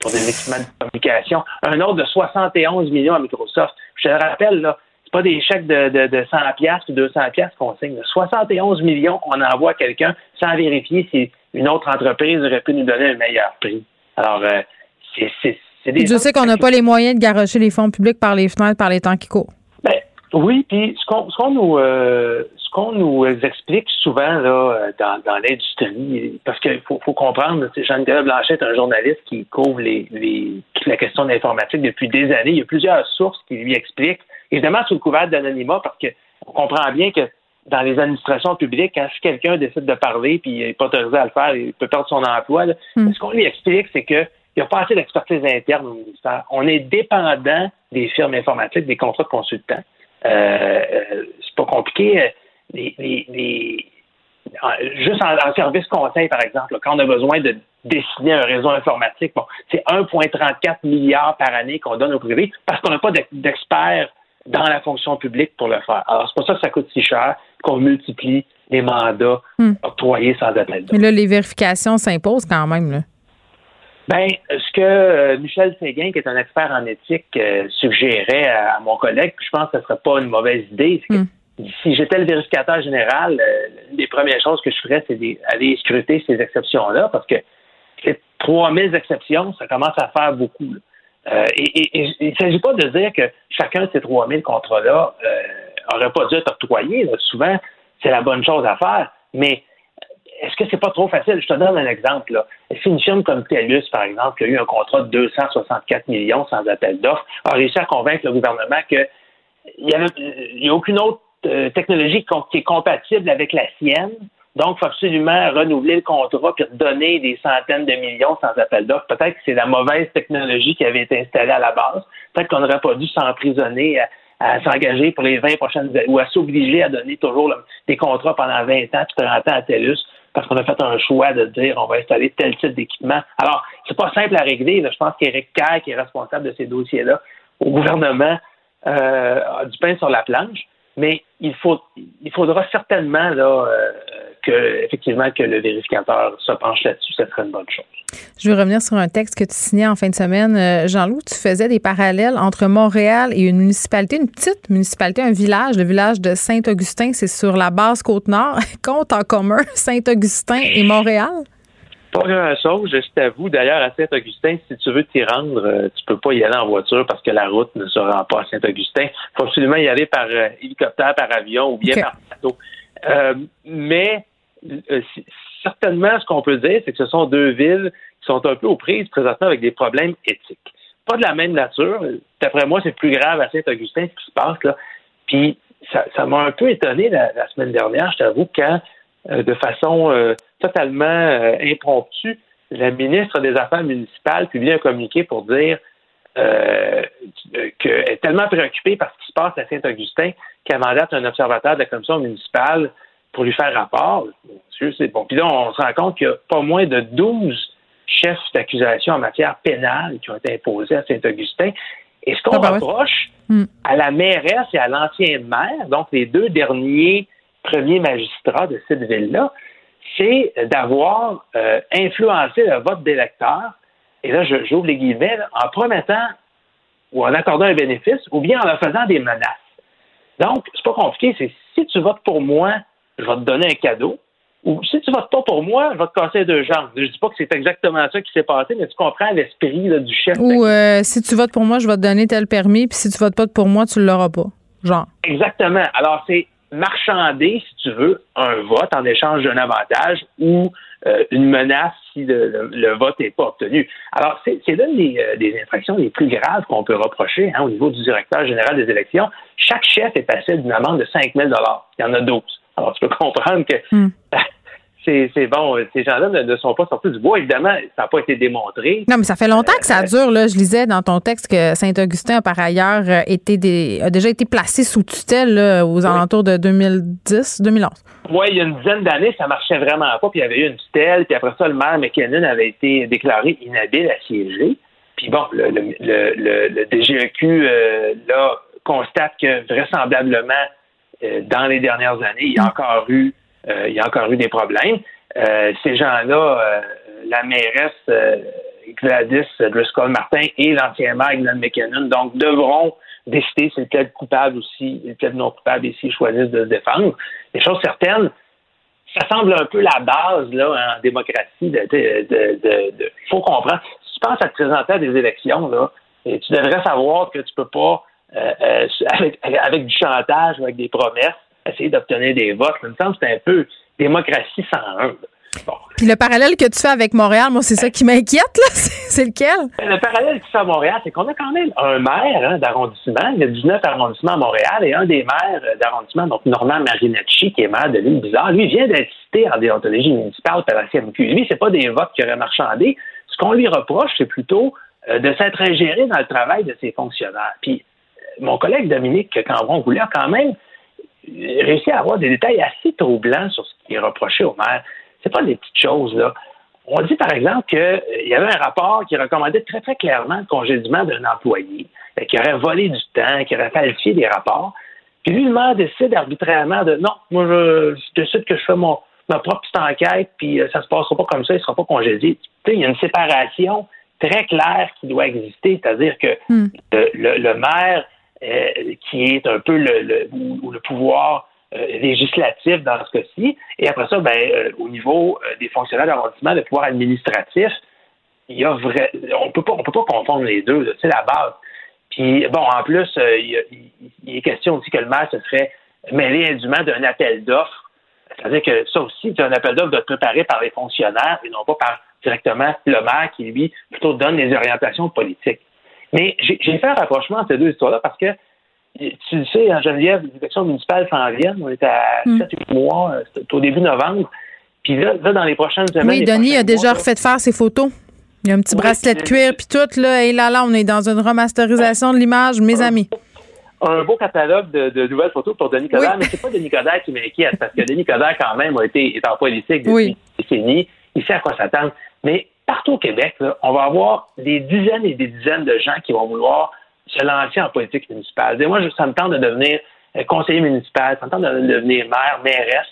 pour des équipements de communication. Un autre de 71 millions à Microsoft. Je te le rappelle, là, pas des chèques de, de, de 100 ou 200 qu'on signe. 71 millions qu'on envoie à quelqu'un sans vérifier si une autre entreprise aurait pu nous donner un meilleur prix. Alors, euh, c'est des... Je sais qu'on n'a pas les moyens de garocher les fonds publics par les fenêtres, par les temps qui courent. Ben, oui, puis ce qu'on nous euh, ce qu'on nous explique souvent là dans, dans l'industrie, parce qu'il faut, faut, comprendre, Jean-Nicolas Blanchet est un journaliste qui couvre les, les la question d'informatique depuis des années. Il y a plusieurs sources qui lui expliquent Évidemment, sous le couvert d'anonymat, parce qu'on comprend bien que dans les administrations publiques, quand si quelqu'un décide de parler puis il n'est pas autorisé à le faire, il peut perdre son emploi. Hmm. Ce qu'on lui explique, c'est qu'il n'y a pas assez d'expertise interne au ministère. On est dépendant des firmes informatiques, des contrats de consultants. Euh, euh c'est pas compliqué. Les, juste en, service conseil, par exemple, quand on a besoin de dessiner un réseau informatique, bon, c'est 1,34 milliards par année qu'on donne au privé parce qu'on n'a pas d'experts dans la fonction publique pour le faire. Alors, c'est pour ça que ça coûte si cher qu'on multiplie les mandats hmm. octroyés sans appel Mais là, les vérifications s'imposent quand même, là. Ben, ce que euh, Michel Séguin, qui est un expert en éthique, euh, suggérait à, mon collègue, je pense que ce ne serait pas une mauvaise idée, c'est que hmm. si j'étais le vérificateur général, euh, une des premières choses que je ferais, c'est d'aller scruter ces exceptions-là, parce que 3000 exceptions, ça commence à faire beaucoup. Là. Euh, et, il ne s'agit pas de dire que chacun de ces 3000 contrats-là n'aurait euh, pas dû être octroyé. Souvent, c'est la bonne chose à faire, mais est-ce que c'est pas trop facile? Je te donne un exemple. Là. Si une firme comme TELUS, par exemple, qui a eu un contrat de 264 millions sans appel d'offres, a réussi à convaincre le gouvernement qu'il n'y a aucune autre euh, technologie qui est compatible avec la sienne Donc, il faut absolument renouveler le contrat puis redonner des centaines de millions sans appel d'offres. Peut-être que c'est la mauvaise technologie qui avait été installée à la base. Peut-être qu'on n'aurait pas dû s'emprisonner à, s'engager pour les 20 prochaines années ou à s'obliger à donner toujours des contrats pendant 20 ans puis 30 ans à TELUS parce qu'on a fait un choix de dire on va installer tel type d'équipement. Alors, c'est pas simple à régler. Je pense qu'Éric Kerr, qui est responsable de ces dossiers-là au gouvernement, euh, a du pain sur la planche. Mais il faut, il faudra certainement là, euh, que, effectivement, que le vérificateur se penche là-dessus. Ce serait une bonne chose. Je veux revenir sur un texte que tu signais en fin de semaine. Euh, Jean-Loup, tu faisais des parallèles entre Montréal et une municipalité, une petite municipalité, un village, le village de Saint-Augustin. C'est sur la base Côte-Nord. Compte en commun Saint-Augustin et Montréal? Pas grand-chose, je t'avoue. D'ailleurs, à Saint-Augustin, si tu veux t'y rendre, euh, tu peux pas y aller en voiture parce que la route ne se rend pas à Saint-Augustin. Il faut absolument y aller par euh, hélicoptère, par avion ou bien par bateau. Euh, mais certainement, ce qu'on peut dire, c'est que ce sont deux villes qui sont un peu aux prises présentement avec des problèmes éthiques. Pas de la même nature. D'après moi, c'est plus grave à Saint-Augustin ce qui se passe là. Puis ça m'a un peu étonné la, la, semaine dernière, je t'avoue, quand de façon totalement euh, impromptu, la ministre des Affaires municipales publie un communiqué pour dire euh, qu'elle est tellement préoccupée par ce qui se passe à Saint-Augustin qu'elle mandate un observateur de la commission municipale pour lui faire rapport. c'est bon. Puis là, on se rend compte qu'il y a pas moins de 12 chefs d'accusation en matière pénale qui ont été imposés à Saint-Augustin. Et ce qu'on ah, ben reproche hmm. à la mairesse et à l'ancien maire, donc les deux derniers premiers magistrats de cette ville-là, c'est d'avoir euh, influencé le vote des électeurs, et là, j'ouvre les guillemets, en promettant ou en accordant un bénéfice, ou bien en leur faisant des menaces. Donc, c'est pas compliqué, c'est si tu votes pour moi, je vais te donner un cadeau, ou si tu votes pas pour moi, je vais te casser deux jambes. Je dis pas que c'est exactement ça qui s'est passé, mais tu comprends l'esprit du chef. Ou euh, si tu votes pour moi, je vais te donner tel permis, puis si tu votes pas pour moi, tu l'auras pas. Genre. Exactement. Alors, c'est marchander, si tu veux, un vote en échange d'un avantage ou euh, une menace si le, vote n'est pas obtenu. Alors, c'est l'une des, euh, des, infractions les plus graves qu'on peut reprocher hein, au niveau du directeur général des élections. Chaque chef est passé d'une amende de 5 000 Il y en a 12. Alors, tu peux comprendre que hmm. C'est bon. Ces gens-là ne, sont pas sortis du bois. Évidemment, ça n'a pas été démontré. Non, mais ça fait longtemps que ça euh, dure. Là. Je lisais dans ton texte que Saint-Augustin a par ailleurs euh, été a déjà été placé sous tutelle aux alentours de 2010, 2011. Oui, il y a une dizaine d'années, ça marchait vraiment pas. Puis il y avait eu une tutelle. Puis après ça, le maire McKinnon avait été déclaré inhabile à siéger. Puis bon, le, le, DGEQ, euh, là, constate que vraisemblablement, dans les dernières années, il y a mm. encore eu il y a encore eu des problèmes. Euh, ces gens-là, euh, la mairesse Gladys Driscoll-Martin et l'ancien maire Glenn McKinnon, donc devront décider si le coupable aussi, le plaide non coupable et s'ils choisissent de se défendre. Les choses certaines, ça semble un peu la base là en démocratie. De, de, faut comprendre. Si tu penses à te présenter à des élections là, et tu devrais savoir que tu peux pas avec, avec, du chantage, avec des promesses, essayer d'obtenir des votes. Ça me semble que c'est un peu démocratie sans un. Puis le parallèle que tu fais avec Montréal, moi, c'est ça qui m'inquiète, là. C'est lequel? Ben, le parallèle qui fait à Montréal, c'est qu'on a quand même un maire hein, d'arrondissement. Il y a 19 arrondissements à Montréal et un des maires d'arrondissement, donc Normand Marinacci, qui est maire de l'île Bizarre, lui vient d'être cité en déontologie municipale par la CMQ. Lui, c'est pas des votes qui auraient marchandé. Ce qu'on lui reproche, c'est plutôt euh, de s'être ingéré dans le travail de ses fonctionnaires. Puis euh, mon collègue Dominique Cambron voulait quand même réussi à avoir des détails assez troublants sur ce qui est reproché au maire. C'est pas des petites choses, là. On dit, par exemple, qu'il euh, y avait un rapport qui recommandait très, très clairement le congédiement d'un employé, euh, qui aurait volé du temps, qui aurait falsifié des rapports. Puis lui, le maire décide arbitrairement de non, moi, je, décide que je fais mon, ma propre petite enquête, puis euh, ça se passera pas comme ça, il sera pas congédié. Tu sais, il y a une séparation très claire qui doit exister, c'est-à-dire que hmm. le, maire qui est un peu le, le, le pouvoir euh, législatif dans ce cas-ci. Et après ça, ben, euh, au niveau des fonctionnaires d'arrondissement, le pouvoir administratif, il y a vrai, on peut pas, on peut pas confondre les deux. C'est la base. Puis bon, en plus, il, est question aussi que le maire se serait mêlé indûment d'un appel d'offres. C'est-à-dire que ça aussi, c'est un appel d'offres doit être préparé par les fonctionnaires et non pas par directement le maire qui, lui, plutôt donne les orientations politiques. Mais j'ai fait un rapprochement entre ces deux histoires-là parce que tu le sais, en Geneviève, les élections municipales s'en viennent. On est à 7 hmm. mois, c'est au début novembre. Puis là, dans les prochaines semaines. Oui, Denis a déjà refait faire ses photos. Il y a un petit bracelet de cuir, puis tout, là, et là, là, on est dans une remasterisation de l'image, mes amis. Un beau catalogue de, nouvelles photos pour Denis Coderre, mais c'est pas Denis Coderre qui m'inquiète, parce que Denis Coderre, quand même, a été, est en politique depuis oui. des décennies. Il sait à quoi s'attendre. Mais partout au Québec, on va avoir des dizaines et des dizaines de gens qui vont vouloir se lancer en politique municipale. Et moi, ça me tente de devenir euh, conseiller municipal, ça me tente de devenir maire, mairesse.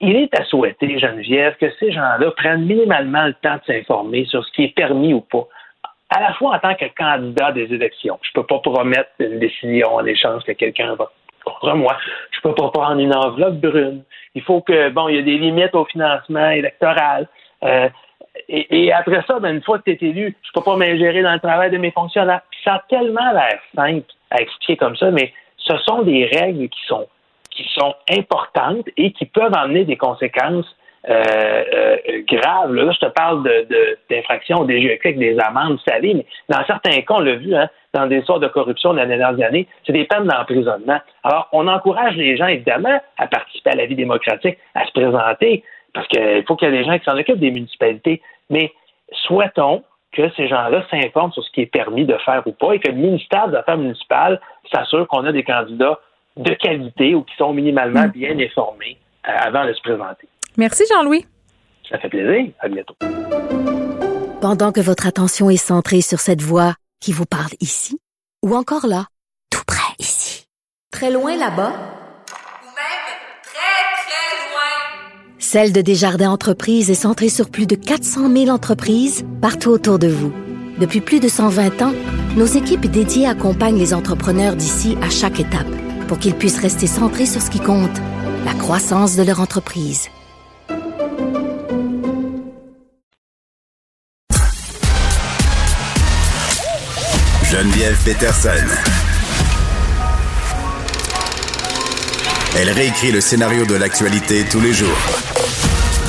Il est à souhaiter, Geneviève, que ces gens-là prennent minimalement le temps de s'informer sur ce qui est permis ou pas. À la fois en tant que candidat des élections. Je ne peux pas promettre une décision en échange que quelqu'un va contre moi. Je ne peux pas prendre une enveloppe brune. Il faut que, bon, il y a des limites au financement électoral. Euh, et, après ça, ben, une fois que tu es élu, je peux pas m'ingérer dans le travail de mes fonctionnaires. ça a tellement l'air simple à expliquer comme ça, mais ce sont des règles qui sont qui sont importantes et qui peuvent amener des conséquences euh, euh, graves. Là, je te parle d'infractions de, DGEQ avec des amendes salées, mais dans certains cas, on l'a vu, hein, dans des sortes de corruption dans les dernières années, c'est des peines d'emprisonnement. Alors, on encourage les gens, évidemment, à participer à la vie démocratique, à se présenter, parce qu'il faut qu'il y ait des gens qui s'en occupent des municipalités. Mais souhaitons que ces gens-là s'informent sur ce qui est permis de faire ou pas et que le ministère des Affaires municipales s'assure qu'on a des candidats de qualité ou qui sont minimalement mm. bien informés euh, avant de se présenter. Merci Jean-Louis. Ça fait plaisir. À bientôt. Pendant que votre attention est centrée sur cette voix qui vous parle ici ou encore là, tout près ici, très loin là-bas, ou même très, très loin, Celle de Desjardins Entreprises est centrée sur plus de 400 000 entreprises partout autour de vous. Depuis plus de 120 ans, nos équipes dédiées accompagnent les entrepreneurs d'ici à chaque étape pour qu'ils puissent rester centrés sur ce qui compte, la croissance de leur entreprise. Geneviève Peterson. Elle réécrit le scénario de l'actualité tous les jours.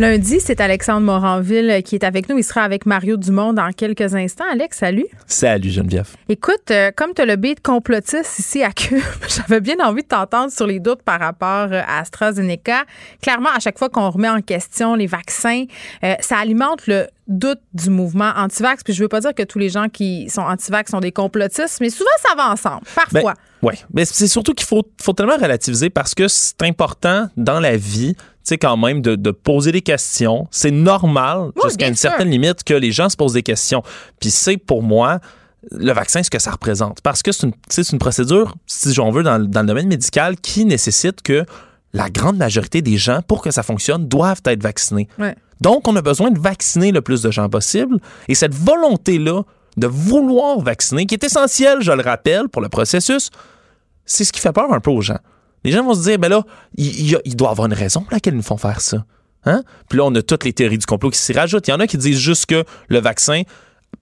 Lundi, c'est Alexandre Moranville qui est avec nous. Il sera avec Mario Dumont dans quelques instants. Alex, salut. Salut Geneviève. Écoute, euh, comme tu as le beat complotiste ici à Cube, j'avais bien envie de t'entendre sur les doutes par rapport euh, à AstraZeneca. Clairement, à chaque fois qu'on remet en question les vaccins, euh, ça alimente le doute du mouvement anti-vax. Puis je veux pas dire que tous les gens qui sont anti-vax sont des complotistes, mais souvent ça va ensemble, parfois. Ben, oui, mais c'est surtout qu'il faut, faut tellement relativiser parce que c'est important dans la vie sais, quand même, de, poser des questions. C'est normal, jusqu'à une certaine limite, que les gens se posent des questions. Puis c'est pour moi le vaccin, ce que ça représente. Parce que c'est une, une, procédure, si j'en veux, dans, le domaine médical qui nécessite que la grande majorité des gens, pour que ça fonctionne, doivent être vaccinés. Donc, on a besoin de vacciner le plus de gens possible. Et cette volonté-là de vouloir vacciner, qui est essentielle, je le rappelle, pour le processus, c'est ce qui fait peur un peu aux gens. Les gens vont se dire, ben là, il, il, doit avoir une raison pour laquelle ils nous font faire ça. Hein? Puis là, on a toutes les théories du complot qui s'y rajoutent. Il y en a qui disent juste que le vaccin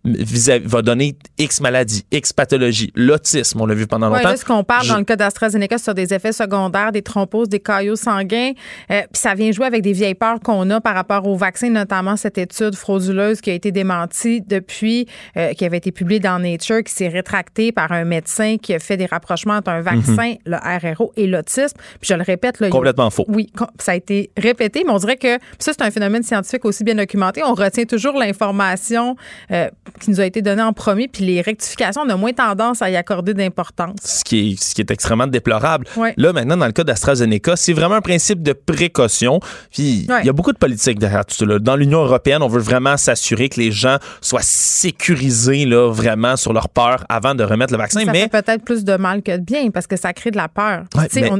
va donner X maladie, X pathologie, l'autisme, on l'a vu pendant longtemps. Oui, ce qu'on parle dans le cas d'AstraZeneca sur des effets secondaires, des thromboses, des caillots sanguins, euh, puis ça vient jouer avec des vieilles peurs qu'on a par rapport au vaccin, notamment cette étude frauduleuse qui a été démentie depuis, euh, qui avait été publiée dans Nature, qui s'est rétractée par un médecin qui a fait des rapprochements entre un vaccin, mhm. le RRO et l'autisme. Puis je le répète, là, complètement faux. Oui, ça a été répété, mais on dirait que ça c'est un phénomène scientifique aussi bien documenté. On retient toujours l'information euh, qui nous a été donné en premier, puis les rectifications, on a moins tendance à y accorder d'importance. Ce qui est, ce qui est extrêmement déplorable. Là, maintenant, dans le cas d'AstraZeneca, c'est vraiment un principe de précaution. Puis il y a beaucoup de politique derrière tout ça. Dans l'Union européenne, on veut vraiment s'assurer que les gens soient sécurisés là, vraiment sur leur peur avant de remettre le vaccin. Ça mais fait peut-être plus de mal que de bien parce que ça crée de la peur.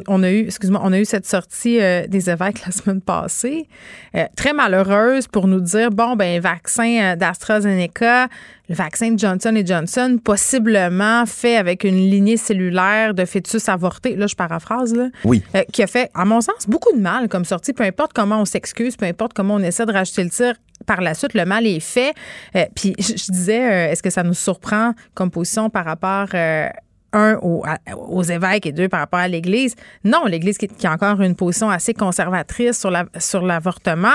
on, a eu, excuse-moi, on a eu cette sortie euh, des évêques la semaine passée, euh, très malheureuse pour nous dire bon ben vaccin euh, d'AstraZeneca le vaccin de Johnson Johnson, possiblement fait avec une lignée cellulaire de fœtus avortés, là je paraphrase, là, oui. Euh, qui a fait, à mon sens, beaucoup de mal comme sortie, peu importe comment on s'excuse, peu importe comment on essaie de racheter le tir, par la suite, le mal est fait. Euh, puis je, disais, euh, est-ce que ça nous surprend comme position par rapport un, aux, évêques et deux, par rapport à l'Église. Non, l'Église qui, a encore une position assez conservatrice sur, la, sur l'avortement.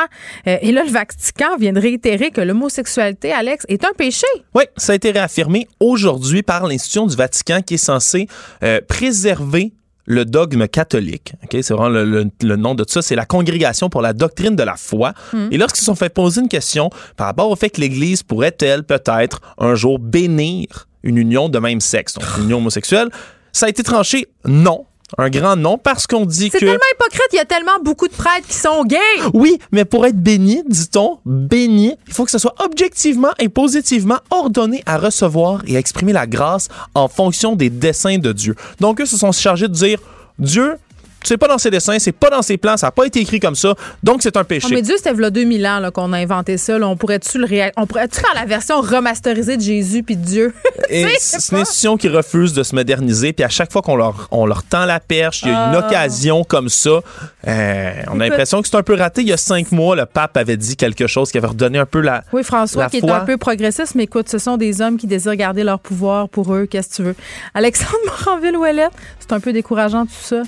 Euh, et là, le Vatican vient de réitérer que l'homosexualité, Alex, est un péché. Oui, ça a été réaffirmé aujourd'hui par l'institution du Vatican qui est censée euh, préserver le dogme catholique. Okay? C'est vraiment le, nom de tout ça. C'est la congrégation pour la doctrine de la foi. Hmm. Et lorsqu'ils se sont fait poser une question par rapport au fait que l'Église pourrait-elle peut-être un jour bénir une union de même sexe, donc une union homosexuelle, ça a été tranché non un grand nom parce qu'on dit que. C'est tellement hypocrite, il y a tellement beaucoup de prêtres qui sont gays. Oui, mais pour être béni, dit-on, béni, il faut que ce soit objectivement et positivement ordonné à recevoir et à exprimer la grâce en fonction des desseins de Dieu. Donc, eux se sont chargés de dire Dieu c'est pas dans ses dessins, c'est pas dans ses plans, ça n'a pas été écrit comme ça, donc c'est un péché. Oh, mais Dieu, c'était là 2000 ans qu'on a inventé ça. On pourrait-tu le on pourrait faire la version remasterisée de Jésus puis de Dieu? c'est une institution qui refuse de se moderniser, puis à chaque fois qu'on leur, on leur tend la perche, il y a une ah. occasion comme ça, euh, on a l'impression que c'est un peu raté. Il y a cinq mois, le pape avait dit quelque chose qui avait redonné un peu la. Oui, François, qui est un peu progressiste, mais écoute, ce sont des hommes qui désirent garder leur pouvoir pour eux. Qu'est-ce que tu veux? Alexandre Moranville-Ouellette, c'est un peu décourageant tout ça.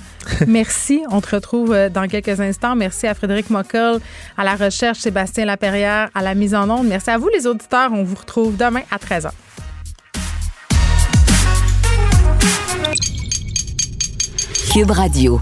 Merci. On te retrouve euh, dans quelques instants. Merci à Frédéric Mockel, à la recherche, Sébastien Laperrière, à la mise en onde. Merci à vous, les auditeurs. On vous retrouve demain à 13h. Cube Radio.